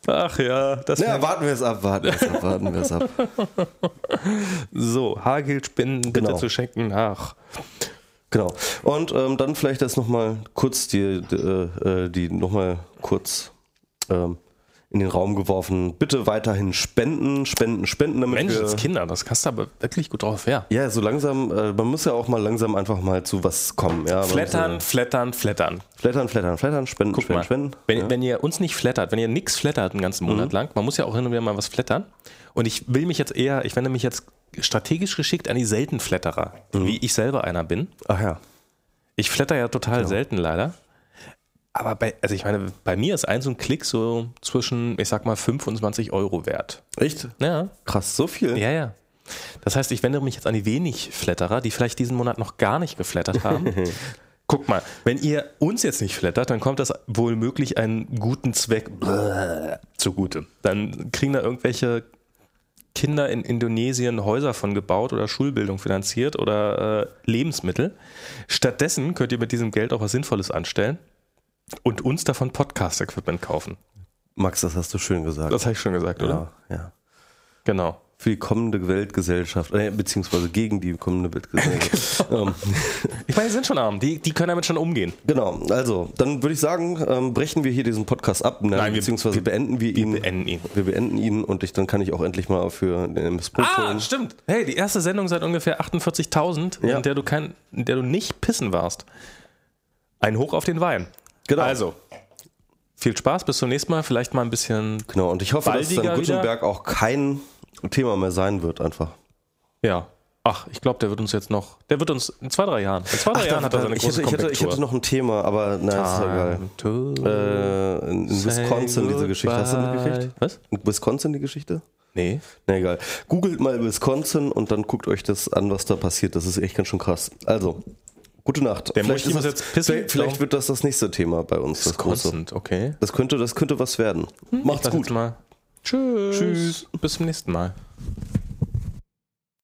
Ach ja, das Ja, warten wir es ab, warten wir es ab, warten wir es ab. *laughs* So, Hagelspinnen bitte Genau. zu schenken nach. Genau. Und ähm, dann vielleicht jetzt nochmal kurz die, die, äh, die nochmal kurz ähm, in den Raum geworfen. Bitte weiterhin spenden, spenden, spenden, damit Mensch, wir. das Kinder, das kannst du aber wirklich gut drauf her. Ja, so langsam, äh, man muss ja auch mal langsam einfach mal zu was kommen. Ja, Flattern, muss, flattern, flattern. äh, flattern, flattern, flattern, spenden, Guck spenden, mal, spenden. wenn, ja. Mhm. wenn ihr uns nicht flattert, wenn ihr nichts flattert einen ganzen Monat lang, man muss ja auch hin und wieder mal was flattern. Und ich will mich jetzt eher, ich wende mich jetzt strategisch geschickt an die Seltenflatterer, Mhm. wie ich selber einer bin. Ach ja. Ich flatter ja total selten leider. Aber bei, also ich meine, bei mir ist ein so ein Klick so zwischen, ich sag mal, 25 Euro wert. Echt? Ja, Krass, so viel? ja, ja. Das heißt, ich wende mich jetzt an die wenig Flatterer, die vielleicht diesen Monat noch gar nicht geflattert haben. *laughs* Guck mal, wenn ihr uns jetzt nicht flattert, dann kommt das wohl möglich einen guten Zweck zugute. Dann kriegen da irgendwelche Kinder in Indonesien Häuser von gebaut oder Schulbildung finanziert oder äh, Lebensmittel. Stattdessen könnt ihr mit diesem Geld auch was Sinnvolles anstellen und uns davon Podcast-Equipment kaufen. Max, das hast du schön gesagt. Das habe ich schon gesagt, oder? ja, ja. Genau. Für die kommende Weltgesellschaft, äh, beziehungsweise gegen die kommende Weltgesellschaft. *laughs* ähm, Ich meine, die sind schon arm, die, die können damit schon umgehen. genau, also, dann würde ich sagen, ähm, brechen wir hier diesen Podcast ab, ne, Nein, wir- beziehungsweise wir- beenden wir ihn. beenden ihn. Wir beenden ihn und ich, dann kann ich auch endlich mal für den MS-Pult Ah, stimmt. Hey, die erste Sendung seit ungefähr 48.000, Ja. in der du kein, in der du nicht pissen warst. Ein Hoch auf den Wein. Genau. Also, viel Spaß, bis zum nächsten Mal. Vielleicht mal ein bisschen, Genau, und ich hoffe, dass dann Gutenberg auch kein Thema mehr sein wird, einfach. ja. Ach, ich glaube, der wird uns jetzt noch, der wird uns in zwei, drei Jahren, in zwei, drei Jahren hat er seine ich, große hätte, ich, hätte, ich hätte noch ein Thema, aber nein, ist ja egal. Äh, in, in Wisconsin diese Geschichte. Hast du mitgekriegt? Was? In Wisconsin die Geschichte? Nee. Na egal. Googelt mal Wisconsin und dann guckt euch das an, was da passiert. Das ist echt ganz schön krass. Also, gute Nacht. Der vielleicht muss jetzt pissen, vielleicht, wird das das nächste Thema bei uns. Das, große. Okay. das, könnte, das könnte was werden. Ich Macht's gut. Tschüss. Tschüss. Bis zum nächsten Mal.